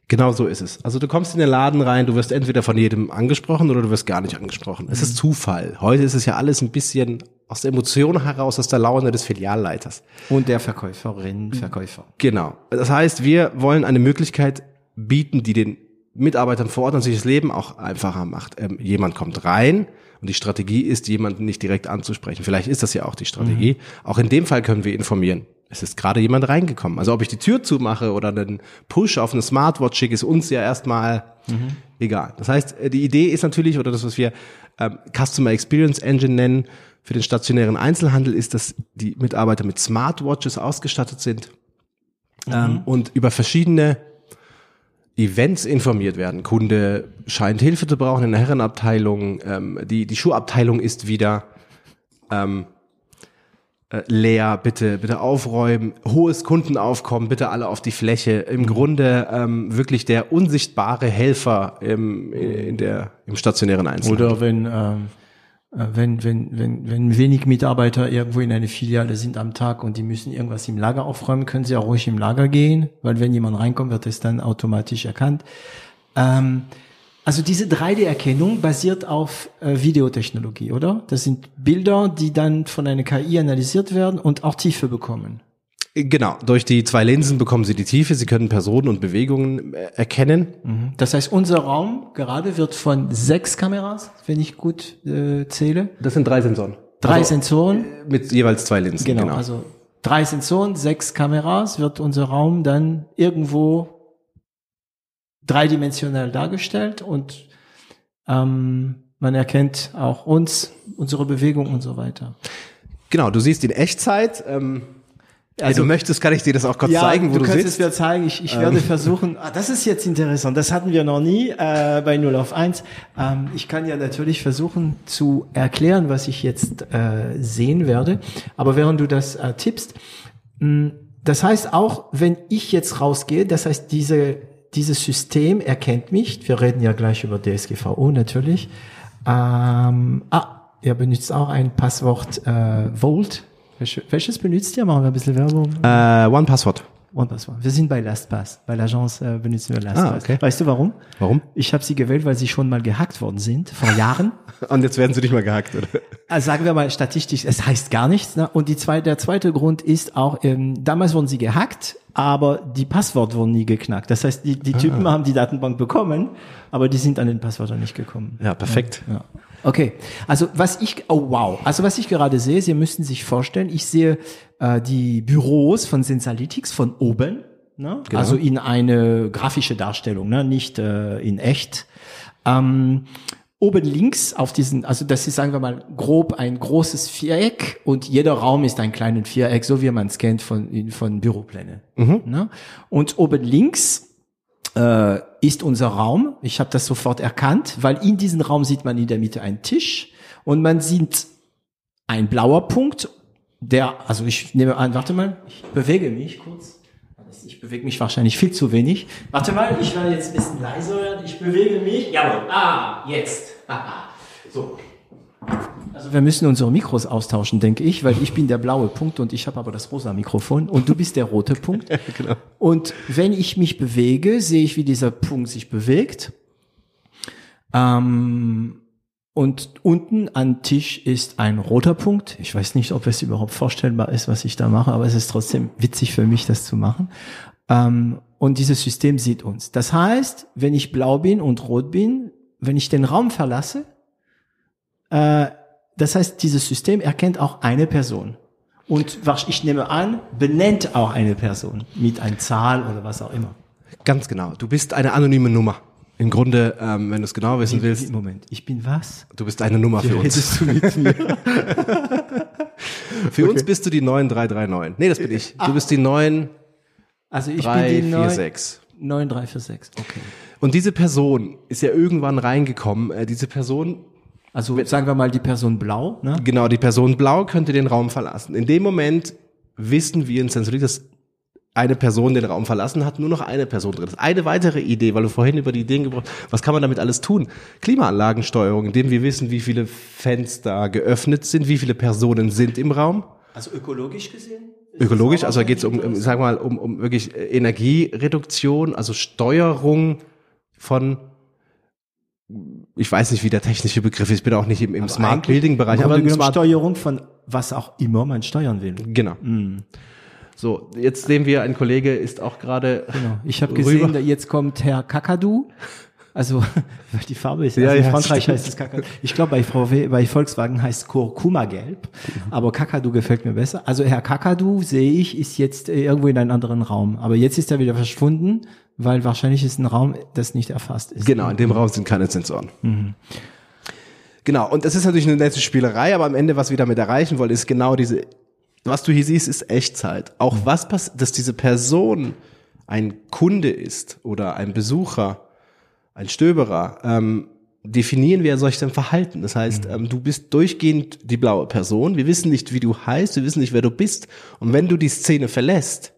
Genau so ist es. Also du kommst in den Laden rein, du wirst entweder von jedem angesprochen oder du wirst gar nicht angesprochen. Es ist Zufall. Heute ist es ja alles ein bisschen aus der Emotion heraus, aus der Laune des Filialleiters. Und der Verkäuferin, Verkäufer. Genau. Das heißt, wir wollen eine Möglichkeit bieten, die den Mitarbeitern vor Ort natürlich das Leben auch einfacher macht. Ähm, jemand kommt rein und die Strategie ist, jemanden nicht direkt anzusprechen. Vielleicht ist das ja auch die Strategie. Auch in dem Fall können wir informieren. es ist gerade jemand reingekommen. Also ob ich die Tür zumache oder einen Push auf eine Smartwatch schicke, ist uns ja erstmal mhm. egal. Das heißt, äh, die Idee ist natürlich, oder das, was wir ähm, Customer Experience Engine nennen, für den stationären Einzelhandel, ist, dass die Mitarbeiter mit Smartwatches ausgestattet sind mhm. ähm, und über verschiedene Events informiert werden. Kunde scheint Hilfe zu brauchen in der Herrenabteilung, ähm, die, die Schuhabteilung ist wieder ähm, äh, leer, bitte, bitte aufräumen, hohes Kundenaufkommen, bitte alle auf die Fläche. Im Grunde ähm, wirklich der unsichtbare Helfer im, in der, im stationären Einzelhandel. Oder wenn, ähm, äh, wenn, wenn, wenn, wenn wenig Mitarbeiter irgendwo in eine Filiale sind am Tag und die müssen irgendwas im Lager aufräumen, können sie auch ruhig im Lager gehen, weil wenn jemand reinkommt, wird es dann automatisch erkannt. Ähm, also diese 3D-Erkennung basiert auf äh, Videotechnologie, oder? Das sind Bilder, die dann von einer KI analysiert werden und auch Tiefe bekommen. Genau, durch die zwei Linsen bekommen Sie die Tiefe, Sie können Personen und Bewegungen äh, erkennen. Mhm. Das heißt, unser Raum gerade wird von sechs Kameras, wenn ich gut äh, zähle. Das sind drei Sensoren. Drei also, Sensoren. Äh, mit jeweils zwei Linsen. Genau, genau, also drei Sensoren, sechs Kameras, wird unser Raum dann irgendwo dreidimensional dargestellt und ähm, man erkennt auch uns, unsere Bewegung und so weiter. Genau, du siehst in Echtzeit. Ähm also, du möchtest, kann ich dir das auch kurz ja, zeigen, wo du, du kannst sitzt. es mir zeigen. Ich, ich werde ähm. versuchen. Ah, das ist jetzt interessant. Das hatten wir noch nie äh, bei 0 auf 1. Ähm, ich kann ja natürlich versuchen zu erklären, was ich jetzt äh, sehen werde. Aber während du das äh, tippst, mh, hm, das heißt auch, wenn ich jetzt rausgehe, das heißt diese dieses System erkennt mich. Wir reden ja gleich über DSGVO natürlich. Ähm, ah, ihr benutzt auch ein Passwort äh, Volt. Welches benutzt ihr? Machen wir ein bisschen Werbung. Äh, One Password. Wir sind bei LastPass. Bei l'Agence äh, benutzen wir LastPass. Ah, okay. Weißt du warum? Warum? Ich habe sie gewählt, weil sie schon mal gehackt worden sind, vor [LAUGHS] Jahren. Und jetzt werden sie nicht mal gehackt, oder? Also sagen wir mal statistisch, es heißt gar nichts. Ne? Und die zweite, der zweite Grund ist auch, ähm, damals wurden sie gehackt, aber die Passwort wurden nie geknackt. Das heißt, die, die Typen ah. haben die Datenbank bekommen, aber die sind an den Passwörtern nicht gekommen. Ja, perfekt. Ja. Okay, also was ich, oh wow, also was ich gerade sehe, Sie müssten sich vorstellen, ich sehe äh, die Büros von Sensalytics von oben, ne? Genau. also in eine grafische Darstellung, ne? nicht äh, in echt. Ähm, oben links auf diesen, also das ist, sagen wir mal, grob ein großes Viereck und jeder Raum ist ein kleines Viereck, so wie man es kennt von, von Büropläne. Mhm. Ne? Und oben links äh, ist unser Raum. Ich habe das sofort erkannt, weil in diesem Raum sieht man in der Mitte einen Tisch und man sieht ein blauer Punkt, der, also ich nehme an, warte mal, ich bewege mich kurz. Ich bewege mich wahrscheinlich viel zu wenig. Warte mal, ich werde jetzt ein bisschen leiser werden. Ich bewege mich. Jawohl. Ah, jetzt. [LAUGHS] so. Also wir müssen unsere Mikros austauschen, denke ich, weil ich bin der blaue Punkt und ich habe aber das rosa Mikrofon und du bist der rote Punkt. [LAUGHS] genau. Und wenn ich mich bewege, sehe ich, wie dieser Punkt sich bewegt. Ähm, und unten am Tisch ist ein roter Punkt. Ich weiß nicht, ob es überhaupt vorstellbar ist, was ich da mache, aber es ist trotzdem witzig für mich, das zu machen. Ähm, und dieses System sieht uns. Das heißt, wenn ich blau bin und rot bin, wenn ich den Raum verlasse, äh, das heißt, dieses System erkennt auch eine Person. Und was ich nehme an, benennt auch eine Person mit einer Zahl oder was auch immer. Ganz genau. Du bist eine anonyme Nummer. Im Grunde, ähm, wenn du es genau wissen willst. Moment, ich bin was? Du bist eine Nummer für uns. Du mit mir? [LAUGHS] für okay. uns bist du die 9339. Nee, das bin ich. Du bist die 9 Also ich 3, bin die 9, 4, 6. 9346. Okay. Und diese Person ist ja irgendwann reingekommen. Äh, diese Person also sagen wir mal die Person blau. Ne? Genau, die Person blau könnte den Raum verlassen. In dem Moment wissen wir in Sensorik, dass eine Person den Raum verlassen hat, nur noch eine Person drin ist. Eine weitere Idee, weil du vorhin über die Ideen gebraucht was kann man damit alles tun? Klimaanlagensteuerung, indem wir wissen, wie viele Fenster geöffnet sind, wie viele Personen sind im Raum. Also ökologisch gesehen? Ökologisch, also geht es um, um, sag mal, um, um wirklich Energiereduktion, also Steuerung von ich weiß nicht, wie der technische Begriff ist, ich bin auch nicht im, im Smart Building Bereich, aber Smart Steuerung von was auch immer man steuern will. Genau. Mm. So, jetzt sehen wir, ein Kollege ist auch gerade. Genau. Ich habe gesehen, jetzt kommt Herr Kakadu. Also [LAUGHS] die Farbe ist Ja, also in ja, Frankreich stimmt. heißt es Kakadu. Ich glaube bei VW, bei Volkswagen heißt Kurkuma gelb, aber Kakadu gefällt mir besser. Also Herr Kakadu sehe ich ist jetzt äh, irgendwo in einem anderen Raum, aber jetzt ist er wieder verschwunden, weil wahrscheinlich ist ein Raum, das nicht erfasst ist. Genau, in dem Raum sind keine Sensoren. Genau, und das ist natürlich eine nette Spielerei, aber am Ende, was wir damit erreichen wollen, ist genau diese, was du hier siehst, ist Echtzeit. Auch was passiert, dass diese Person ein Kunde ist oder ein Besucher, ein Stöberer, ähm, definieren wir solch ein Verhalten. Das heißt, ähm, du bist durchgehend die blaue Person. Wir wissen nicht, wie du heißt, wir wissen nicht, wer du bist. Und wenn du die Szene verlässt,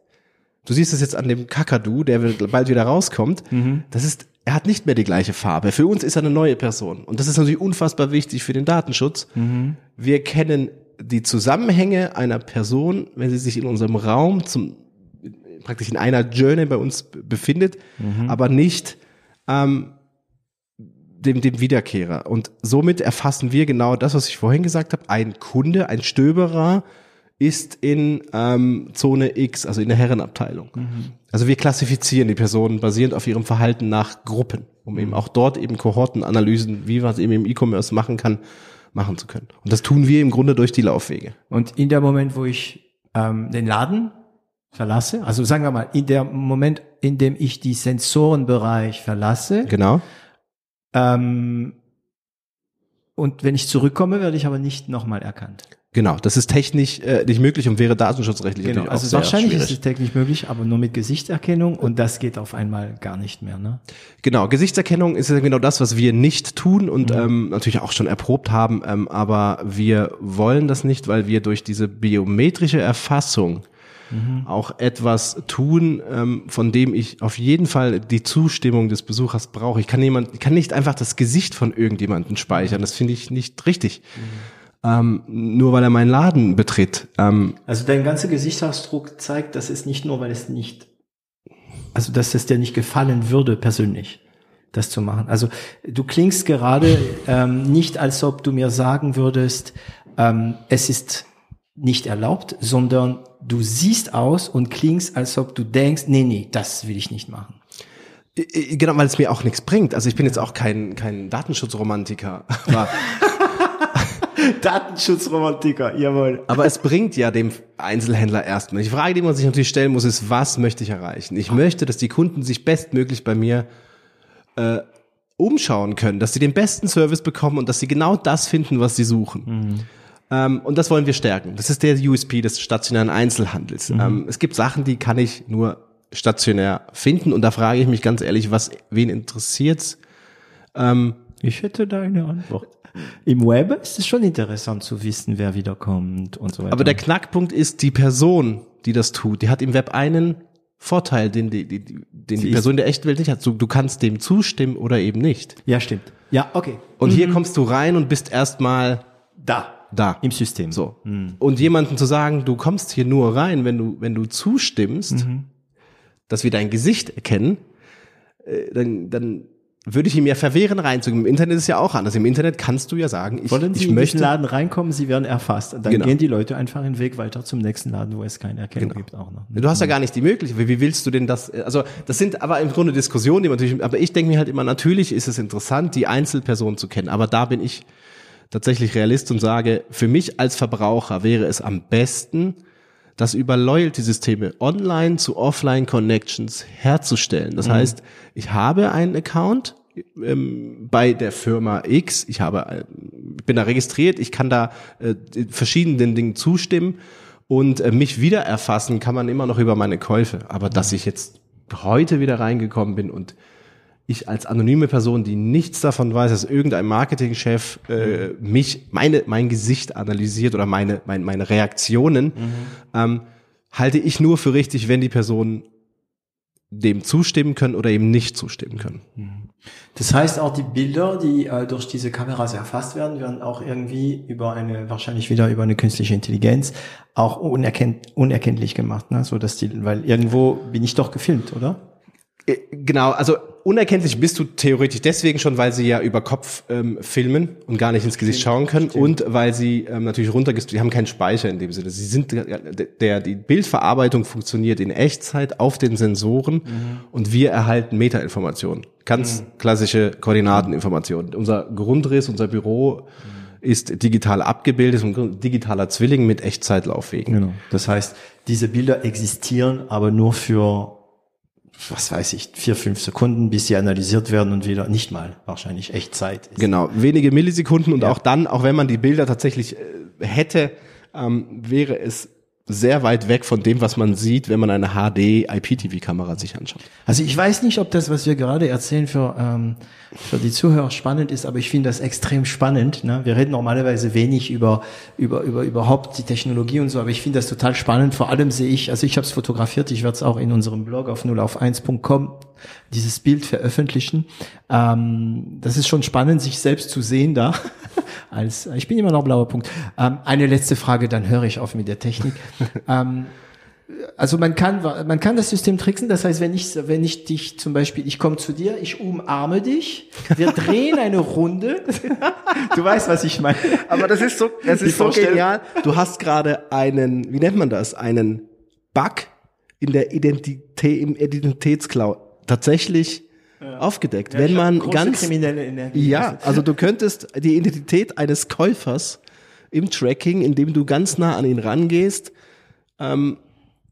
Du siehst es jetzt an dem Kakadu, der bald wieder rauskommt. Das ist, er hat nicht mehr die gleiche Farbe. Für uns ist er eine neue Person. Und das ist natürlich unfassbar wichtig für den Datenschutz. Wir kennen die Zusammenhänge einer Person, wenn sie sich in unserem Raum zum, praktisch in einer Journey bei uns befindet, aber nicht ähm, dem, dem Wiederkehrer. Und somit erfassen wir genau das, was ich vorhin gesagt habe. Ein Kunde, ein Stöberer ist in ähm, Zone X, also in der Herrenabteilung. Also wir klassifizieren die Personen basierend auf ihrem Verhalten nach Gruppen, um eben auch dort eben Kohortenanalysen, wie man es eben im E-Commerce machen kann, machen zu können. Und das tun wir im Grunde durch die Laufwege. Und in der Moment, wo ich ähm, den Laden verlasse, also sagen wir mal, in der Moment, in dem ich die Sensorenbereich verlasse, Genau. ähm, und wenn ich zurückkomme, werde ich aber nicht nochmal erkannt. Genau, das ist technisch äh, nicht möglich und wäre datenschutzrechtlich Genau, also wahrscheinlich schwierig. ist es technisch möglich, aber nur mit Gesichtserkennung und das geht auf einmal gar nicht mehr. Ne? Genau, Gesichtserkennung ist ja genau das, was wir nicht tun und ähm, natürlich auch schon erprobt haben, ähm, aber wir wollen das nicht, weil wir durch diese biometrische Erfassung auch etwas tun, ähm, von dem ich auf jeden Fall die Zustimmung des Besuchers brauche. Ich kann jemand, ich kann nicht einfach das Gesicht von irgendjemandem speichern. Das finde ich nicht richtig. Ähm, nur weil er meinen Laden betritt. Ähm, Also dein ganzer Gesichtsausdruck zeigt, dass es nicht nur, weil es nicht, also dass es dir nicht gefallen würde persönlich, das zu machen. Also du klingst gerade ähm, nicht, als ob du mir sagen würdest, ähm, es ist nicht erlaubt, sondern du siehst aus und klingst, als ob du denkst, nee, nee, das will ich nicht machen. Genau, weil es mir auch nichts bringt. Also ich bin jetzt auch kein, kein Datenschutzromantiker. Aber, [LAUGHS] Datenschutzromantiker, jawohl. aber es bringt ja dem Einzelhändler erstmal. Die Frage, die man sich natürlich stellen muss, ist, was möchte ich erreichen? Ich möchte, dass die Kunden sich bestmöglich bei mir äh, umschauen können, dass sie den besten Service bekommen und dass sie genau das finden, was sie suchen. Ähm, und das wollen wir stärken. Das ist der USP des stationären Einzelhandels. Ähm, es gibt Sachen, die kann ich nur stationär finden und da frage ich mich ganz ehrlich, was wen interessiert's? Ich hätte da eine Antwort. Im Web ist es schon interessant zu wissen, wer wiederkommt und so weiter. Aber der Knackpunkt ist, die Person, die das tut, die hat im Web einen Vorteil, den die, die, den die Person in der echten Welt nicht hat. Du, du kannst dem zustimmen oder eben nicht. ja, stimmt. Ja, okay. Und hier kommst du rein und bist erstmal Da. da. Im System. So. Und jemanden zu sagen, du kommst hier nur rein, wenn du, wenn du zustimmst, dass wir dein Gesicht erkennen, äh, dann, dann würde ich ihm ja verwehren reinzugehen. Im Internet ist ja auch anders. Im Internet kannst du ja sagen, ich, Wollen Sie ich in möchte. diesen Laden reinkommen, Sie werden erfasst. Dann Genau. gehen die Leute einfach den Weg weiter zum nächsten Laden, wo es keine Erkennung gibt auch noch. Du hast ja gar nicht die Möglichkeit. Wie willst du denn das? Also das sind aber im Grunde Diskussionen, die man natürlich. Aber ich denke mir halt immer, natürlich ist es interessant, die Einzelperson zu kennen. Aber da bin ich tatsächlich Realist und sage, für mich als Verbraucher wäre es am besten, das über Loyalty-Systeme online zu Offline-Connections herzustellen. Das heißt, ich habe einen Account ähm, bei der Firma X, ich habe, äh, bin da registriert, ich kann da äh, verschiedenen Dingen zustimmen. Und äh, mich wieder erfassen kann man immer noch über meine Käufe. Aber dass ich jetzt heute wieder reingekommen bin und ich als anonyme Person, die nichts davon weiß, dass irgendein Marketingchef äh, mich, meine, mein Gesicht analysiert oder meine, mein, meine Reaktionen, ähm, halte ich nur für richtig, wenn die Personen dem zustimmen können oder eben nicht zustimmen können. Das heißt auch die Bilder, die äh, durch diese Kameras erfasst werden, werden auch irgendwie über eine, wahrscheinlich wieder über eine künstliche Intelligenz auch unerkennt, unerkenntlich gemacht, ne? so dass die, weil irgendwo bin ich doch gefilmt, oder? Äh, Genau, also unerkenntlich bist du theoretisch deswegen schon, weil sie ja über Kopf ähm, filmen und gar nicht ins Gesicht schauen können und weil sie ähm, natürlich runtergest, die haben keinen Speicher in dem Sinne. Sie sind der die Bildverarbeitung funktioniert in Echtzeit auf den Sensoren mhm. und wir erhalten Metainformationen, ganz mhm. klassische Koordinateninformationen. Unser Grundriss, unser Büro mhm ist digital abgebildet, ein digitaler Zwilling mit Echtzeitlaufwegen. Genau. Das heißt, diese Bilder existieren aber nur für was weiß ich, vier, fünf Sekunden, bis sie analysiert werden und wieder nicht mal wahrscheinlich Echtzeit ist. Genau, wenige Millisekunden und ja. auch dann, auch wenn man die Bilder tatsächlich äh, hätte, ähm, wäre es sehr weit weg von dem, was man sieht, wenn man eine HD IPTV-Kamera sich anschaut. Also ich weiß nicht, ob das, was wir gerade erzählen, für, ähm, für die Zuhörer spannend ist, aber ich finde das extrem spannend. Ne? Wir reden normalerweise wenig über, über, über überhaupt die Technologie und so, aber ich finde das total spannend. Vor allem sehe ich, also ich habe es fotografiert, ich werde es auch in unserem Blog auf 0 auf 1.com dieses Bild veröffentlichen. Ähm, das ist schon spannend, sich selbst zu sehen da. [LAUGHS] Als ich bin immer noch blauer Punkt. Ähm, eine letzte Frage, dann höre ich auf mit der Technik. ähm, also man kann man kann das System tricksen. Das heißt, wenn ich wenn ich dich zum Beispiel, ich komme zu dir, ich umarme dich, wir [LAUGHS] drehen eine Runde. du weißt, was ich meine. Aber das ist so, es ist so genial. Du hast gerade einen, wie nennt man das, einen Bug in der Identität im Identitätsklau tatsächlich ja. aufgedeckt. Ja, Wenn man ganz kriminelle Energie. Ja, also du könntest die Identität eines Käufers im Tracking, indem du ganz nah an ihn rangehst, ähm,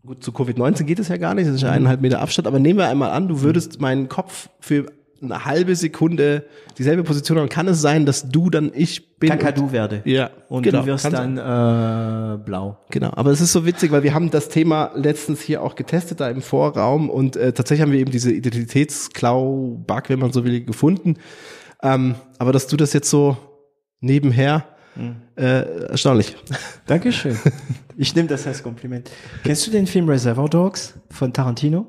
gut, zu Covid-19 geht es ja gar nicht, das ist ja mhm. eineinhalb Meter Abstand, aber nehmen wir einmal an, du würdest meinen Kopf für eine halbe Sekunde dieselbe Position haben, kann es sein, dass du dann ich bin. Kakadu werde. Ja. Und genau, du wirst dann äh, blau. Genau. Aber es ist so witzig, weil wir haben das Thema letztens hier auch getestet, da im Vorraum und äh, tatsächlich haben wir eben diese Identitätsklau-Bug, wenn man so will, gefunden. Ähm, aber dass du das jetzt so nebenher mhm. äh, erstaunlich. [LAUGHS] Dankeschön. Ich nehme das als Kompliment. Kennst du den Film Reservoir Dogs von Tarantino?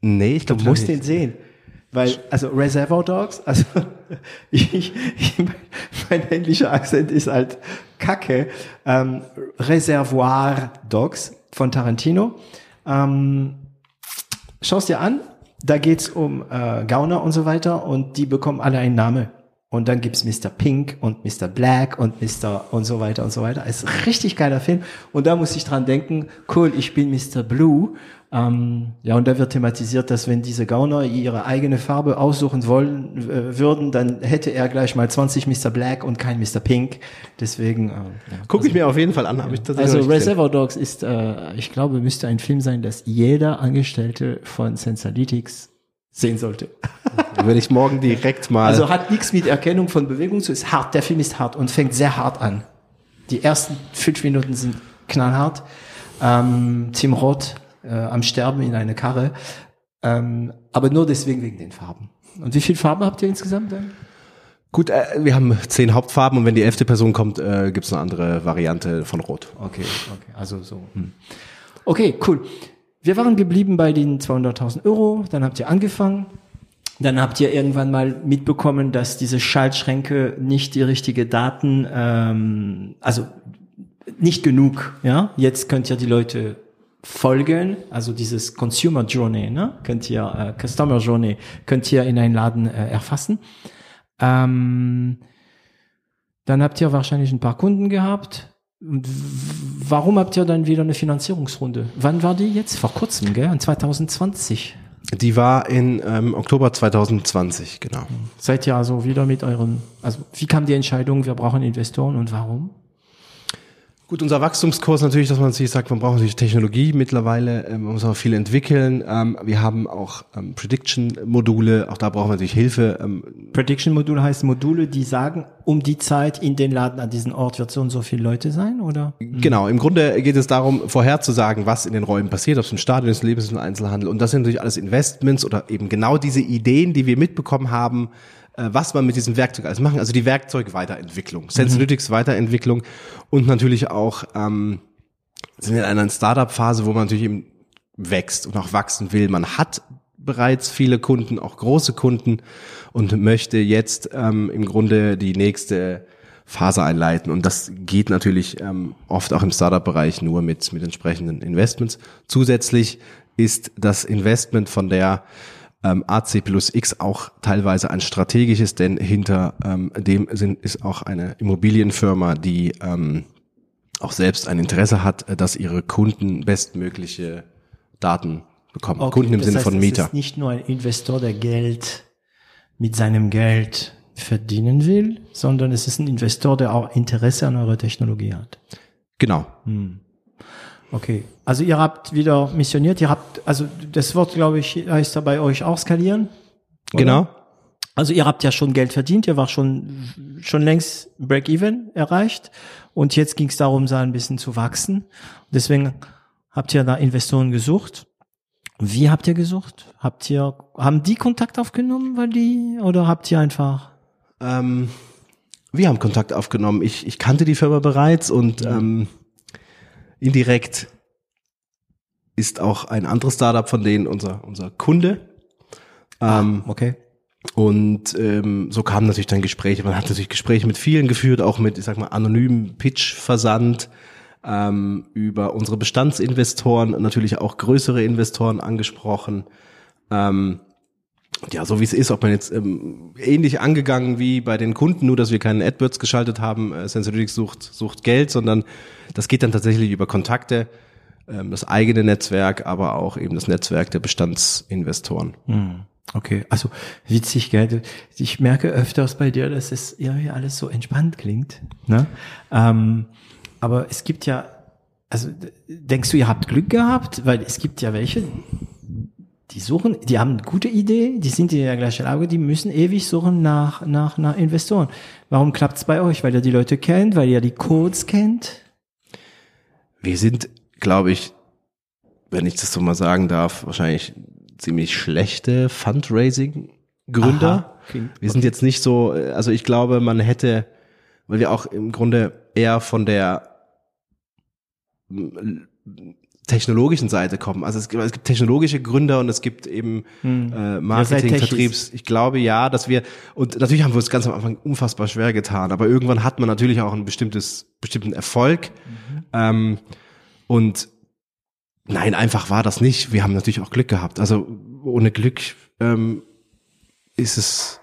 Nee, ich glaube Du musst den sehen. Weil, also Reservoir Dogs, also [LAUGHS] ich, ich, mein englischer Akzent ist halt Kacke. Ähm, Reservoir Dogs von Tarantino. Ähm, Schau's dir an, da geht's um äh, Gauner und so weiter und die bekommen alle einen Namen. Und dann gibt's Mr. Pink und Mr. Black und Mr. und so weiter und so weiter. Es ist richtig geiler Film. Und da muss ich dran denken, cool, ich bin Mr. Blue ähm, ja, und da wird thematisiert, dass wenn diese Gauner ihre eigene Farbe aussuchen wollen äh, würden, dann hätte er gleich mal 20 Mr. Black und kein Mr. Pink. Deswegen äh, ja, gucke also, ich mir auf jeden Fall an. Ja. Ich also Reservoir Dogs ist, äh, ich glaube, müsste ein Film sein, dass jeder Angestellte von Sensalytics sehen sollte. [LAUGHS] Würde ich morgen direkt mal. Also hat nichts mit Erkennung von Bewegung zu, ist hart. Der Film ist hart und fängt sehr hart an. Die ersten fünf Minuten sind knallhart. Ähm, Tim Roth äh, am Sterben in eine Karre. Ähm, aber nur deswegen wegen den Farben. Und wie viele Farben habt ihr insgesamt? Dann? Gut, äh, wir haben zehn Hauptfarben und wenn die elfte Person kommt, äh, gibt es eine andere Variante von Rot. Okay, okay, also so. Hm. Okay, cool. Wir waren geblieben bei den 200.000 Euro, dann habt ihr angefangen. Dann habt ihr irgendwann mal mitbekommen, dass diese Schaltschränke nicht die richtige Daten, ähm, also nicht genug. Ja, jetzt könnt ihr die Leute folgen, also dieses Consumer Journey, ne, könnt ihr, äh, Customer Journey, könnt ihr in einen Laden äh, erfassen. Ähm, dann habt ihr wahrscheinlich ein paar Kunden gehabt. Und warum habt ihr dann wieder eine Finanzierungsrunde? Wann war die jetzt? Vor kurzem, gell? In 2020. Die war in ähm, Oktober 2020, genau. Seid ihr also wieder mit euren, also wie kam die Entscheidung, wir brauchen Investoren und warum? Gut, unser Wachstumskurs natürlich, dass man sich sagt, man braucht natürlich Technologie mittlerweile, ähm, man muss auch viel entwickeln. Ähm, wir haben auch ähm, Prediction-Module, auch da brauchen wir natürlich Hilfe. Prediction-Module heißt Module, die sagen, um die Zeit in den Laden an diesem Ort wird so und so viele Leute sein, oder? Genau, im Grunde geht es darum, vorherzusagen, was in den Räumen passiert, ob es im Stadion ist, Lebensmittel, Einzelhandel. Und das sind natürlich alles Investments oder eben genau diese Ideen, die wir mitbekommen haben, was man mit diesem Werkzeug alles machen. Also die Werkzeugweiterentwicklung, Sensorytics Weiterentwicklung und natürlich auch ähm, sind in einer Startup-Phase, wo man natürlich eben wächst und auch wachsen will. Man hat bereits viele Kunden, auch große Kunden und möchte jetzt ähm, im Grunde die nächste Phase einleiten. Und das geht natürlich ähm, oft auch im Startup-Bereich nur mit, mit entsprechenden Investments. Zusätzlich ist das Investment von der ähm, AC plus X auch teilweise ein strategisches, denn hinter ähm, dem sind, ist auch eine Immobilienfirma, die ähm, auch selbst ein Interesse hat, äh, dass ihre Kunden bestmögliche Daten bekommen. Okay, Kunden im Sinne heißt, von Es Mieter. ist nicht nur ein Investor, der Geld mit seinem Geld verdienen will, sondern es ist ein Investor, der auch Interesse an eurer Technologie hat. Genau. Okay. Also ihr habt wieder missioniert, ihr habt, also das Wort, glaube ich, heißt da bei euch auch skalieren. Oder? Genau. Also ihr habt ja schon Geld verdient, ihr war schon schon längst Break-Even erreicht und jetzt ging es darum, da ein bisschen zu wachsen. Deswegen habt ihr da Investoren gesucht. Wie habt ihr gesucht? Habt ihr haben die Kontakt aufgenommen, weil die oder habt ihr einfach Ähm, wir haben Kontakt aufgenommen. Ich, ich kannte die Firma bereits und ähm, indirekt ist auch ein anderes Startup von denen unser, unser Kunde. Ähm, okay? Und ähm, so kamen natürlich dann Gespräche. Man hat natürlich Gespräche mit vielen geführt, auch mit, ich sag mal, anonymen Pitch-Versand ähm, über unsere Bestandsinvestoren, natürlich auch größere Investoren angesprochen. Ähm, ja, so wie es ist, ob man jetzt ähm, ähnlich angegangen wie bei den Kunden, nur dass wir keinen AdWords geschaltet haben, äh, Sensorytics sucht, sucht Geld, sondern das geht dann tatsächlich über Kontakte, ähm, das eigene Netzwerk, aber auch eben das Netzwerk der Bestandsinvestoren. Okay, also witzig, gell? Ich merke öfters bei dir, dass es irgendwie alles so entspannt klingt. Ne? Ähm, aber es gibt ja, also denkst du, ihr habt Glück gehabt? Weil es gibt ja welche, die suchen, die haben eine gute Idee, die sind in der gleichen Lage, die müssen ewig suchen nach, nach, nach Investoren. Warum klappt's bei euch? Weil ihr die Leute kennt, weil ihr die Codes kennt? Wir sind, glaube ich, wenn ich das so mal sagen darf, wahrscheinlich ziemlich schlechte Fundraising-Gründer. Okay. Wir sind jetzt nicht so, also ich glaube, man hätte, weil wir auch im Grunde eher von der technologischen Seite kommen. Also es gibt, es gibt technologische Gründer und es gibt eben äh, Marketing. Vertriebs. Ich glaube ja, dass wir und natürlich haben wir uns ganz am Anfang unfassbar schwer getan, aber irgendwann hat man natürlich auch ein bestimmtes bestimmten Erfolg ähm, und nein, einfach war das nicht. Wir haben natürlich auch Glück gehabt. Also ohne Glück ähm, ist es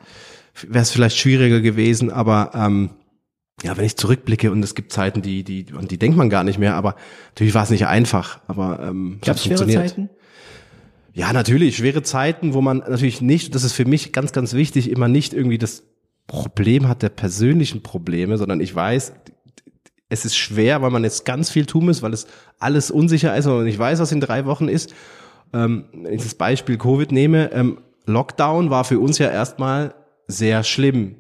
wäre es vielleicht schwieriger gewesen, aber ähm, ja, wenn ich zurückblicke und es gibt Zeiten, die, die, an die denkt man gar nicht mehr, aber natürlich war es nicht einfach, aber ähm, es hat Gab's schwere. Zeiten? Ja, natürlich, schwere Zeiten, wo man natürlich nicht, das ist für mich ganz, ganz wichtig, immer nicht irgendwie das Problem hat der persönlichen Probleme, sondern ich weiß, es ist schwer, weil man jetzt ganz viel tun muss, weil es alles unsicher ist, weil man nicht weiß, was in drei Wochen ist. Ähm, wenn ich das Beispiel Covid nehme, ähm, Lockdown war für uns ja erstmal sehr schlimm,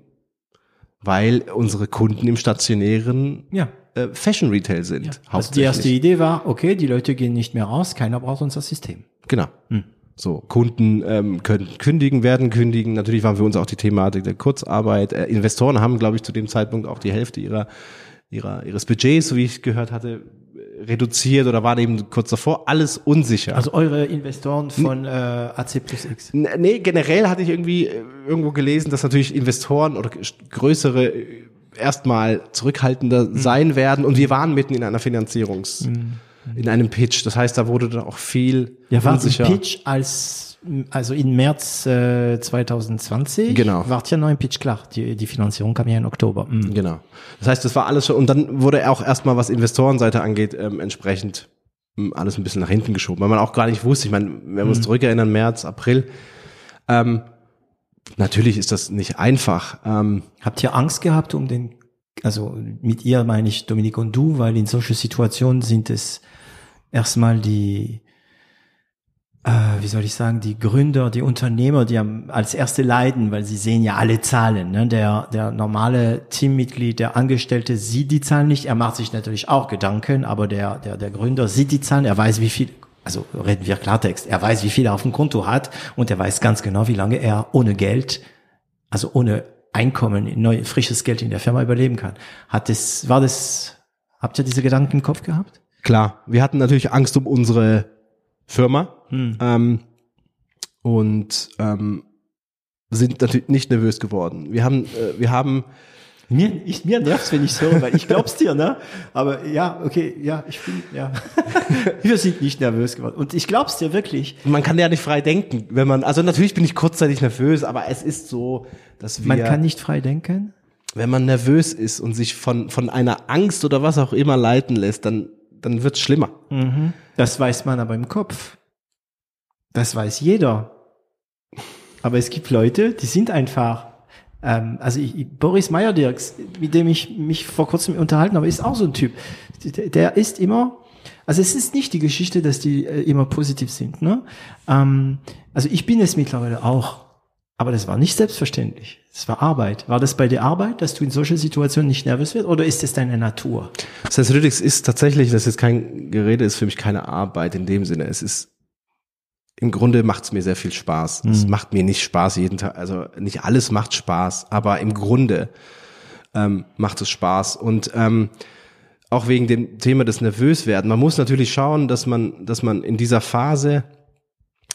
weil unsere Kunden im stationären Ja. äh, Fashion Retail sind. Also die erste Idee war, okay, die Leute gehen nicht mehr raus, keiner braucht unser System. Genau. Hm. So, Kunden ähm, können kündigen, werden kündigen. Natürlich waren für uns auch die Thematik der Kurzarbeit. Äh, Investoren haben, glaube ich, zu dem Zeitpunkt auch die Hälfte ihrer, ihrer ihres Budgets, so wie ich gehört hatte, reduziert oder waren eben kurz davor. Alles unsicher. Also eure Investoren von äh, AC plus X. Nee, generell hatte ich irgendwie äh, irgendwo gelesen, dass natürlich Investoren oder größere äh, erstmal zurückhaltender sein werden und wir waren mitten in einer Finanzierungs, in einem Pitch. Das heißt, da wurde dann auch viel wart im unsicher. Pitch als, also in März äh, 2020. Genau. Wart ja noch im Pitch klar. Die, die Finanzierung kam ja im Oktober. Mhm. Genau. Das heißt, das war alles schon, und dann wurde auch erstmal, was Investorenseite angeht, ähm, entsprechend ähm, alles ein bisschen nach hinten geschoben, weil man auch gar nicht wusste. Ich meine, wenn wir uns zurückerinnern, März, April, ähm, natürlich ist das nicht einfach. Ähm, Habt ihr Angst gehabt um den, also mit ihr meine ich Dominik und du, weil in solchen Situationen sind es erstmal die, wie soll ich sagen, die Gründer, die Unternehmer, die am, als erste leiden, weil sie sehen ja alle Zahlen. Ne? Der, der normale Teammitglied, der Angestellte sieht die Zahlen nicht. Er macht sich natürlich auch Gedanken, aber der, der, der Gründer sieht die Zahlen, er weiß, wie viel, also reden wir Klartext, er weiß, wie viel er auf dem Konto hat und er weiß ganz genau, wie lange er ohne Geld, also ohne Einkommen, neu, frisches Geld in der Firma überleben kann. Hat das, war das, habt ihr diese Gedanken im Kopf gehabt? klar, wir hatten natürlich Angst um unsere Firma ähm, und ähm, sind natürlich nicht nervös geworden. Wir haben, äh, wir haben Mir, ich, mir nervt's, wenn ich's höre, weil ich glaub's dir, ne? Aber ja, okay, ja, ich bin, ja. [LAUGHS] Wir sind nicht nervös geworden. Und ich glaub's dir wirklich. Man kann ja nicht frei denken, wenn man, also natürlich bin ich kurzzeitig nervös, aber es ist so, dass wir, Man kann nicht frei denken. wenn man nervös ist und sich von, von einer Angst oder was auch immer leiten lässt, dann, dann wird's schlimmer. Das weiß man aber im Kopf. Das weiß jeder. Aber es gibt Leute, die sind einfach. Ähm, also ich, Boris Meyerdirks, mit dem ich mich vor kurzem unterhalten habe, ist auch so ein Typ. Der, der ist immer. Also es ist nicht die Geschichte, dass die äh, immer positiv sind. Ne? Ähm, also ich bin es mittlerweile auch. Aber das war nicht selbstverständlich. Das war Arbeit. War das bei der Arbeit, dass du in solchen Situationen nicht nervös wirst? Oder ist es deine Natur? Sensorytics ist tatsächlich, das ist kein Gerede, ist für mich keine Arbeit in dem Sinne. Es ist im Grunde macht es mir sehr viel Spaß. Es macht mir nicht Spaß jeden Tag, also nicht alles macht Spaß, aber im Grunde ähm, macht es Spaß. Und ähm, auch wegen dem Thema des Nervöswerden. Man muss natürlich schauen, dass man, dass man in dieser Phase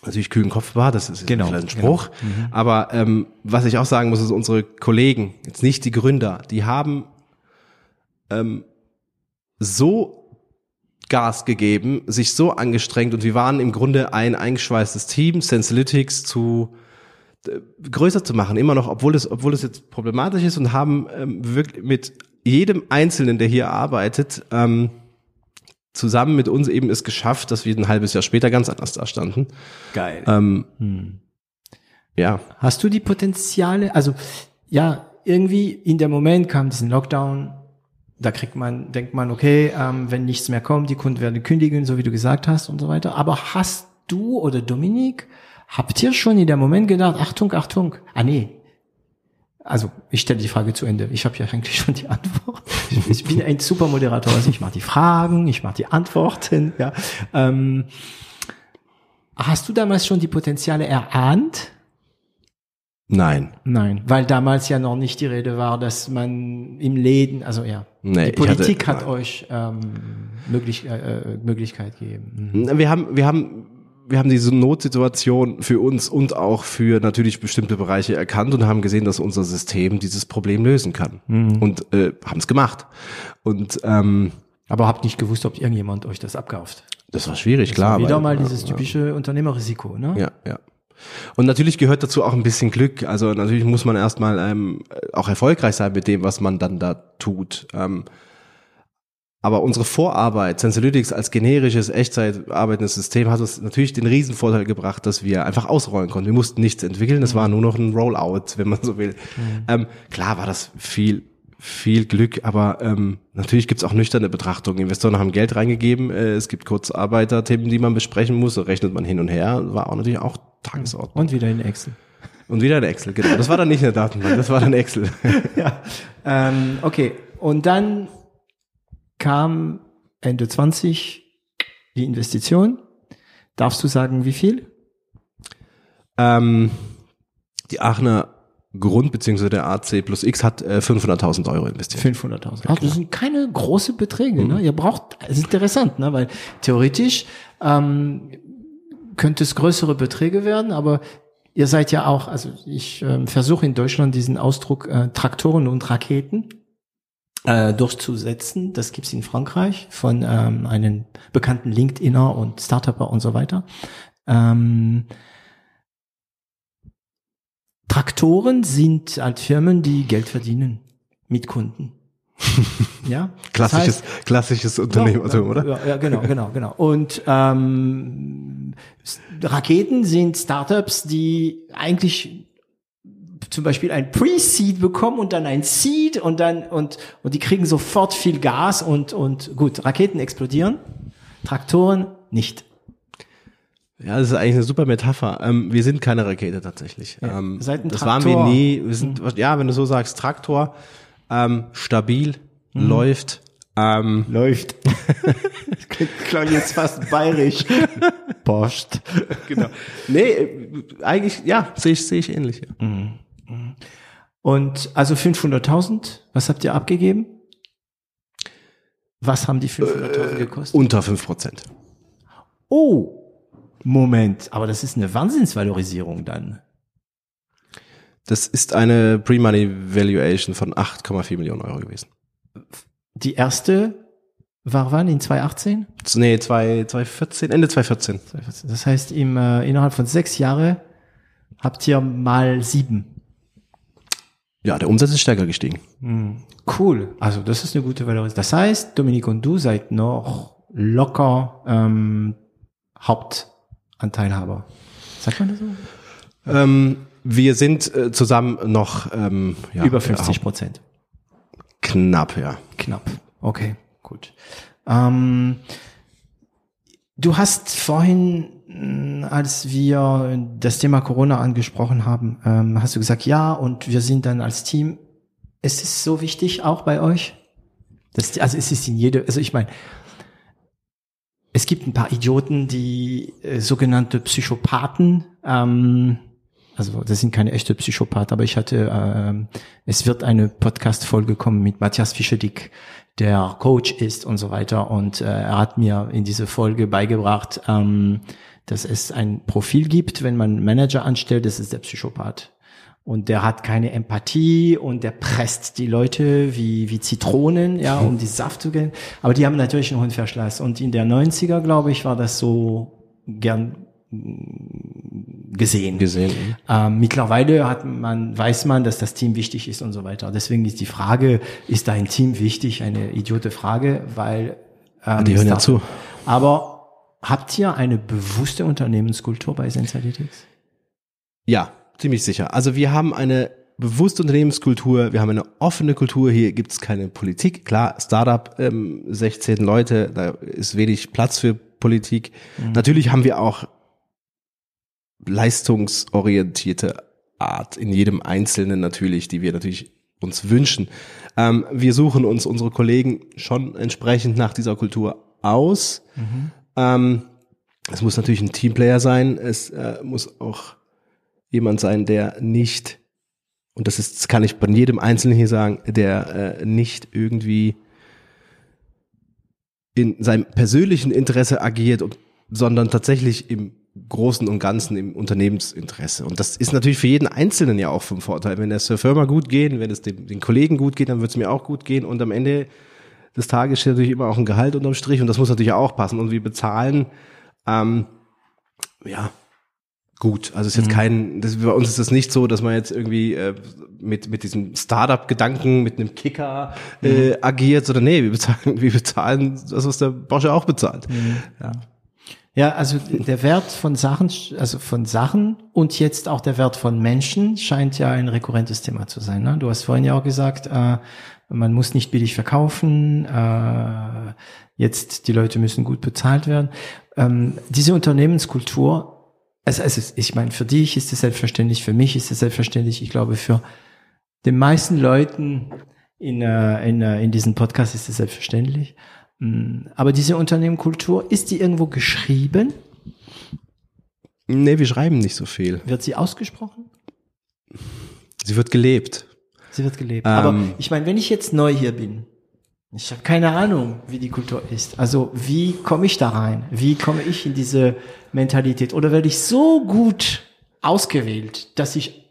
natürlich kühlen Kopf war, das ist Genau, ein Spruch. Aber ähm, was ich auch sagen muss, ist unsere Kollegen, jetzt nicht die Gründer, die haben ähm, so Gas gegeben, sich so angestrengt und wir waren im Grunde ein eingeschweißtes Team, Sensalytics zu äh, größer zu machen, immer noch, obwohl es, obwohl es jetzt problematisch ist und haben ähm, wirklich mit jedem Einzelnen, der hier arbeitet, ähm, zusammen mit uns eben es geschafft, dass wir ein halbes Jahr später ganz anders dastanden. Geil. Ähm, Ja, Hast du die Potenziale? Also ja, irgendwie in der Moment kam diesen Lockdown. Da kriegt man, denkt man, okay, ähm, wenn nichts mehr kommt, die Kunden werden kündigen, so wie du gesagt hast und so weiter. Aber hast du oder Dominik, habt ihr schon in der Moment gedacht, Achtung, Achtung, ah nee. Also ich stelle die Frage zu Ende. Ich habe ja eigentlich schon die Antwort. Ich, ich bin ein super Moderator. Also ich mache die Fragen, ich mache die Antworten. Ja. Ähm, hast du damals schon die Potenziale erahnt? Nein. Nein, weil damals ja noch nicht die Rede war, dass man im Läden, also ja, Nee, die Politik hatte- hat euch ähm, möglich, äh, äh, Möglichkeit gegeben. Mhm. Wir haben, wir haben, wir haben diese Notsituation für uns und auch für natürlich bestimmte Bereiche erkannt und haben gesehen, dass unser System dieses Problem lösen kann. Und äh, haben es gemacht. Und ähm, Aber habt nicht gewusst, ob irgendjemand euch das abkauft. das war schwierig, klar. Wieder weil- mal dieses typische Unternehmerrisiko, ne? Ja, ja. Und natürlich gehört dazu auch ein bisschen Glück. Also natürlich muss man erstmal ähm, auch erfolgreich sein mit dem, was man dann da tut. Ähm, aber unsere Vorarbeit, Sensolytics als generisches, Echtzeit arbeitendes System hat uns natürlich den Riesenvorteil gebracht, dass wir einfach ausrollen konnten. Wir mussten nichts entwickeln, das war nur noch ein Rollout, wenn man so will. Ähm, klar war das viel, viel Glück, aber ähm, natürlich gibt's auch nüchterne Betrachtungen. Investoren haben Geld reingegeben, äh, es gibt Kurzarbeiterthemen, die man besprechen muss, so rechnet man hin und her, war auch natürlich auch Tagesordnung. Und wieder in Excel. Und wieder eine Excel, genau. Das war dann nicht eine Datenbank, das war dann Excel. [LAUGHS] ja. Ähm, okay. Und dann kam Ende 20 die Investition. Darfst du sagen, wie viel? ähm, die Aachener Grund beziehungsweise der AC plus X hat äh, 500.000 Euro investiert. 500.000. Ach, das sind keine große Beträge. Ne? Ihr braucht, es ist interessant, ne? weil theoretisch ähm, könnte es größere Beträge werden, aber ihr seid ja auch, also ich ähm, versuche in Deutschland diesen Ausdruck äh, Traktoren und Raketen äh, durchzusetzen. Das gibt's in Frankreich von ähm, einem bekannten LinkedIner und Startupper und so weiter. Ähm, Traktoren sind halt Firmen, die Geld verdienen mit Kunden. [LAUGHS] ja, Das Klassisches, heißt, klassisches Unternehmen, also, oder? Ja, ja, genau, genau, genau. Und ähm, Raketen sind Startups, die eigentlich zum Beispiel ein Pre-Seed bekommen und dann ein Seed und dann und und die kriegen sofort viel Gas und und gut, Raketen explodieren, Traktoren nicht. Ja, das ist eigentlich eine super Metapher. Ähm, wir sind keine Rakete tatsächlich. Ja, ähm, seid ein das Traktor. Mhm. waren wir nie. Wir sind, ja, wenn du so sagst, Traktor, ähm, stabil, Mhm. läuft. Ähm, Läuft. [LAUGHS] Klang jetzt fast bayerisch. [LAUGHS] Post. genau. Nee, äh, eigentlich, ja, sehe ich, sehe ich ähnlich. Ja. Und also 500.000, was habt ihr abgegeben? Was haben die 500.000 gekostet? Unter fünf Prozent. Oh, Moment, aber das ist eine Wahnsinnsvalorisierung dann. Das ist eine Pre-Money Valuation von 8,4 Millionen Euro gewesen. Die erste war wann? In 2018? Nee, 2014, Ende 2014. Das heißt, im, äh, innerhalb von sechs Jahre habt ihr mal sieben. Ja, der Umsatz ist stärker gestiegen. Mhm. Cool. Also das ist eine gute Valorisierung. Das heißt, Dominik und du seid noch locker ähm, Hauptanteilhaber. Sagt man das so? Ähm, wir sind äh, zusammen noch ähm, ja, über 50 Prozent. Knapp, ja. Knapp. Okay, gut. Ähm, du hast vorhin, mm, als wir das Thema Corona angesprochen haben, ähm, hast du gesagt, ja, und wir sind dann als Team. Ist es so wichtig auch bei euch? Das, also es ist in jede, also ich meine, es gibt ein paar Idioten, die äh, sogenannte Psychopathen, ähm, also das sind keine echte Psychopathen, aber ich hatte, äh, es wird eine Podcast-Folge kommen mit Matthias Fischedick, der Coach ist und so weiter. Und äh, er hat mir in diese Folge beigebracht, ähm, dass es ein Profil gibt, wenn man Manager anstellt, das ist der Psychopath. Und der hat keine Empathie und der presst die Leute wie, wie Zitronen, ja, um die Saft zu gehen. Aber die haben natürlich einen hohen Verschleiß. Und in der 90er, glaube ich, war das so gern gesehen. gesehen. Ähm, mittlerweile hat man, weiß man, dass das Team wichtig ist und so weiter. Deswegen ist die Frage, ist dein Team wichtig? Eine idiote Frage, weil ähm, die hören ja zu. Aber habt ihr eine bewusste Unternehmenskultur bei Sensalytics? Ja, ziemlich sicher. Also wir haben eine bewusste Unternehmenskultur, wir haben eine offene Kultur, hier gibt es keine Politik. Klar, Startup, ähm, 16 Leute, da ist wenig Platz für Politik. Mhm. Natürlich haben wir auch leistungsorientierte Art in jedem Einzelnen natürlich, die wir natürlich uns wünschen. Ähm, wir suchen uns unsere Kollegen schon entsprechend nach dieser Kultur aus. Mhm. Ähm, es muss natürlich ein Teamplayer sein. Es äh, muss auch jemand sein, der nicht, und das ist, das kann ich bei jedem Einzelnen hier sagen, der äh, nicht irgendwie in seinem persönlichen Interesse agiert, sondern tatsächlich im Großen und Ganzen im Unternehmensinteresse. Und das ist natürlich für jeden Einzelnen ja auch vom Vorteil. Wenn es der Firma gut geht, wenn es dem, den Kollegen gut geht, dann wird es mir auch gut gehen. Und am Ende des Tages steht natürlich immer auch ein Gehalt unterm Strich und das muss natürlich auch passen. Und wir bezahlen, ähm, ja, gut. Also ist jetzt mhm. kein, das, bei uns ist es nicht so, dass man jetzt irgendwie äh, mit mit diesem Startup-Gedanken, mit einem Kicker äh, mhm. agiert, sondern nee, wir bezahlen, [LAUGHS] wir bezahlen das, was der Bosche auch bezahlt. Mhm. Ja. Ja, also der Wert von Sachen, also von Sachen und jetzt auch der Wert von Menschen scheint ja ein rekurrentes Thema zu sein. Ne? Du hast vorhin ja auch gesagt, äh, man muss nicht billig verkaufen, äh, jetzt die Leute müssen gut bezahlt werden. Ähm, diese Unternehmenskultur, also, also ich meine, für dich ist es selbstverständlich, für mich ist es selbstverständlich, ich glaube, für den meisten Leuten in, äh, in, äh, in diesem Podcast ist es selbstverständlich. Hm, aber diese Unternehmenkultur, ist die irgendwo geschrieben? Nee, wir schreiben nicht so viel. Wird sie ausgesprochen? Sie wird gelebt. Sie wird gelebt. Ähm, Aber ich meine, wenn ich jetzt neu hier bin, ich habe keine Ahnung, wie die Kultur ist. Also wie komme ich da rein? Wie komme ich in diese Mentalität? Oder werde ich so gut ausgewählt, dass ich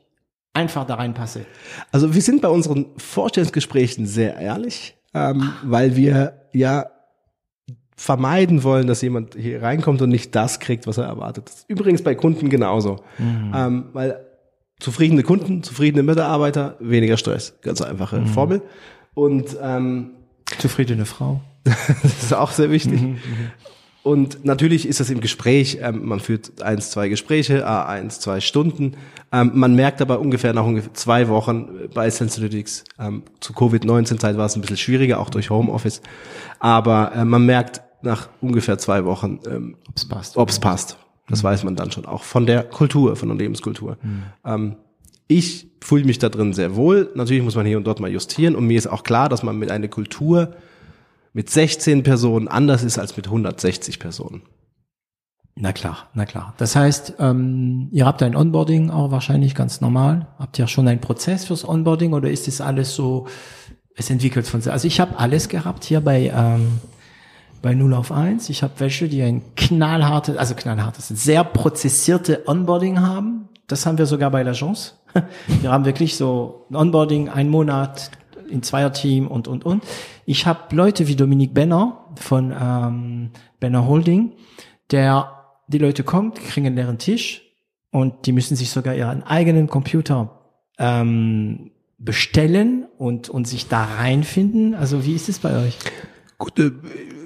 einfach da reinpasse? Also wir sind bei unseren Vorstellungsgesprächen sehr ehrlich, ähm, weil wir ja vermeiden wollen, dass jemand hier reinkommt und nicht das kriegt, was er erwartet. Übrigens bei Kunden genauso. Mhm. Ähm, weil zufriedene Kunden, zufriedene Mitarbeiter, weniger Stress. Ganz einfache mhm. Formel. Und ähm, zufriedene Frau. [LAUGHS] das ist auch sehr wichtig. Mhm, mhm. Und natürlich ist das im Gespräch, ähm, man führt eins, zwei Gespräche, a eins, zwei Stunden. Ähm, man merkt aber ungefähr nach ungefähr zwei Wochen bei Sensorytics, ähm, zu Covid-19-Zeit war es ein bisschen schwieriger, auch durch Homeoffice. Aber äh, man merkt nach ungefähr zwei Wochen, ähm, ob es passt. Ob's passt. Das mhm. weiß man dann schon auch von der Kultur, von der Lebenskultur. Mhm. Ich fühle mich da drin sehr wohl. Natürlich muss man hier und dort mal justieren. Und mir ist auch klar, dass man mit einer Kultur mit 16 Personen anders ist als mit 160 Personen. Na klar, na klar. Das heißt, ähm, ihr habt ein Onboarding auch wahrscheinlich ganz normal. Habt ihr schon einen Prozess fürs Onboarding oder ist das alles so, es entwickelt von sich? Also ich habe alles gehabt hier bei ähm, bei 0 auf 1. Ich habe welche, die ein knallhartes, also knallhartes, sehr prozessierte Onboarding haben. Das haben wir sogar bei l'Agence. [LAUGHS] Wir haben wirklich so Onboarding, ein Monat in Zweierteam und, und, und. Ich habe Leute wie Dominik Benner von ähm, Benner Holding, der die Leute kommt, kriegen einen leeren Tisch und die müssen sich sogar ihren eigenen Computer ähm, bestellen und, und sich da reinfinden. Also wie ist es bei euch? Gut, äh,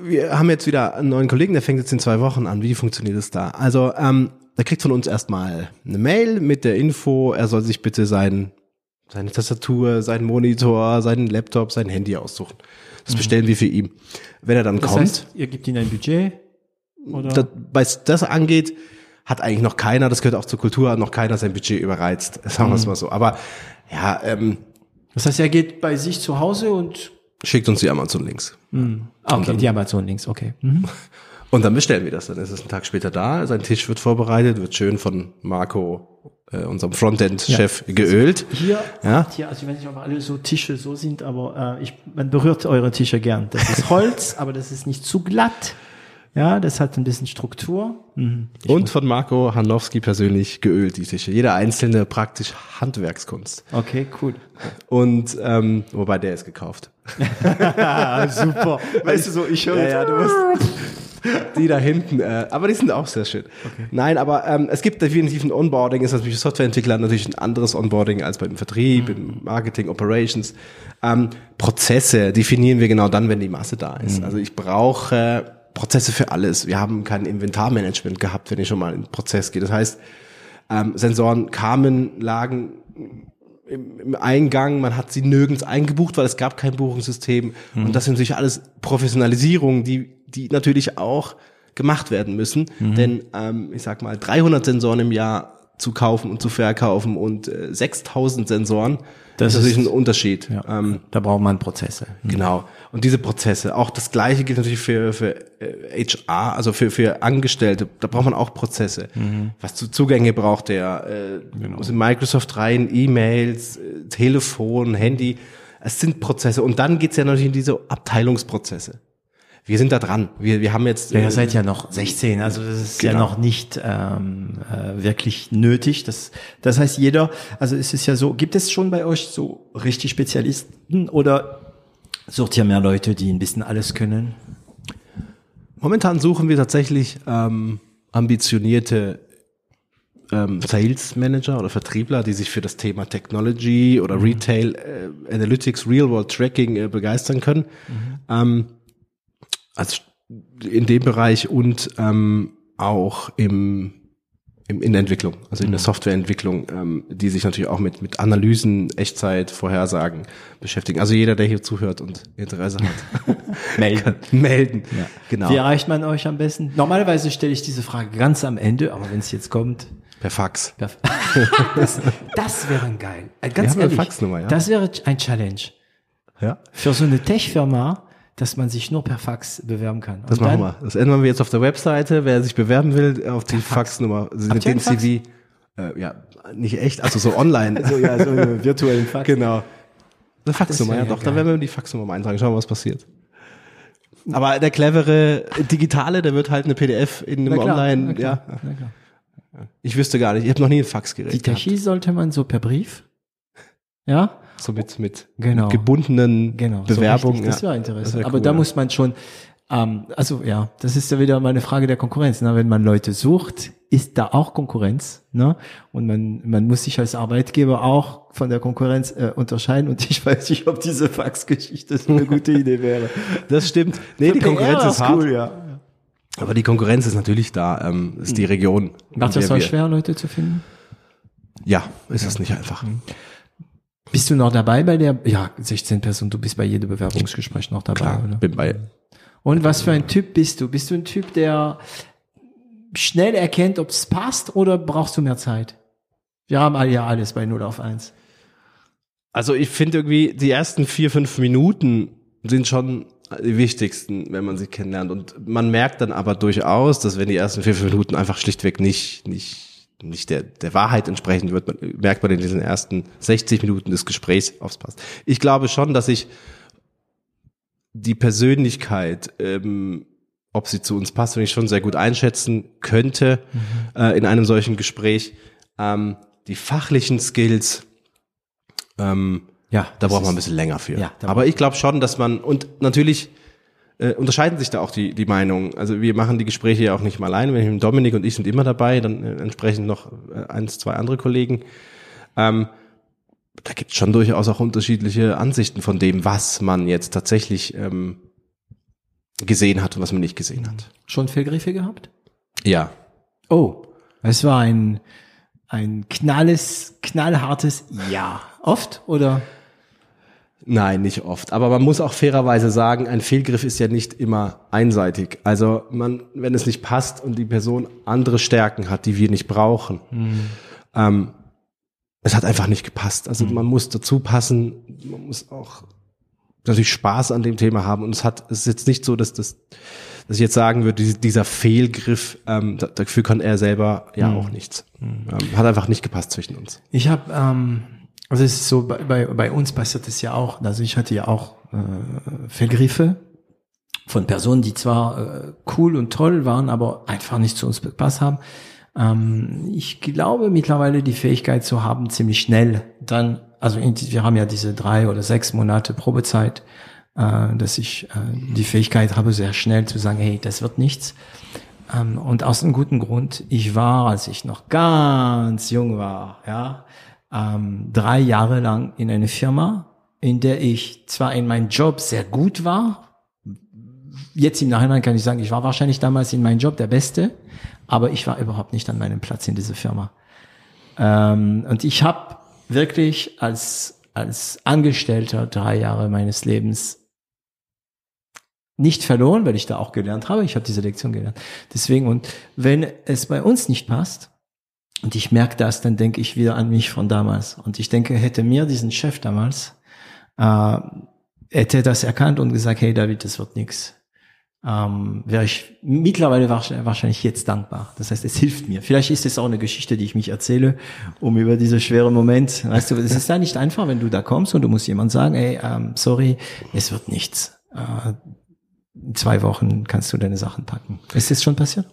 wir haben jetzt wieder einen neuen Kollegen, der fängt jetzt in zwei Wochen an. Wie funktioniert es da? Also, ähm, der kriegt von uns erstmal eine Mail mit der Info, er soll sich bitte sein, seine Tastatur, seinen Monitor, seinen Laptop, sein Handy aussuchen. Das bestellen wir für ihn. Wenn er dann Das kommt, heißt, ihr gebt ihnen ein Budget? Oder? das, was das angeht, hat eigentlich noch keiner, das gehört auch zur Kultur, hat noch keiner sein Budget überreizt, [LAUGHS] sagen wir es mal so. Aber ja, ähm, Das heißt, er geht bei sich zu Hause und schickt uns die Amazon-Links. Ah, okay, die Amazon links, okay. Mhm. [LAUGHS] Und dann bestellen wir das. Dann ist es einen Tag später da. Sein Tisch wird vorbereitet, wird schön von Marco, äh, unserem Frontend-Chef, geölt. Hier, Ja. hier, also ich weiß nicht, ob alle so Tische so sind, aber äh, ich, man berührt eure Tische gern. Das ist Holz, [LAUGHS] aber das ist nicht zu glatt. Ja, das hat ein bisschen Struktur. Mhm. Und von Marco Hanowski persönlich geölt, die Tische. Jeder einzelne praktisch Handwerkskunst. Okay, cool. Und ähm, wobei der ist gekauft. [LAUGHS] Ah, super. Weißt du so, ich höre Ja, ja, du musst. Die da hinten, äh, aber die sind auch sehr schön. Nein, aber ähm, es gibt definitiv ein Onboarding, ist natürlich für Softwareentwickler natürlich ein anderes Onboarding als beim Vertrieb, im Marketing, Operations. Ähm, Prozesse definieren wir genau dann, wenn die Masse da ist. Also ich brauche Prozesse für alles. Wir haben kein Inventarmanagement gehabt, wenn ich schon mal in den Prozess gehe. Das heißt, ähm, Sensoren kamen, lagen im, im Eingang, man hat sie nirgends eingebucht, weil es gab kein Buchungssystem. Und das sind natürlich alles Professionalisierungen, die, die natürlich auch gemacht werden müssen. Denn ähm, ich sag mal, 300 Sensoren im Jahr zu kaufen und zu verkaufen und äh, 6000 Sensoren, Das ist natürlich ein Unterschied. Ja, Ähm, da braucht man Prozesse. Genau. Und diese Prozesse, auch das Gleiche gilt natürlich für, für äh, HR, also für, für Angestellte. Da braucht man auch Prozesse. Was zu Zugänge braucht der, äh, muss in Microsoft rein, E-Mails, äh, Telefon, Handy. Es sind Prozesse. Und dann geht's ja natürlich in diese Abteilungsprozesse. Wir sind da dran. Wir, wir haben jetzt. Ja, äh, ihr seid ja noch 16, also das ist ja Genau. noch nicht ähm, äh, wirklich nötig. Das, das heißt, jeder, also es ist ja so, gibt es schon bei euch so richtig Spezialisten oder sucht ihr mehr Leute, die ein bisschen alles können? Momentan suchen wir tatsächlich ähm, ambitionierte ähm, Sales Manager oder Vertriebler, die sich für das Thema Technology oder Retail äh, Analytics, Real World Tracking äh, begeistern können. Ähm, also in dem Bereich und ähm, auch im, im in der Entwicklung, also in der Softwareentwicklung, ähm, die sich natürlich auch mit mit Analysen, Echtzeit, Vorhersagen beschäftigen. Also jeder, der hier zuhört und Interesse hat, [LAUGHS] [LAUGHS] Melden. melden. Genau. Wie erreicht man euch am besten? Normalerweise stelle ich diese Frage ganz am Ende, aber wenn es jetzt kommt, Per Fax. perf- [LAUGHS] das, das wäre geil. Äh, Ganz Wir ehrlich, Faxnummer, ja. das wäre ein Challenge Ja. für so eine Tech-Firma, dass man sich nur per Fax bewerben kann. Das Und machen dann- wir. Das ändern wir jetzt auf der Webseite. Wer sich bewerben will, auf die Faxnummer, mit ihr einen dem Fax? CV. Äh, ja, nicht echt, also so online. [LAUGHS] So, ja, so einen [LAUGHS] virtuellen Fax. genau. Eine Faxnummer, ja ja doch. Da geil. werden wir die Faxnummer mal eintragen. Schauen wir, was passiert. Aber der clevere Digitale, der wird halt eine PDF in einem klar, Online. na klar, ja, ich wüsste gar nicht. Ich habe noch nie ein Faxgerät. Die gehabt. Techie sollte man so per Brief. Ja, So mit mit Genau. gebundenen genau. so Bewerbungen. richtig. Das ja. wäre interessant. wär Aber cool, da ja. muss man schon, ähm, also ja, das ist ja wieder mal eine Frage der Konkurrenz. Ne? Wenn man Leute sucht, ist da auch Konkurrenz. Ne? Und man, man muss sich als Arbeitgeber auch von der Konkurrenz äh, unterscheiden. Und ich weiß nicht, ob diese Faxgeschichte so eine gute Idee wäre. Das stimmt. Nee, Für die PR Konkurrenz wär's ist hart. cool, ja. Aber die Konkurrenz ist natürlich da. Ähm, ist die Region. in Macht das wir- schwer, Leute zu finden? Ja, ist es nicht einfach. Bist du noch dabei bei der, ja, 16 Personen, du bist bei jedem Bewerbungsgespräch noch dabei, Klar, oder? bin bei. Und was für ein Typ bist du? Bist du ein Typ, der schnell erkennt, ob es passt oder brauchst du mehr Zeit? Wir haben alle ja alles bei 0 auf 1. Also ich finde irgendwie, die ersten vier, fünf Minuten sind schon die wichtigsten, wenn man sie kennenlernt. Und man merkt dann aber durchaus, dass wenn die ersten vier, fünf Minuten einfach schlichtweg nicht, nicht, nicht der, der Wahrheit entsprechen wird, man, merkt man in diesen ersten 60 Minuten des Gesprächs, es passt. Ich glaube schon, dass ich die Persönlichkeit, ähm, ob sie zu uns passt, wenn ich schon sehr gut einschätzen könnte äh, in einem solchen Gespräch. Ähm, die fachlichen Skills, ähm, Ja, da braucht man ein bisschen länger für. Ja, Aber ich glaube schon, dass man, und natürlich äh, unterscheiden sich da auch die, die Meinungen. Also wir machen die Gespräche ja auch nicht mal alleine. Wenn Dominik und ich sind immer dabei, dann äh, entsprechend noch äh, eins, zwei andere Kollegen. Ähm, da gibt es schon durchaus auch unterschiedliche Ansichten von dem, was man jetzt tatsächlich ähm, gesehen hat und was man nicht gesehen hat. Schon Fehlgriffe gehabt? Ja. Oh, es war ein, ein knalles, knallhartes Ja. Oft oder? Nein, nicht oft. Aber man muss auch fairerweise sagen, ein Fehlgriff ist ja nicht immer einseitig. Also man, wenn es nicht passt und die Person andere Stärken hat, die wir nicht brauchen, ähm, es hat einfach nicht gepasst. Also man muss dazu passen, man muss auch natürlich Spaß an dem Thema haben. Und es hat, es ist jetzt nicht so, dass das, dass ich jetzt sagen würde, diese- dieser Fehlgriff, ähm, da- dafür kann er selber ja auch nichts. Ähm, hat einfach nicht gepasst zwischen uns. Ich habe, ähm, also es ist so, bei, bei, bei uns passiert es ja auch, also ich hatte ja auch äh, Fehlgriffe von Personen, die zwar äh, cool und toll waren, aber einfach nicht zu uns gepasst haben. Ähm, ich glaube mittlerweile die Fähigkeit zu haben, ziemlich schnell dann, also in, wir haben ja diese drei oder sechs Monate Probezeit, äh, dass ich äh, die Fähigkeit habe, sehr schnell zu sagen, hey, das wird nichts. Ähm, und aus einem guten Grund, ich war, als ich noch ganz jung war, ja, ähm, drei Jahre lang in einer Firma, in der ich zwar in meinem Job sehr gut war, jetzt im Nachhinein kann ich sagen, ich war wahrscheinlich damals in meinem Job der Beste, aber ich war überhaupt nicht an meinem Platz in dieser Firma. Ähm, und ich habe wirklich als, als Angestellter drei Jahre meines Lebens nicht verloren, weil ich da auch gelernt habe. Ich habe diese Lektion gelernt. Deswegen, und wenn es bei uns nicht passt, und ich merke das, dann denke ich wieder an mich von damals. Und ich denke, hätte mir diesen Chef damals, äh, hätte das erkannt und gesagt, hey David, das wird nix, ähm, wäre ich mittlerweile wahrscheinlich, wahrscheinlich jetzt dankbar. Das heißt, es hilft mir. Vielleicht ist es auch eine Geschichte, die ich mich erzähle, um über diese schwere Moment, weißt du, es ist da nicht einfach, wenn du da kommst und du musst jemand sagen, ey, ähm, sorry, es wird nichts. Äh, in zwei Wochen kannst du deine Sachen packen. Ist das schon passiert?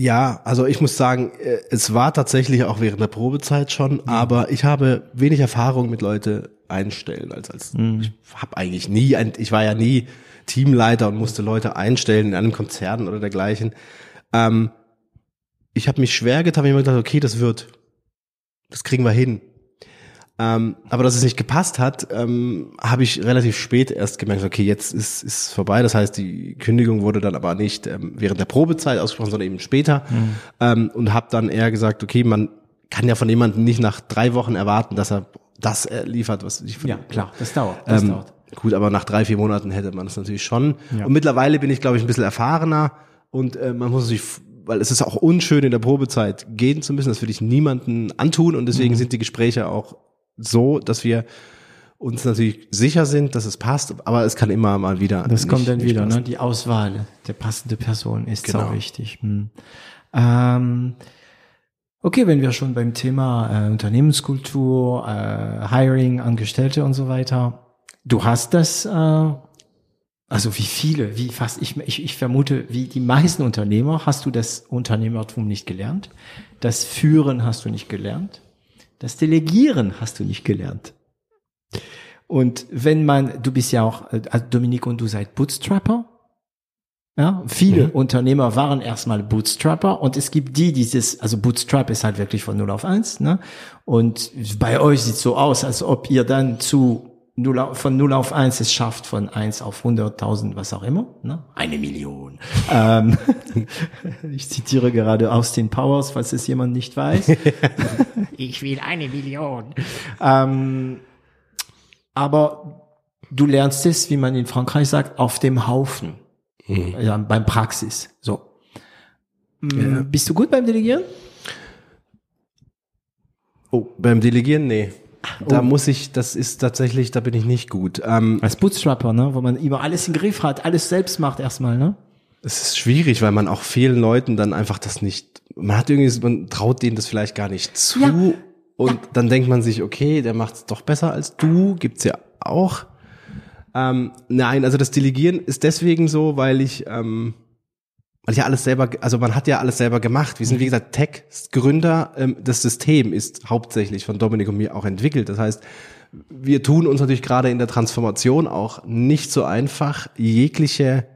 Ja, also ich muss sagen, äh, es war tatsächlich auch während der Probezeit schon, aber ich habe wenig Erfahrung mit Leute einstellen als als ich habe eigentlich nie ein, ich war ja nie Teamleiter und musste Leute einstellen in einem Konzern oder dergleichen. Ähm, ich habe mich schwer getan, ich habe mir gedacht, okay, das wird, das kriegen wir hin. Ähm, aber dass es nicht gepasst hat, ähm, habe ich relativ spät erst gemerkt, okay, jetzt ist ist vorbei. Das heißt, die Kündigung wurde dann aber nicht ähm, während der Probezeit ausgesprochen, sondern eben später. Ähm, und habe dann eher gesagt, okay, man kann ja von jemandem nicht nach drei Wochen erwarten, dass er das liefert, was ich von Ja, klar, das dauert. Das ähm, dauert. Gut, aber nach drei, vier Monaten hätte man es natürlich schon. Ja. Und mittlerweile bin ich, glaube ich, ein bisschen erfahrener und äh, man muss sich, weil es ist auch unschön in der Probezeit gehen zu müssen, das will ich niemanden antun und deswegen Mhm. sind die Gespräche auch so, dass wir uns natürlich sicher sind, dass es passt, aber es kann immer mal wieder. Das nicht- kommt dann wieder, passen. ne? Die Auswahl der passende Person ist Genau. so wichtig. Hm. Ähm, okay, wenn wir schon beim Thema äh, Unternehmenskultur, äh, Hiring, Angestellte und so weiter, du hast das, äh, also wie viele, wie fast, ich, ich, ich vermute, wie die meisten Unternehmer hast du das Unternehmertum nicht gelernt, das Führen hast du nicht gelernt, das Delegieren hast du nicht gelernt. Und wenn man, du bist ja auch, äh, also Dominik und du seid Bootstrapper. Ja, viele Mhm. Unternehmer waren erstmal Bootstrapper und es gibt die, die das, also Bootstrap ist halt wirklich von 0 auf 1, ne? Und bei euch sieht so aus, als ob ihr dann zu 0 auf, von 0 auf 1 es schafft, von 1 auf 100.000, was auch immer, ne? Eine Million. [LAUGHS] ähm, [LAUGHS] ich zitiere gerade Austin Powers, falls es jemand nicht weiß. [LAUGHS] ich will eine Million. Ähm, aber du lernst es, wie man in Frankreich sagt, auf dem Haufen. Ja, beim Praxis. So. Mm, Ja. Bist du gut beim Delegieren? Oh, beim Delegieren, nee. Da Oh. muss ich, das ist tatsächlich, da bin ich nicht gut. Ähm, Als Bootstrapper, ne? Wo man immer alles im Griff hat, alles selbst macht erstmal, ne? Es ist schwierig, weil man auch vielen Leuten dann einfach das nicht, man hat irgendwie, man traut denen das vielleicht gar nicht zu Ja. und dann denkt man sich, okay, der macht es doch besser als du, gibt's ja auch. Ähm, nein, also das Delegieren ist deswegen so, weil ich, ähm, weil ich ja alles selber, also man hat ja alles selber gemacht. Wir sind, wie gesagt, Tech-Gründer. Ähm, das System ist hauptsächlich von Dominik und mir auch entwickelt. Das heißt, wir tun uns natürlich gerade in der Transformation auch nicht so einfach, jegliche,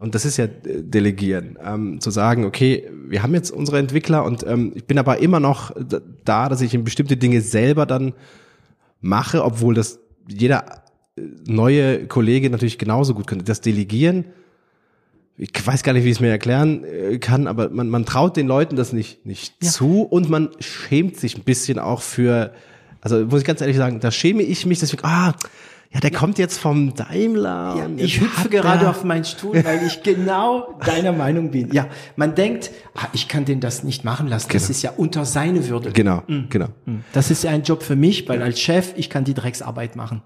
und das ist ja äh, Delegieren, ähm, zu sagen, okay, wir haben jetzt unsere Entwickler und ähm, ich bin aber immer noch da, dass ich in bestimmte Dinge selber dann mache, obwohl das jeder äh, neue Kollege natürlich genauso gut könnte. Das Delegieren, ich weiß gar nicht, wie ich es mir erklären äh, kann, aber man, man traut den Leuten das nicht, nicht ja. zu und man schämt sich ein bisschen auch für also muss ich ganz ehrlich sagen, da schäme ich mich, dass ich, ah, ja, der kommt jetzt vom Daimler. Ja, ich hüpfe gerade auf meinen Stuhl, weil ich genau deiner Meinung bin. Ja, man denkt, ah, ich kann den das nicht machen lassen. Genau. Das ist ja unter seine Würde. Genau, mhm. genau. Mhm. Das ist ja ein Job für mich, weil als Chef, ich kann die Drecksarbeit machen.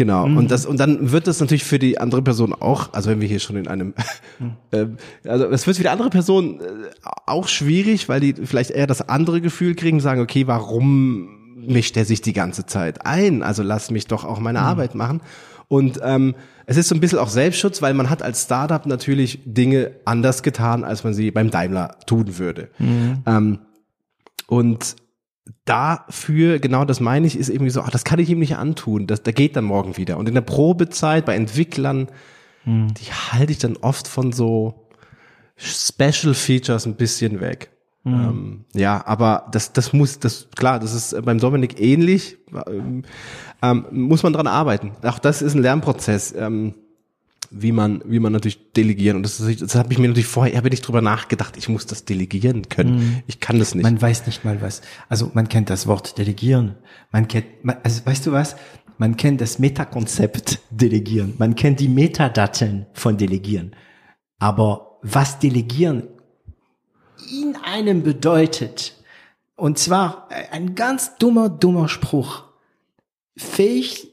Genau. Mhm. Und das, und dann wird das natürlich für die andere Person auch, also wenn wir hier schon in einem, [LAUGHS] mhm. äh, also es wird für die andere Person äh, auch schwierig, weil die vielleicht eher das andere Gefühl kriegen, sagen, okay, warum mischt er sich die ganze Zeit ein. Also lass mich doch auch meine mhm. Arbeit machen. Und ähm, es ist so ein bisschen auch Selbstschutz, weil man hat als Startup natürlich Dinge anders getan, als man sie beim Daimler tun würde. Mhm. Ähm, und dafür, genau das meine ich, ist irgendwie so, ach, das kann ich ihm nicht antun, das, der geht dann morgen wieder. Und in der Probezeit bei Entwicklern, mhm. die halte ich dann oft von so Special Features ein bisschen weg. Mhm. Ähm, ja, aber das, das muss, das klar, das ist beim Dominik ähnlich. Ähm, ähm, muss man dran arbeiten. Auch das ist ein Lernprozess, ähm, wie man, wie man natürlich delegieren. Und das, das habe ich mir natürlich vorher, habe ich drüber nachgedacht. Ich muss das delegieren können. Mhm. Ich kann das nicht. Man weiß nicht mal was. Also man kennt das Wort delegieren. Man kennt, man, also weißt du was? Man kennt das Metakonzept delegieren. Man kennt die Metadaten von delegieren. Aber was delegieren in einem bedeutet. Und zwar ein ganz dummer, dummer Spruch. Fähig,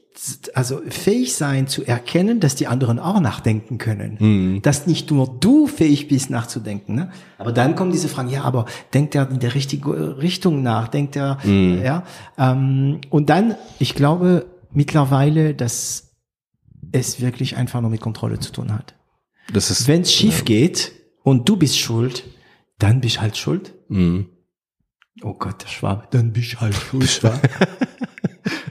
also fähig sein zu erkennen, dass die anderen auch nachdenken können. Mhm. Dass nicht nur du fähig bist nachzudenken. Ne? Aber dann kommen diese Fragen, ja, aber denkt er in der richtigen Richtung nach? Denkt er, mhm. ja? Ähm, und dann, ich glaube mittlerweile, dass es wirklich einfach nur mit Kontrolle zu tun hat. Das ist, Wenn es schief ja. geht und du bist schuld, dann bist halt schuld. Mhm. Oh Gott, der Schwabe, dann bist halt schuld. [LAUGHS]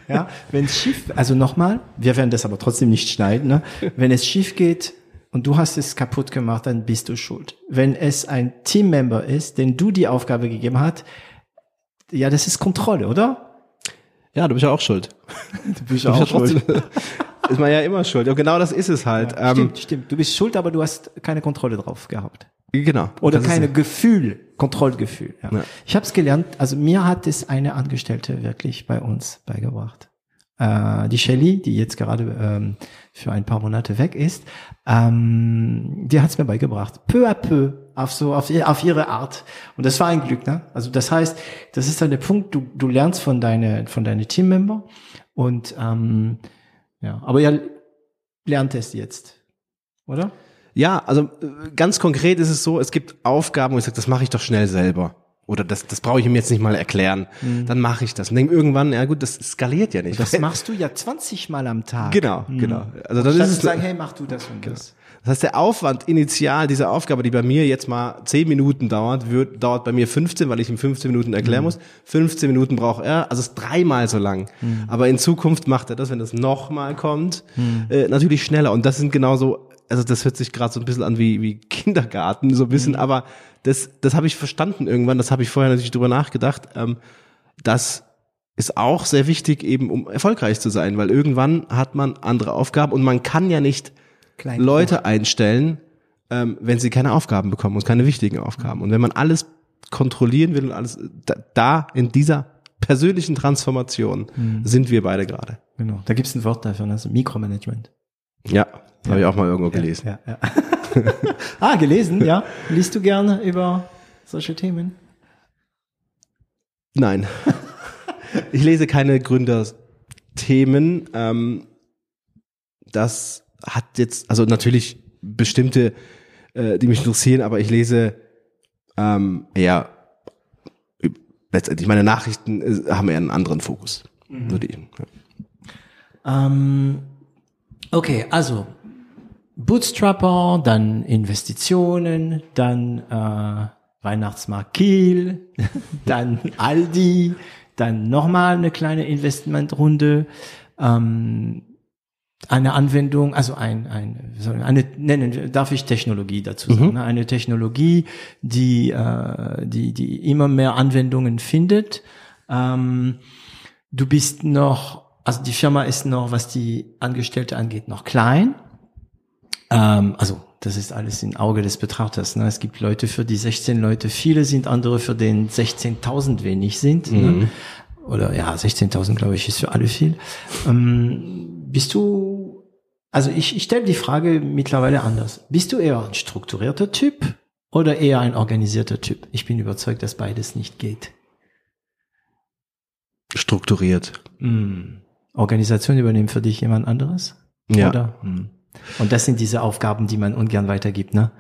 ja, wenn es schief, also nochmal, wir werden das aber trotzdem nicht schneiden, ne? wenn es schief geht und du hast es kaputt gemacht, dann bist du schuld. Wenn es ein Teammember ist, den du die Aufgabe gegeben hast, ja, das ist Kontrolle, oder? Ja, du bist ja auch schuld. [LAUGHS] Du bist ja auch schuld. [LAUGHS] ist man ja immer schuld. Ja, genau das ist es halt. Ja, stimmt, ähm, stimmt. Du bist schuld, aber du hast keine Kontrolle drauf gehabt. Genau. Oder keine Gefühl, Kontrollgefühl. Ja. ja. Ich habe es gelernt, also mir hat es eine Angestellte wirklich bei uns beigebracht. Äh, die Shelly, die jetzt gerade ähm, für ein paar Monate weg ist, ähm, die hat es mir beigebracht. Peu à peu, auf so auf, auf ihre Art. Und das war ein Glück, ne? Also das heißt, das ist dann der Punkt, du, du lernst von deine von deine Teammember und ähm, ja, aber ihr lernt es jetzt, oder? Ja, also äh, ganz konkret ist es so, es gibt Aufgaben, wo ich sage, das mache ich doch schnell selber. Oder das, das brauche ich ihm jetzt nicht mal erklären. Mhm. Dann mache ich das. Und denke irgendwann, ja gut, das skaliert ja nicht. Das [LAUGHS] machst du ja 20 Mal am Tag. Genau, mhm. genau. Also dann ist es sagen, hey, mach du das und genau. das. Das heißt, der Aufwand initial dieser Aufgabe, die bei mir jetzt mal 10 Minuten dauert, wird, dauert bei mir 15, weil ich ihm 15 Minuten erklären mhm. muss. 15 Minuten braucht er, also es ist dreimal so lang. Mhm. Aber in Zukunft macht er das, wenn das nochmal kommt, mhm. äh, natürlich schneller. Und das sind genauso also das hört sich gerade so ein bisschen an wie, wie Kindergarten, so ein bisschen, mhm. aber das, das habe ich verstanden irgendwann, das habe ich vorher natürlich drüber nachgedacht. Ähm, das ist auch sehr wichtig, eben um erfolgreich zu sein, weil irgendwann hat man andere Aufgaben und man kann ja nicht Klein Leute einstellen, ähm, wenn sie keine Aufgaben bekommen und keine wichtigen Aufgaben. Und wenn man alles kontrollieren will und alles da, da in dieser persönlichen Transformation mhm. sind wir beide gerade. Genau, da gibt es ein Wort dafür, also Mikromanagement. Ja, ja. Habe ich auch mal irgendwo gelesen. Ja, ja, [LAUGHS] ah, gelesen, ja. Liest du gerne über solche Themen? Nein. [LAUGHS] ich lese keine Gründerthemen. Ähm, das hat jetzt, also natürlich bestimmte, äh, die mich interessieren, aber ich lese ähm, ja letztendlich meine Nachrichten äh, haben eher einen anderen Fokus. Mhm. Würde ich, ja. ähm, okay, also Bootstrapper, dann Investitionen, dann äh, Weihnachtsmarkt Kiel, [LAUGHS] dann Aldi, dann nochmal eine kleine Investmentrunde, ähm, eine Anwendung, also ein, ein eine nennen darf ich Technologie dazu sagen, ne? eine Technologie, die äh, die die immer mehr Anwendungen findet. Ähm, du bist noch, also die Firma ist noch, was die Angestellte angeht, noch klein. Ähm, also das ist alles im Auge des Betrachters. Ne? Es gibt Leute, für die 16 Leute viele sind, andere für den 16.000 wenig sind. Ne? Oder ja, 16.000 glaube ich ist für alle viel. Ähm, bist du, also ich, ich stelle die Frage mittlerweile anders. Bist du eher ein strukturierter Typ oder eher ein organisierter Typ? Ich bin überzeugt, dass beides nicht geht. Strukturiert. Hm. Organisation übernehmen für dich jemand anderes? Ja. Oder? Hm. Und das sind diese Aufgaben, die man ungern weitergibt, ne?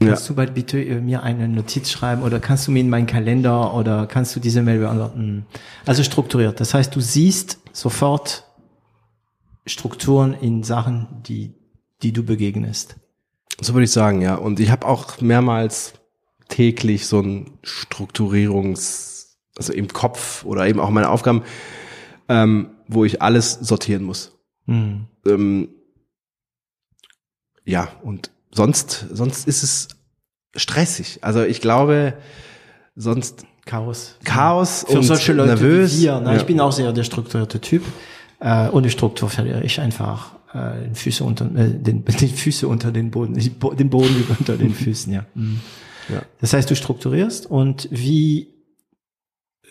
Kannst Ja. du bald bitte äh, mir eine Notiz schreiben oder kannst du mir in meinen Kalender oder kannst du diese Mail beantworten? Also strukturiert. Das heißt, du siehst sofort Strukturen in Sachen, die, die du begegnest. So würde ich sagen, ja. Und ich habe auch mehrmals täglich so ein Strukturierungs, also im Kopf oder eben auch meine Aufgaben, ähm, wo ich alles sortieren muss. Hm. Ähm, ja, und sonst, sonst ist es stressig. Also ich glaube, sonst Chaos. Chaos Für und solche Leute nervös. wie wir. Ne? Ja. Ich bin auch sehr der strukturierte Typ. Äh, ohne Struktur verliere ich einfach äh, den Füße unter äh, den, [LAUGHS] den Füße unter den Boden, den Boden unter den [LAUGHS] Füßen. Ja. Mhm. Ja. Das heißt, du strukturierst und wie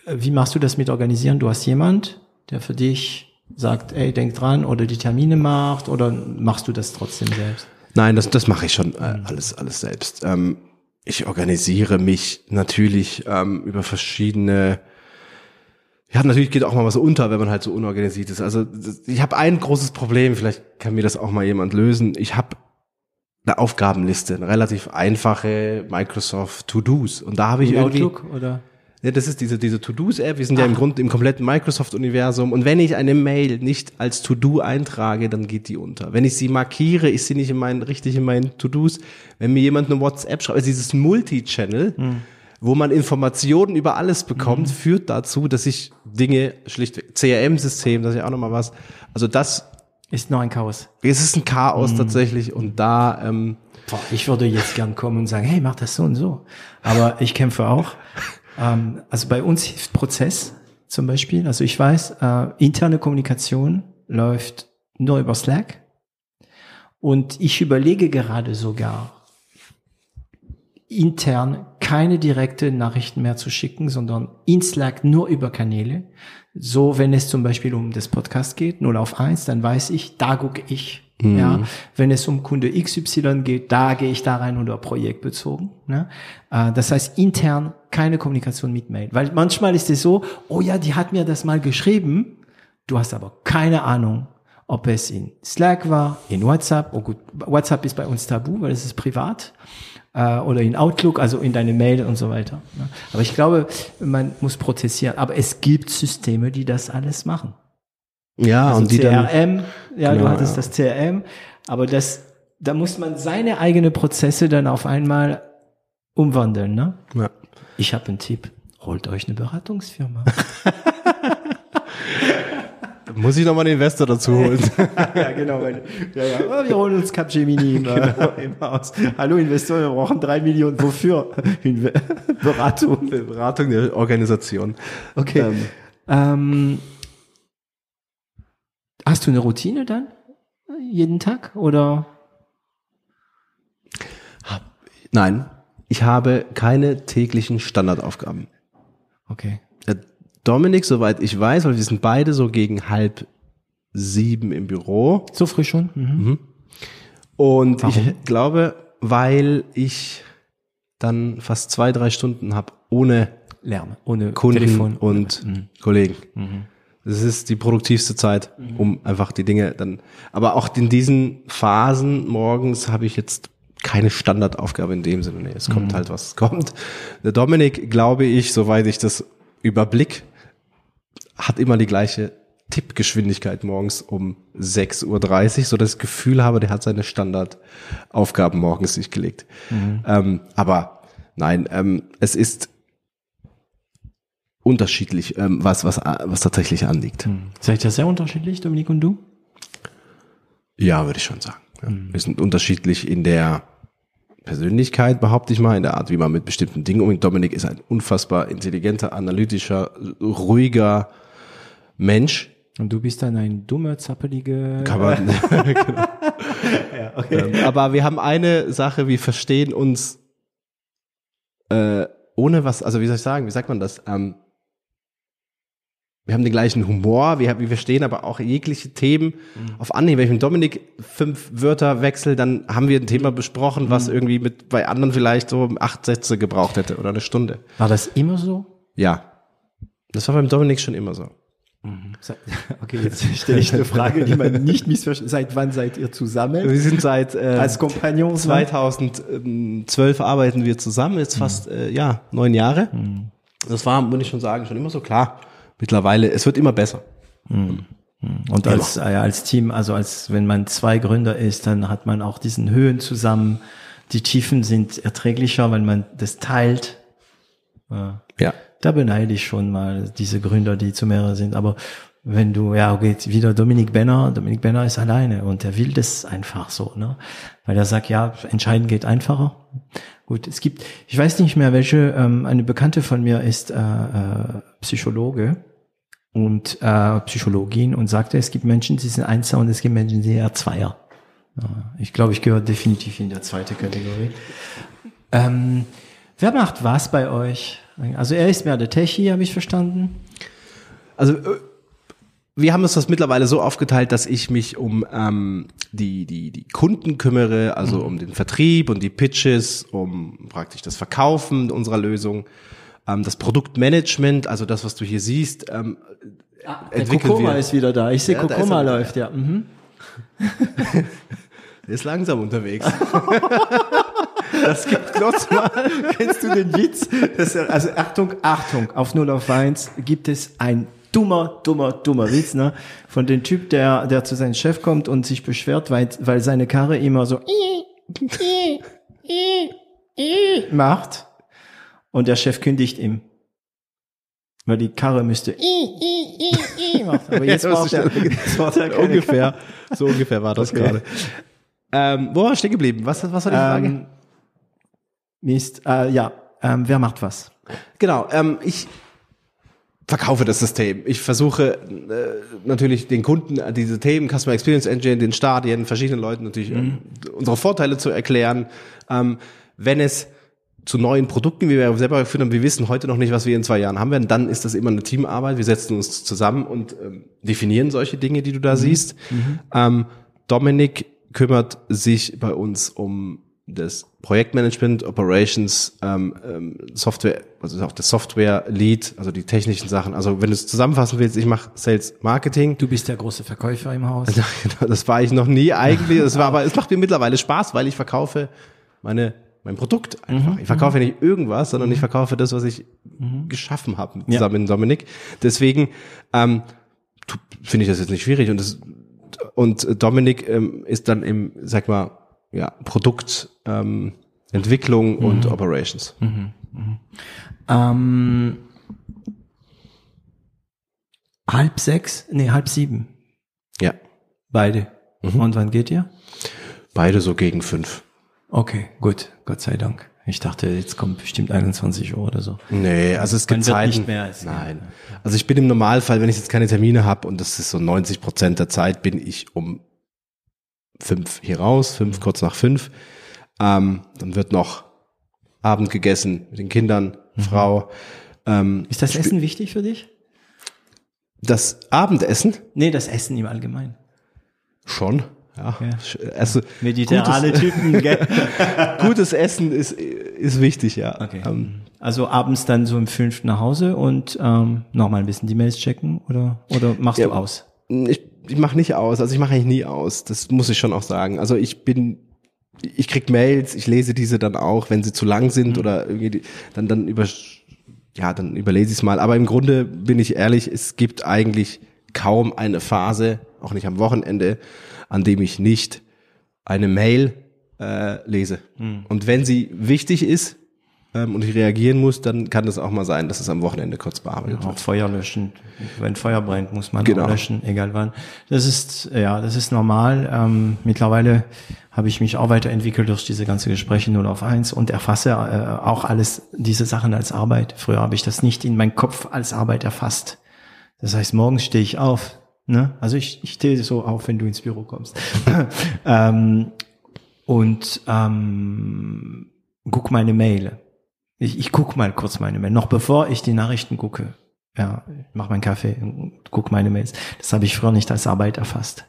äh, wie machst du das mit organisieren? Du hast jemand, der für dich sagt, ey, denk dran oder die Termine macht oder machst du das trotzdem selbst? Nein, das, das mache ich schon äh, alles, alles selbst. Ähm, ich organisiere mich natürlich ähm, über verschiedene. Ja, natürlich geht auch mal was unter, wenn man halt so unorganisiert ist. Also ich habe ein großes Problem, vielleicht kann mir das auch mal jemand lösen. Ich habe eine Aufgabenliste, eine relativ einfache Microsoft To-Dos. Und da habe ich In irgendwie. Outlook oder? Ja, das ist diese, diese To-Dos-App. Wir sind ja im Grunde im kompletten Microsoft-Universum. Und wenn ich eine Mail nicht als To-Do eintrage, dann geht die unter. Wenn ich sie markiere, ist sie nicht in meinen, richtig in meinen To-Dos. Wenn mir jemand eine WhatsApp schreibt, also dieses Multi-Channel, wo man Informationen über alles bekommt, führt dazu, dass ich Dinge schlichtweg, CRM-System, das ist ja auch nochmal was. Also das, Ist noch ein Chaos. es ist ein Chaos tatsächlich. Und da, ähm, Boah, ich würde jetzt gern kommen und sagen, hey, mach das so und so. Aber ich kämpfe auch. Ähm, also bei uns hilft Prozess zum Beispiel. Also ich weiß, äh, interne Kommunikation läuft nur über Slack. Und ich überlege gerade sogar, intern keine direkte Nachrichten mehr zu schicken, sondern in Slack nur über Kanäle. So, wenn es zum Beispiel um das Podcast geht, 0 auf 1, dann weiß ich, da gucke ich. Ja, wenn es um Kunde XY geht, da gehe ich da rein oder projektbezogen. Ne? Äh, das heißt, intern keine Kommunikation mit Mail. Weil manchmal ist es so, oh ja, die hat mir das mal geschrieben, du hast aber keine Ahnung, ob es in Slack war, in WhatsApp, oh gut, WhatsApp ist bei uns tabu, weil es ist privat, äh, oder in Outlook, also in deine Mail und so weiter. ne? Aber ich glaube, man muss prozessieren. Aber es gibt Systeme, die das alles machen. ja, Also und die dann, Ja, du Genau, hattest ja. das CRM, aber das, da muss man seine eigenen Prozesse dann auf einmal umwandeln. Ne? ja. Ich habe einen Tipp. Holt euch eine Beratungsfirma. [LAUGHS] muss ich nochmal einen Investor dazu holen. [LAUGHS] ja, genau. Weil, ja, ja. Oh, wir holen uns Capgemini im, äh, im Haus. Hallo Investoren, wir brauchen drei Millionen. Wofür? [LAUGHS] Beratung. Beratung der Organisation. Okay. Ähm, Ähm, hast du eine Routine dann? Jeden Tag? Oder? Nein, ich habe keine täglichen Standardaufgaben. Okay. Der Dominik, soweit ich weiß, weil wir sind beide so gegen halb sieben im Büro. So früh schon? Mhm. Und Warum? ich glaube, weil ich dann fast zwei, drei Stunden habe ohne Lärm. Ohne Kunden Telefon. und Mhm. Kollegen. Das ist die produktivste Zeit, um einfach die Dinge dann. Aber auch in diesen Phasen morgens habe ich jetzt keine Standardaufgabe in dem Sinne. Nee, es kommt halt, was kommt. Der Dominik, glaube ich, soweit ich das überblick, hat immer die gleiche Tippgeschwindigkeit morgens um 6.30 Uhr, so dass ich das Gefühl habe, der hat seine Standardaufgaben morgens sich gelegt. Mhm. Ähm, aber nein, ähm, es ist unterschiedlich, ähm, was, was, was tatsächlich anliegt. Mhm. Seid ihr sehr unterschiedlich, Dominik und du? Ja, würde ich schon sagen. Ja. Mhm. Wir sind unterschiedlich in der Persönlichkeit, behaupte ich mal, in der Art, wie man mit bestimmten Dingen umgeht. Dominik ist ein unfassbar intelligenter, analytischer, ruhiger Mensch. Und du bist dann ein dummer, zappeliger. Kann man, [LAUGHS] [LAUGHS] genau. ja, okay. Ähm, aber wir haben eine Sache, wir verstehen uns äh, ohne was, also wie soll ich sagen, wie sagt man das? Ähm, wir haben den gleichen Humor, wir, wir verstehen aber auch jegliche Themen mhm. auf Anhieb. Wenn ich mit Dominik fünf Wörter wechsle, dann haben wir ein Thema besprochen, was mhm. irgendwie mit bei anderen vielleicht so acht Sätze gebraucht hätte oder eine Stunde. War das immer so? Ja. Das war beim Dominik schon immer so. Mhm. [LAUGHS] Okay, jetzt stelle ich eine Frage, die man nicht missversteht. Seit wann seid ihr zusammen? Wir sind seit äh, als Kompagnons. 2012 arbeiten wir zusammen, jetzt fast mhm. äh, ja neun Jahre. Mhm. Das war, muss ich schon sagen, schon immer so klar mittlerweile, es wird immer besser. Mhm. Und als, äh, als Team, also als wenn man zwei Gründer ist, dann hat man auch diesen Höhen zusammen. Die Tiefen sind erträglicher, weil man das teilt. Ja. Da beneide ich schon mal diese Gründer, die zu mehrere sind. Aber wenn du, ja, geht wieder Dominik Benner, Dominik Benner ist alleine und er will das einfach so, ne? Weil er sagt, ja, entscheiden geht einfacher. Gut, es gibt, ich weiß nicht mehr welche, ähm, eine Bekannte von mir ist äh, äh, Psychologe und äh, Psychologin und sagte, es gibt Menschen, die sind Einser und es gibt Menschen, die sind Zweier. Ja, ich glaube, ich gehöre definitiv in der zweite Kategorie. Ähm, wer macht was bei euch? Also er ist mehr der Techie, habe ich verstanden. Also äh, wir haben uns das mittlerweile so aufgeteilt, dass ich mich um ähm, die, die, die Kunden kümmere, also mhm. um den Vertrieb und die Pitches, um praktisch das Verkaufen unserer Lösung ähm, das Produktmanagement, also das, was du hier siehst, ähm, ah, entwickeln Kokoma wir. ist wieder da. Ich sehe, ja, Kokoma läuft, ja. Mhm. [LAUGHS] Der ist langsam unterwegs. [LAUGHS] das gibt Klotz mal. Kennst du den Witz? Das, also Achtung, Achtung, auf 0 auf 1 gibt es ein dummer, dummer, dummer Witz, ne? Von dem Typ, der, der zu seinem Chef kommt und sich beschwert, weil, weil seine Karre immer so [LAUGHS] macht. Und der Chef kündigt ihm. Weil die Karre müsste [LAUGHS] Aber jetzt braucht er, jetzt braucht er ungefähr, so ungefähr war das okay. gerade. Ähm, wo war ich stehen geblieben? Was, was war die Frage? Ähm, Mist, äh, ja, ähm, wer macht was? Genau, ähm, ich verkaufe das System. Ich versuche äh, natürlich den Kunden diese Themen, Customer Experience Engine, den Stadien, verschiedenen Leuten natürlich mhm. äh, unsere Vorteile zu erklären. Ähm, wenn es zu neuen Produkten, wie wir selber geführt haben, wir wissen heute noch nicht, was wir in zwei Jahren haben werden, dann ist das immer eine Teamarbeit. Wir setzen uns zusammen und ähm, definieren solche Dinge, die du da mhm. siehst. Mhm. Ähm, Dominik kümmert sich bei uns um das Projektmanagement, Operations, ähm, ähm, Software, also auch das Software-Lead, also die technischen Sachen. Also wenn du es zusammenfassen willst, ich mache Sales Marketing. Du bist der große Verkäufer im Haus. [LAUGHS] Genau, das war ich noch nie eigentlich. [LAUGHS] Das war, aber es macht mir mittlerweile Spaß, weil ich verkaufe meine mein Produkt einfach. Mhm. Ich verkaufe ja nicht irgendwas, sondern mhm. ich verkaufe das, was ich mhm. geschaffen habe zusammen ja. mit Dominik. Deswegen ähm, finde ich das jetzt nicht schwierig und das, und Dominik ähm, ist dann im, sag mal, ja, Produkt ähm, Entwicklung und mhm. Operations. Mhm. Mhm. Ähm, halb sechs, nee, halb sieben. Ja. Beide. Und wann geht ihr? Beide so gegen fünf. Okay, gut, Gott sei Dank. Ich dachte, jetzt kommt bestimmt 21 Uhr oder so. Nee, also es gibt Zeiten. Nicht mehr als nein. Also ich bin im Normalfall, wenn ich jetzt keine Termine habe und das ist so 90 Prozent der Zeit, bin ich um fünf hier raus, fünf kurz nach fünf. Ähm, dann wird noch Abend gegessen mit den Kindern, mhm. Frau. Ähm, ist das Essen wichtig für dich? Das Abendessen? Nee, das Essen im Allgemeinen. Schon. Ja, ja. Also mediterrane gutes, Typen, gell? [LAUGHS] gutes Essen ist ist wichtig, ja. Okay. Ähm, also abends dann so um fünf nach Hause und ähm, nochmal ein bisschen die Mails checken oder oder machst ja, du aus? Ich, ich mache nicht aus, also ich mache eigentlich nie aus. Das muss ich schon auch sagen. Also ich bin ich krieg Mails, ich lese diese dann auch, wenn sie zu lang sind mhm. oder irgendwie dann dann über ja, dann überlese ich es mal, aber im Grunde bin ich ehrlich, es gibt eigentlich kaum eine Phase, auch nicht am Wochenende, an dem ich nicht eine Mail äh, lese. Hm. Und wenn sie wichtig ist ähm, und ich reagieren muss, dann kann es auch mal sein, dass es am Wochenende kurz bearbeitet Auch wird. Feuer löschen. Wenn Feuer brennt, muss man Genau. auch löschen, egal wann. Das ist, ja, das ist normal. Ähm, mittlerweile habe ich mich auch weiterentwickelt durch diese ganze Gespräche 0 auf 1 und erfasse äh, auch alles diese Sachen als Arbeit. Früher habe ich das nicht in meinen Kopf als Arbeit erfasst. Das heißt, morgens stehe ich auf. Ne? Also ich, ich stehe so auf, wenn du ins Büro kommst. [LAUGHS] ähm, und ähm, guck meine Mail. Ich, ich guck mal kurz meine Mail, noch bevor ich die Nachrichten gucke. Ja, mach meinen Kaffee und guck meine Mails. Das habe ich früher nicht als Arbeit erfasst.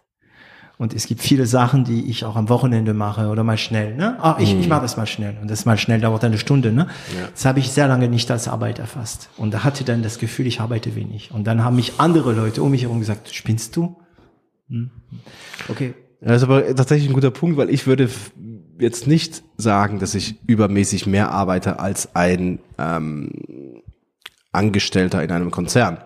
Und es gibt viele Sachen, die ich auch am Wochenende mache oder mal schnell. Ne? Ah, ich, ich mache das mal schnell. Und das mal schnell dauert eine Stunde. Ne? Das habe ich sehr lange nicht als Arbeit erfasst. Und da hatte dann das Gefühl, ich arbeite wenig. Und dann haben mich andere Leute um mich herum gesagt, spinnst du? Hm. Okay, Das ist aber tatsächlich ein guter Punkt, weil ich würde jetzt nicht sagen, dass ich übermäßig mehr arbeite als ein ähm, Angestellter in einem Konzern.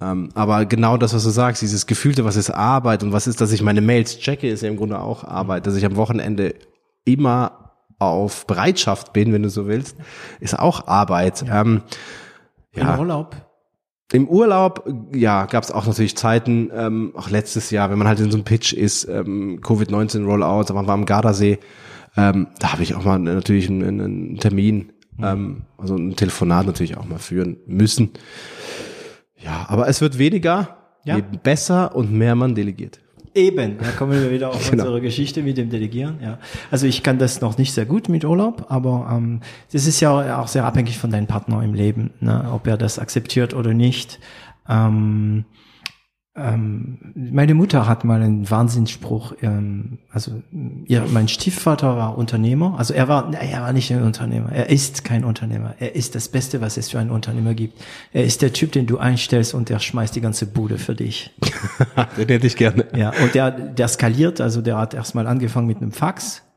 Ähm, aber genau das, was du sagst, dieses Gefühlte, was ist Arbeit und was ist, dass ich meine Mails checke, ist ja im Grunde auch Arbeit. Dass ich am Wochenende immer auf Bereitschaft bin, wenn du so willst, ist auch Arbeit. Ähm, Im ja, Urlaub. im Urlaub, ja, gab es auch natürlich Zeiten, ähm, auch letztes Jahr, wenn man halt in so einem Pitch ist, ähm, Covid-19 Rollout, man war am Gardasee, ähm, da habe ich auch mal natürlich einen, einen Termin, ähm, also ein Telefonat natürlich auch mal führen müssen. Ja, aber es wird weniger, Ja. je besser und mehr man delegiert. Eben, da kommen wir wieder auf [LAUGHS] Genau. unsere Geschichte mit dem Delegieren. Ja, also ich kann das noch nicht sehr gut mit Urlaub, aber ähm, das ist ja auch sehr abhängig von deinem Partner im Leben, ne? ob er das akzeptiert oder nicht. Ähm, ähm, meine Mutter hat mal einen Wahnsinnsspruch. Ähm, also ja, mein Stiefvater war Unternehmer. Also er war, er war nicht ein Unternehmer. Er ist kein Unternehmer. Er ist das Beste, was es für einen Unternehmer gibt. Er ist der Typ, den du einstellst und der schmeißt die ganze Bude für dich. [LAUGHS] Den hätte ich gerne. Ja, und der, der skaliert, also der hat erstmal angefangen mit einem Fax. [LAUGHS]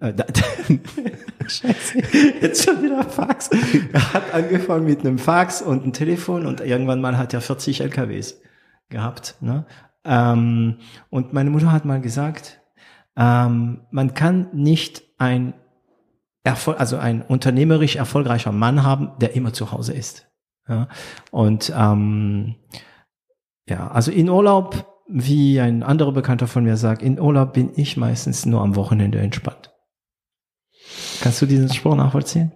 Äh, [LAUGHS] Scheiße, jetzt schon wieder Fax. Er hat angefangen mit einem Fax und einem Telefon und irgendwann mal hat er 40 LKWs gehabt. Ne? Ähm, und meine Mutter hat mal gesagt, ähm, man kann nicht ein Erfol also ein unternehmerisch erfolgreicher Mann haben, der immer zu Hause ist. Ja? Und ähm, ja, also in Urlaub, wie ein anderer Bekannter von mir sagt, in Urlaub bin ich meistens nur am Wochenende entspannt. Kannst du diesen Spruch nachvollziehen?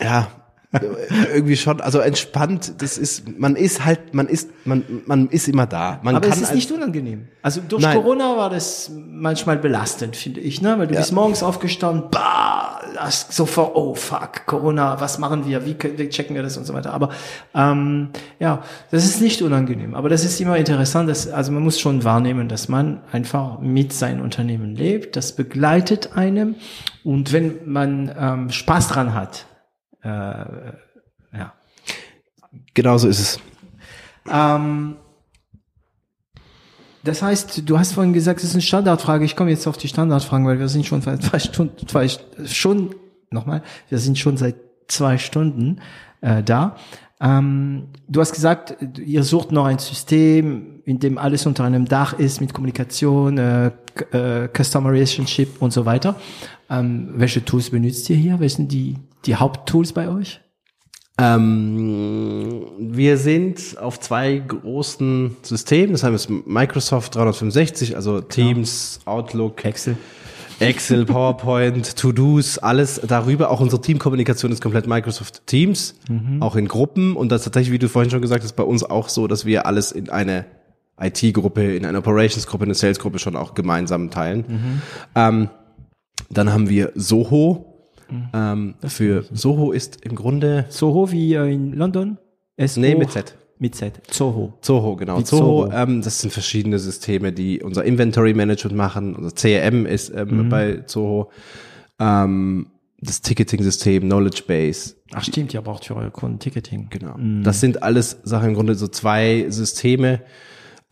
Ja, irgendwie schon, also entspannt, das ist, man ist halt, man ist, man, man ist immer da. Man Aber kann es ist nicht unangenehm. Also durch Nein. Corona war das manchmal belastend, finde ich, ne? Weil du Ja. bist morgens aufgestanden, bah, das sofort, oh fuck, Corona, was machen wir, wie, können- wie checken wir das und so weiter. Aber ähm, ja, das ist nicht unangenehm. Aber das ist immer interessant, dass, also man muss schon wahrnehmen, dass man einfach mit seinem Unternehmen lebt, das begleitet einem und wenn man ähm, Spaß dran hat, äh, ja. Genau so ist es. Ähm, das heißt, du hast vorhin gesagt, es ist eine Standardfrage. Ich komme jetzt auf die Standardfragen, weil wir sind schon seit zwei Stunden, zwei, schon, nochmal, wir sind schon seit zwei Stunden äh, da. Ähm, du hast gesagt, ihr sucht noch ein System, in dem alles unter einem Dach ist, mit Kommunikation, äh, äh, Customer Relationship und so weiter. Ähm, welche Tools benutzt ihr hier? Welche sind die, die Haupttools bei euch? Ähm, wir sind auf zwei großen Systemen, das heißt Microsoft 365, also Teams, Outlook, Excel. Excel, [LAUGHS] PowerPoint, To-Dos, alles darüber. Auch unsere Teamkommunikation ist komplett Microsoft Teams, auch in Gruppen. Und das ist tatsächlich, wie du vorhin schon gesagt hast, bei uns auch so, dass wir alles in eine IT-Gruppe, in eine Operations-Gruppe, eine Sales-Gruppe schon auch gemeinsam teilen. Ähm, dann haben wir Soho. Ähm, für Soho ist im Grunde Soho wie in London? SO Nee, mit Z. Mit Z. Soho. Zoho, genau. Wie Zoho, Zoho. Ähm, das sind verschiedene Systeme, die unser Inventory Management machen. Unser CRM ist ähm, bei Zoho. Ähm, das Ticketing-System, Knowledge Base. Ach stimmt, ihr braucht für eure Kunden Ticketing. Genau. Das sind alles Sachen im Grunde so zwei Systeme.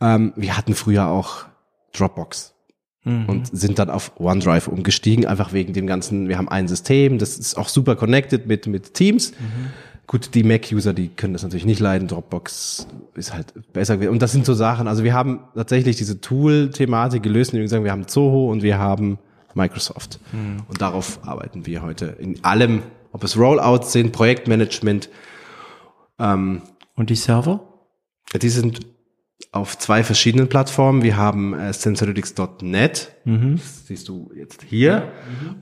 Ähm, wir hatten früher auch Dropbox und sind dann auf OneDrive umgestiegen, einfach wegen dem ganzen, wir haben ein System, das ist auch super connected mit, mit Teams. Gut, die Mac-User, die können das natürlich nicht leiden. Dropbox ist halt besser. gewesen. Und das sind so Sachen. Also wir haben tatsächlich diese Tool-Thematik gelöst, indem wir sagen, wir haben Zoho und wir haben Microsoft. Und darauf arbeiten wir heute in allem, ob es Rollouts sind, Projektmanagement. Ähm, Und die Server? die sind auf zwei verschiedenen Plattformen. Wir haben äh, sensorytics.net, das siehst du jetzt hier,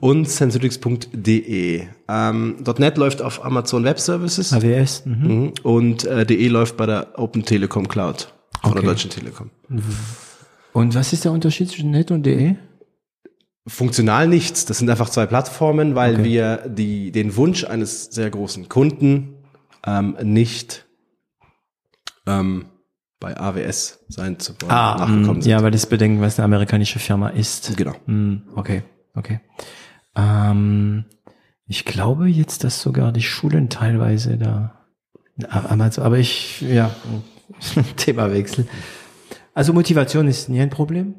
und sensorytics.de. Ähm, .net läuft auf Amazon Web Services AWS? Mhm. mhm. und äh, .de läuft bei der Open Telekom Cloud von Okay. der Deutschen Telekom. Und was ist der Unterschied zwischen net und de? Funktional nichts. Das sind einfach zwei Plattformen, weil Okay. wir die, den Wunsch eines sehr großen Kunden ähm, nicht ähm, bei AWS sein zu wollen, nachgekommen mm, sind. ja, weil das bedenken, was eine amerikanische Firma ist. Genau. Mm, okay, okay. Ähm, ich glaube jetzt, dass sogar die Schulen teilweise da, aber, aber ich, ja, [LAUGHS] Themawechsel. Also Motivation ist nie ein Problem?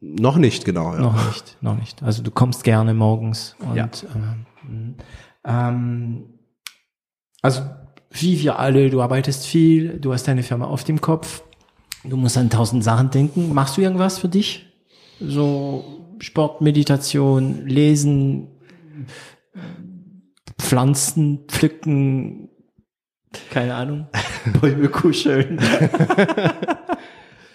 Noch nicht, genau. Ja. Noch nicht, noch nicht. Also du kommst gerne morgens und Ja. ähm, ähm, also wie wir alle, du arbeitest viel, du hast deine Firma auf dem Kopf, du musst an tausend Sachen denken. Machst du irgendwas für dich? So Sport, Meditation, Lesen, Pflanzen pflücken, keine Ahnung, [LAUGHS] Bäume kuscheln.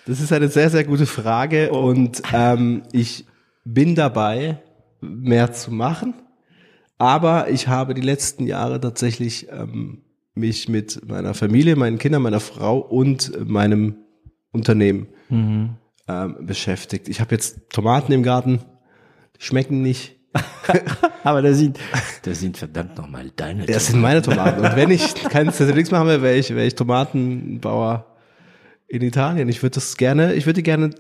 Das ist eine sehr, sehr gute Frage und ähm, ich bin dabei, mehr zu machen. Aber ich habe die letzten Jahre tatsächlich ähm, mich mit meiner Familie, meinen Kindern, meiner Frau und meinem Unternehmen ähm, beschäftigt. Ich habe jetzt Tomaten im Garten, die schmecken nicht. [LAUGHS] Aber da sind, da sind verdammt nochmal deine. Das sind meine Tomaten. Und wenn ich [LAUGHS] keinen Nichts machen will, wäre ich, wäre ich Tomatenbauer in Italien. Ich würde das gerne, ich würde die gerne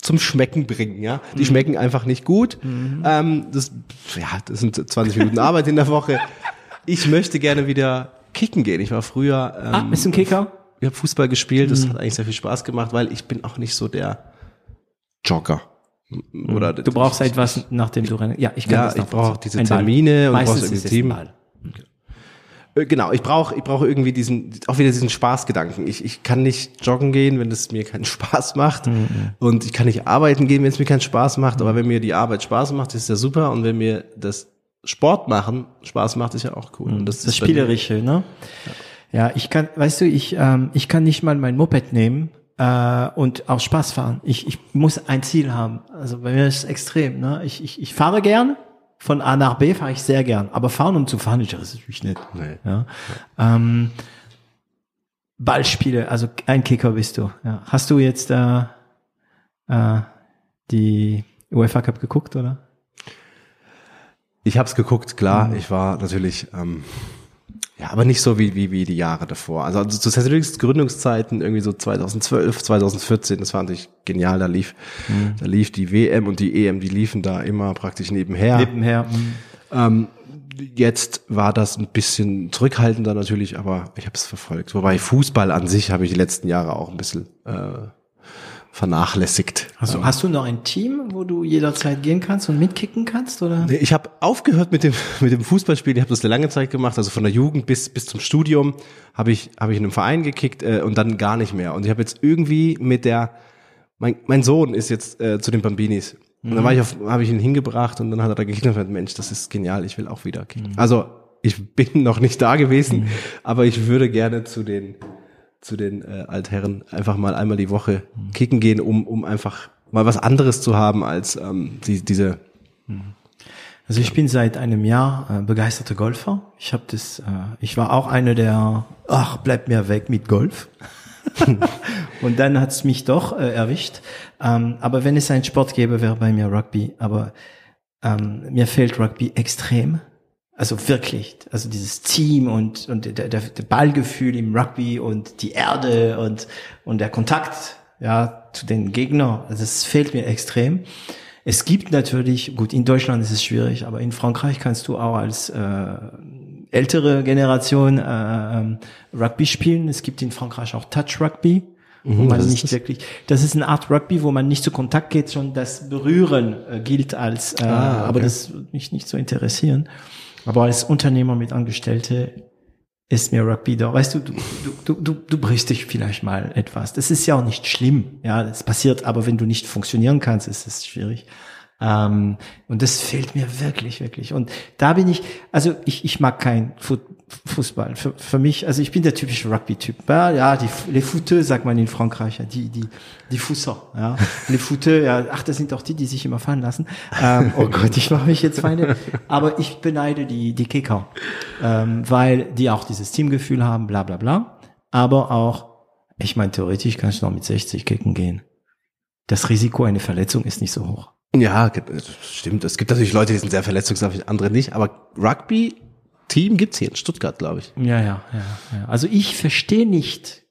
zum Schmecken bringen, ja. Die schmecken einfach nicht gut. Ähm, das, ja, das sind 20 Minuten Arbeit in der Woche. Ich möchte gerne wieder kicken gehen. Ich war früher, ähm, ah, bist du ein Kicker? ich habe Fußball gespielt. Das hat eigentlich sehr viel Spaß gemacht, weil ich bin auch nicht so der Jogger. Oder Du brauchst etwas, nachdem du rennen. Ja, ich kann Ja, das ich brauche diese Ein Ball. Termine und Meistens brauchst ist irgendwie Team. Ball. Äh, Genau, ich brauche ich brauche irgendwie diesen, auch wieder diesen Spaßgedanken. Ich, ich kann nicht joggen gehen, wenn es mir keinen [LAUGHS] Spaß macht. Und ich kann nicht arbeiten gehen, wenn es mir keinen Spaß macht. Aber wenn mir die Arbeit Spaß macht, ist ja super. Und wenn mir das Sport machen Spaß macht, ist ja auch cool. Und das, Das ist Spielerische, ne? Ja, ich kann, weißt du, ich, ähm, ich kann nicht mal mein Moped nehmen äh, und auch Spaß fahren. Ich, ich muss ein Ziel haben. Also bei mir ist es extrem. Ne? Ich, ich, ich fahre gern. Von A nach B fahre ich sehr gern. Aber fahren, um zu fahren, ist das natürlich nicht. Nee. Ja. Ähm, Ballspiele, also ein Kicker bist du. Ja. Hast du jetzt äh, äh, die UEFA Cup geguckt, oder? Ich habe es geguckt, klar. Ich war natürlich, ähm, ja, aber nicht so wie, wie, wie die Jahre davor. Also, also zu Celtics Gründungszeiten, irgendwie so 2012, 2014, das war natürlich genial. Da lief, da lief die WM und die EM, die liefen da immer praktisch nebenher. Nebenher. mm. Ähm, jetzt war das ein bisschen zurückhaltender natürlich, aber ich habe es verfolgt. Wobei Fußball an sich habe ich die letzten Jahre auch ein bisschen äh, vernachlässigt. Also, hast du noch ein Team, wo du jederzeit gehen kannst und mitkicken kannst, oder? Nee, Ich habe aufgehört mit dem [LAUGHS] mit dem Fußballspiel. Ich habe das eine lange Zeit gemacht, also von der Jugend bis bis zum Studium habe ich habe ich in einem Verein gekickt äh, und dann gar nicht mehr. Und ich habe jetzt irgendwie mit der mein mein Sohn ist jetzt äh, zu den Bambinis. Und dann war ich auf habe ich ihn hingebracht und dann hat er da gekickt und gesagt, Mensch, das ist genial, ich will auch wieder kicken. Also ich bin noch nicht da gewesen, aber ich würde gerne zu den zu den äh, Altherren einfach mal einmal die Woche kicken gehen, um um einfach mal was anderes zu haben als ähm, die, diese Also ich bin seit einem Jahr äh, begeisterter Golfer. Ich habe das, äh, ich war auch einer der, ach bleib mir weg mit Golf. [LAUGHS] und dann hat's mich doch äh, erwischt. Ähm, aber wenn es einen Sport gäbe, wäre bei mir Rugby. Aber ähm, mir fehlt Rugby extrem. Also wirklich, also dieses Team und, und der, der, der Ballgefühl im Rugby und die Erde und, und der Kontakt ja, zu den Gegnern. Also es fehlt mir extrem. Es gibt natürlich, gut, in Deutschland ist es schwierig, aber in Frankreich kannst du auch als äh, ältere Generation äh, ähm, Rugby spielen. Es gibt in Frankreich auch Touch Rugby, wo man nicht das? wirklich. Das ist eine Art Rugby, wo man nicht zu Kontakt geht, sondern das Berühren äh, gilt als. Äh, Ah, okay. Aber das würde mich nicht so interessieren. Aber als Unternehmer mit Angestellte ist mir Rugby da. Weißt du, du, du, du, du brichst dich vielleicht mal etwas. Das ist ja auch nicht schlimm. Ja, das passiert, aber wenn du nicht funktionieren kannst, ist es schwierig. Ähm, und das fehlt mir wirklich, wirklich. Und da bin ich, also ich, ich mag kein Fußball. Für, für mich, also ich bin der typische Rugby-Typ. Ja, ja, die les Footeux, sagt man in Frankreich, ja, die, die, die Fusser, ja. Les Footeux, ja, ach, das sind doch die, die sich immer fallen lassen. Ähm, [LAUGHS] oh Gott, ich mache mich jetzt Feinde. Aber ich beneide die, die Kicker, ähm, weil die auch dieses Teamgefühl haben, bla, bla, bla. Aber auch, ich meine, theoretisch kann ich noch mit 60 kicken gehen. Das Risiko einer Verletzung ist nicht so hoch. Ja, stimmt. Es gibt natürlich Leute, die sind sehr verletzungshaft, andere nicht. Aber Rugby-Team gibt's hier in Stuttgart, glaube ich. Ja, ja, ja, ja. Also ich verstehe nicht,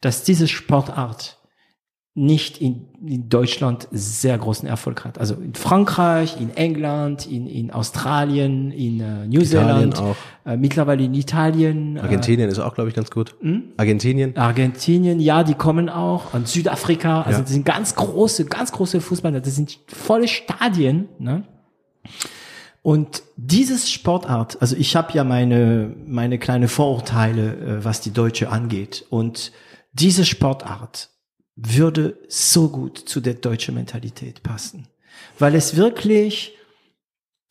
dass diese Sportart nicht in, in Deutschland sehr großen Erfolg hat. Also in Frankreich, in England, in, in Australien, in äh, New Zealand, äh, mittlerweile in Italien. Äh, Argentinien äh, ist auch, glaube ich, ganz gut. Hm? Argentinien. Argentinien, ja, die kommen auch. Und Südafrika, also ja. das sind ganz große, ganz große Fußballer. Das sind volle Stadien. Ne? Und dieses Sportart, also ich habe ja meine meine kleine Vorurteile, äh, was die Deutsche angeht. Und diese Sportart würde so gut zu der deutschen Mentalität passen, weil es wirklich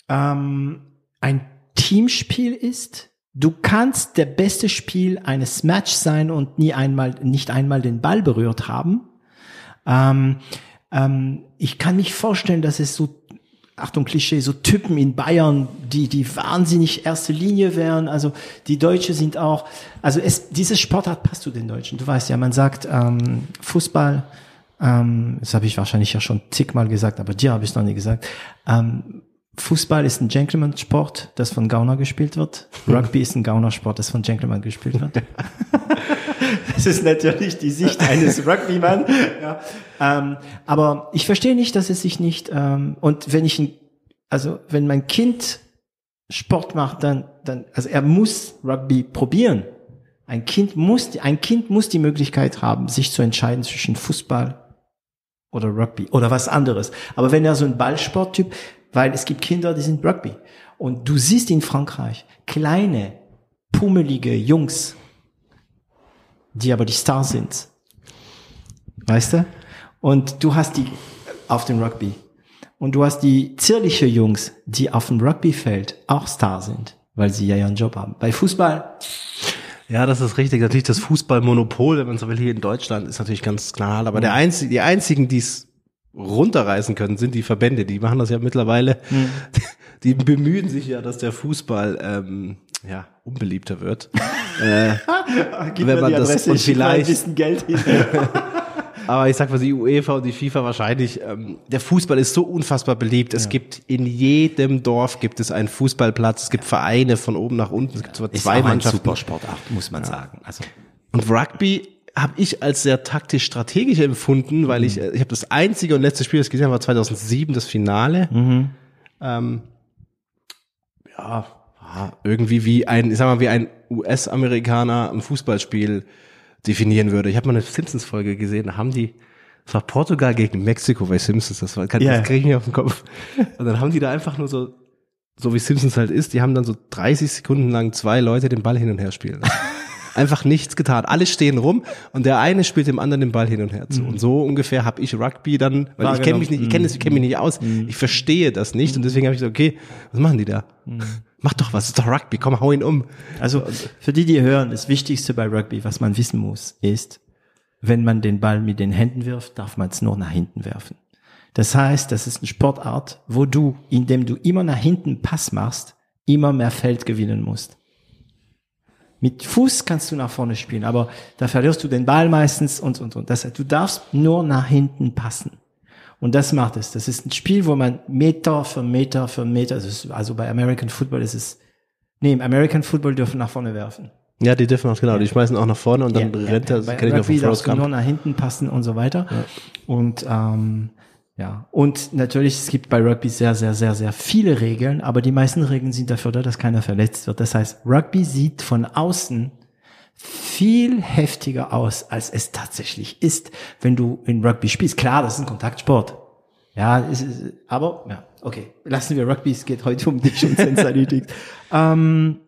ähm, ein Teamspiel ist. Du kannst der beste Spiel eines Match sein und nie einmal, nicht einmal den Ball berührt haben. Ähm, ähm, ich kann mich vorstellen, dass es so Achtung Klischee, so Typen in Bayern, die, die wahnsinnig erste Linie wären. Also die Deutsche sind auch, also es, dieses Sportart passt zu den Deutschen. Du weißt ja, man sagt ähm, Fußball, ähm, das habe ich wahrscheinlich ja schon zigmal gesagt, aber dir habe ich noch nie gesagt. Ähm, Fußball ist ein Gentleman-Sport, das von Gauner gespielt wird. Rugby ist ein Gauner-Sport, das von Gentleman gespielt wird. [LAUGHS] das ist natürlich die Sicht eines Rugbyman. Ja. Ähm, aber ich verstehe nicht, dass es sich nicht ähm, und wenn ich ein, also wenn mein Kind Sport macht, dann dann also er muss Rugby probieren. Ein Kind muss ein Kind muss die Möglichkeit haben, sich zu entscheiden zwischen Fußball oder Rugby oder was anderes. Aber wenn er so ein Ballsporttyp, weil es gibt Kinder, die sind Rugby und du siehst in Frankreich kleine pummelige Jungs die aber die Stars sind. Weißt du? Und du hast die auf dem Rugby. Und du hast die zierliche Jungs, die auf dem Rugbyfeld auch Star sind, weil sie ja ihren Job haben. Bei Fußball. Ja, das ist richtig. Natürlich das Fußballmonopol, wenn man so will, hier in Deutschland ist natürlich ganz klar. Aber mhm. der einzige, die einzigen, die es runterreißen können, sind die Verbände. Die machen das ja mittlerweile. Mhm. [LAUGHS] Die bemühen sich ja, dass der Fußball ähm, ja, unbeliebter wird. [LAUGHS] äh, wenn man das Adresse, und vielleicht ein bisschen Geld hin. [LAUGHS] Aber ich sag mal, die UEFA und die FIFA wahrscheinlich, ähm, der Fußball ist so unfassbar beliebt. Es ja. gibt in jedem Dorf gibt es einen Fußballplatz, es gibt Vereine von oben nach unten, es gibt zwar zwei ist Mannschaften. Supersportart, muss man sagen. Also. Und Rugby habe ich als sehr taktisch strategisch empfunden, weil mhm. ich, äh, ich habe das einzige und letzte Spiel, das gesehen habe, war 2007, das Finale. Mhm. Ähm, ja, irgendwie wie ein, ich sag mal, wie ein US-Amerikaner ein Fußballspiel definieren würde. Ich habe mal eine Simpsons-Folge gesehen, da haben die, das war Portugal gegen Mexiko bei Simpsons, das, war, kann, yeah. das kriege ich nicht auf den Kopf. Und dann haben die da einfach nur so, so wie Simpsons halt ist, die haben dann so 30 Sekunden lang zwei Leute den Ball hin und her spielen. [LAUGHS] Einfach nichts getan. Alle stehen rum und der eine spielt dem anderen den Ball hin und her zu. Mhm. Und so ungefähr habe ich Rugby dann, weil War ich kenne mich nicht, ich kenne ich kenn mich nicht aus, mhm. ich verstehe das nicht und deswegen habe ich gesagt, okay, was machen die da? Mhm mach doch was, ist doch Rugby, komm, hau ihn um. Also für die, die hören, das Wichtigste bei Rugby, was man wissen muss, ist, wenn man den Ball mit den Händen wirft, darf man es nur nach hinten werfen. Das heißt, das ist eine Sportart, wo du, indem du immer nach hinten Pass machst, immer mehr Feld gewinnen musst. Mit Fuß kannst du nach vorne spielen, aber da verlierst du den Ball meistens und, und, und. Das heißt, du darfst nur nach hinten passen. Und das macht es. Das ist ein Spiel, wo man Meter für Meter für Meter, also, also bei American Football ist es, nee, im American Football dürfen nach vorne werfen. Ja, die dürfen auch, genau, ja. die schmeißen auch nach vorne und dann ja, rennt er, ja, das kenne ich noch von Forrest Gump. nur nach hinten passen und so weiter. Ja. Und, ähm, ja, und natürlich, es gibt bei Rugby sehr, sehr, sehr, sehr viele Regeln, aber die meisten Regeln sind dafür da, dass keiner verletzt wird. Das heißt, Rugby sieht von außen viel heftiger aus, als es tatsächlich ist, wenn du in Rugby spielst. Klar, das ist ein Kontaktsport. Ja, ist, aber ja, okay. Lassen wir Rugby, es geht heute um dich und Sense [LAUGHS] ähm,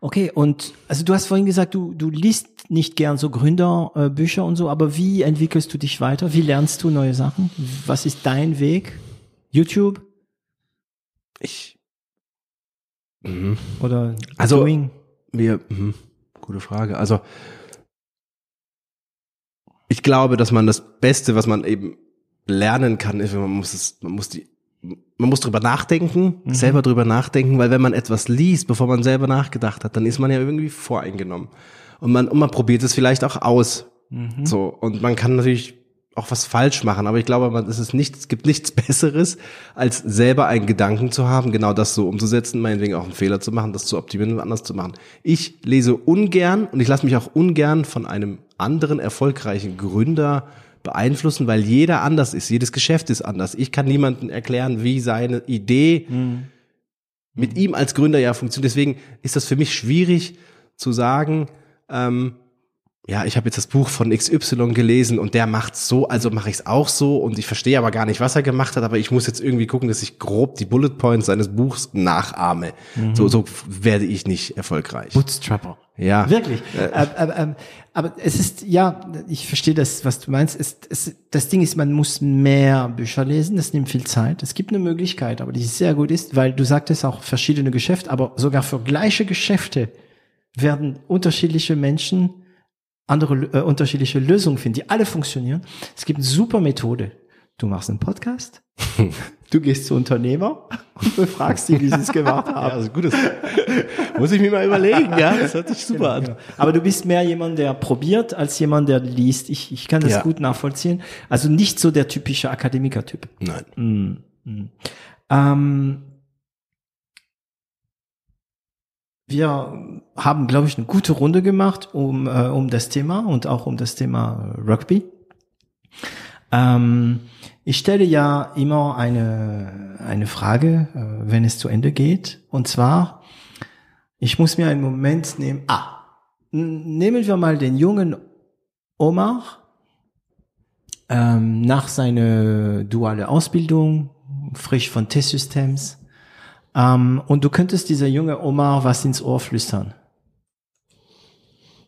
Okay, und also du hast vorhin gesagt, du, du liest nicht gern so Gründerbücher und so, aber wie entwickelst du dich weiter? Wie lernst du neue Sachen? Was ist dein Weg? YouTube Ich. Mhm. oder Also- Doing? Wir, mhm, gute Frage. Also ich glaube, dass man das Beste, was man eben lernen kann, ist, man muss es, man muss die, man muss drüber nachdenken, selber drüber nachdenken, weil wenn man etwas liest, bevor man selber nachgedacht hat, dann ist man ja irgendwie voreingenommen. Und man, und man probiert es vielleicht auch aus. So. Und man kann natürlich auch was falsch machen, aber ich glaube, man, es ist nichts, es gibt nichts [LAUGHS] Besseres, als selber einen Gedanken zu haben, genau das so umzusetzen, meinetwegen auch einen Fehler zu machen, das zu optimieren und anders zu machen. Ich lese ungern und ich lasse mich auch ungern von einem anderen erfolgreichen Gründer beeinflussen, weil jeder anders ist, jedes Geschäft ist anders. Ich kann niemandem erklären, wie seine Idee mit ihm als Gründer ja funktioniert. Deswegen ist das für mich schwierig zu sagen, ähm, ja, ich habe jetzt das Buch von XY gelesen und der macht's so, also mache ich's auch so und ich verstehe aber gar nicht, was er gemacht hat, aber ich muss jetzt irgendwie gucken, dass ich grob die Bullet Points seines Buchs nachahme. So, so werde ich nicht erfolgreich. Bootstrapper. Ja. Wirklich. Aber, aber, aber, aber es ist, ja, ich verstehe das, was du meinst. Es, es, das Ding ist, man muss mehr Bücher lesen, das nimmt viel Zeit. Es gibt eine Möglichkeit, aber die sehr gut ist, weil du sagtest auch verschiedene Geschäfte, aber sogar für gleiche Geschäfte werden unterschiedliche Menschen andere äh, unterschiedliche Lösungen finden, die alle funktionieren. Es gibt eine super Methode. Du machst einen Podcast, du gehst zu Unternehmer und befragst die, wie sie es gemacht haben. Ja, also gutes. Muss ich mir mal überlegen, ja. Das hört sich super an. Genau. Aber du bist mehr jemand, der probiert, als jemand, der liest. Ich, ich kann das Ja. gut nachvollziehen. Also nicht so der typische Akademiker-Typ. Nein. Ähm, wir haben, glaube ich, eine gute Runde gemacht um, äh, um das Thema und auch um das Thema äh, Rugby. Ähm, ich stelle ja immer eine, eine Frage, äh, wenn es zu Ende geht. Und zwar, ich muss mir einen Moment nehmen. Ah, nehmen wir mal den jungen Omar ähm, nach seiner duale Ausbildung, frisch von T-Systems. Ähm, und du könntest dieser junge Omar was ins Ohr flüstern.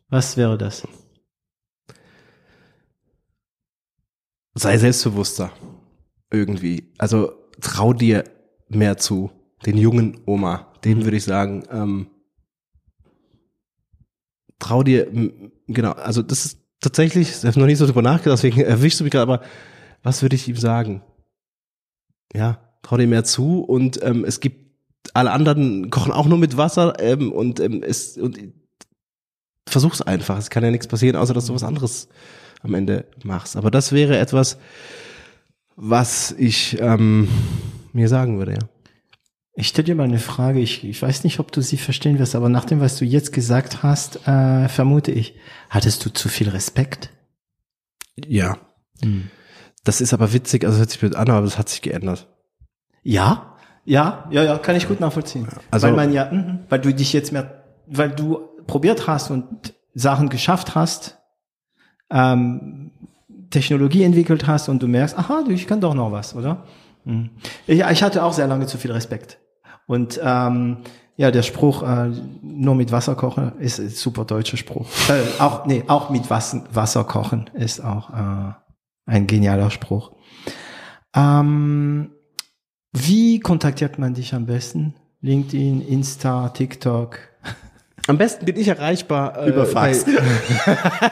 Was wäre das? Sei selbstbewusster. Irgendwie. Also trau dir mehr zu. Den jungen Oma. Dem würde ich sagen, ähm, trau dir, genau, also das ist tatsächlich, ich habe noch nicht so drüber nachgedacht, deswegen [LAUGHS] erwischst du mich gerade, aber was würde ich ihm sagen? Ja, trau dir mehr zu und ähm, es gibt alle anderen kochen auch nur mit Wasser ähm, und ähm, es und versuch's einfach. Es kann ja nichts passieren, außer dass du was anderes am Ende machst. Aber das wäre etwas, was ich ähm, mir sagen würde, ja. Ich stelle dir mal eine Frage. Ich, ich weiß nicht, ob du sie verstehen wirst, aber nach dem, was du jetzt gesagt hast, äh, vermute ich, hattest du zu viel Respekt? Ja. Das ist aber witzig, also hört sich blöd an, aber das hat sich geändert. Ja, ja, ja, ja, kann ich gut nachvollziehen. Also- weil man ja, mhm, weil du dich jetzt mehr, weil du probiert hast und Sachen geschafft hast, ähm, Technologie entwickelt hast und du merkst, aha, ich kann doch noch was, oder? Mhm. Ich, ich hatte auch sehr lange zu viel Respekt. Und ähm, ja, der Spruch, äh, nur mit Wasser kochen, ist ein super deutscher Spruch. Äh, auch, nee, auch mit Wasser, Wasser kochen ist auch äh, ein genialer Spruch. Ähm, wie kontaktiert man dich am besten? LinkedIn, Insta, TikTok? Am besten bin ich erreichbar äh, Über Fax. [LAUGHS] bei-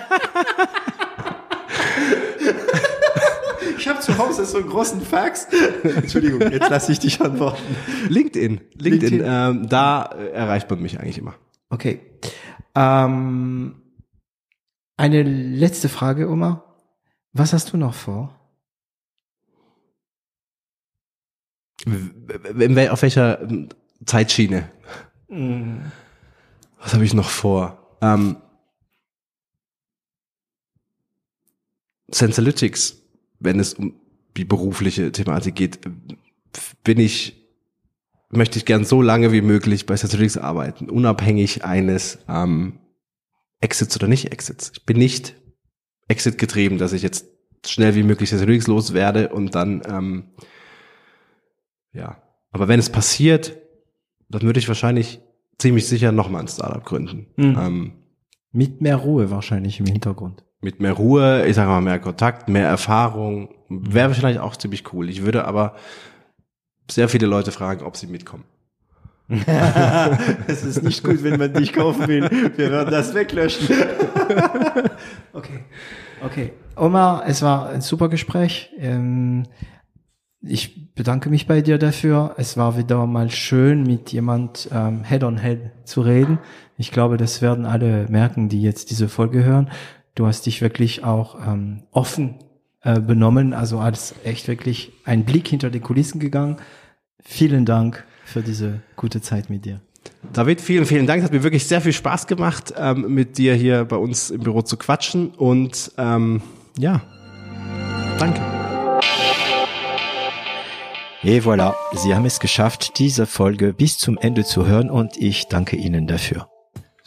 Ich habe zu Hause so einen großen Fax. [LAUGHS] Entschuldigung, jetzt lasse ich dich antworten. LinkedIn. LinkedIn, LinkedIn. Ähm, da äh, erreicht man mich eigentlich immer. Okay. Ähm, eine letzte Frage, Oma. Was hast du noch vor? Auf welcher ähm, Zeitschiene? Was habe ich noch vor? Ähm, Sensalytics, wenn es um die berufliche Thematik geht, bin ich, möchte ich gern so lange wie möglich bei Sensalytics arbeiten, unabhängig eines ähm, Exits oder nicht Exits. Ich bin nicht Exit getrieben, dass ich jetzt schnell wie möglich Sensalytics loswerde und dann ähm, ja. Aber wenn es passiert, dann würde ich wahrscheinlich ziemlich sicher nochmal ein Startup gründen. Mhm. Ähm, mit mehr Ruhe wahrscheinlich im Hintergrund. Mit mehr Ruhe, ich sage mal mehr Kontakt, mehr Erfahrung, wäre wahrscheinlich auch ziemlich cool. Ich würde aber sehr viele Leute fragen, ob sie mitkommen. [LAUGHS] es ist nicht gut, wenn man dich kaufen will. Wir werden das weglöschen. [LAUGHS] okay. Okay. Omar, es war ein super Gespräch. Ähm, ich bedanke mich bei dir dafür. Es war wieder mal schön, mit jemand ähm, Head on Head zu reden. Ich glaube, das werden alle merken, die jetzt diese Folge hören. Du hast dich wirklich auch ähm, offen äh, benommen, also als echt wirklich ein Blick hinter die Kulissen gegangen. Vielen Dank für diese gute Zeit mit dir. David, vielen, vielen Dank. Es hat mir wirklich sehr viel Spaß gemacht, ähm, mit dir hier bei uns im Büro zu quatschen. Und ähm, ja, danke. Et voilà, Sie haben es geschafft, diese Folge bis zum Ende zu hören und ich danke Ihnen dafür.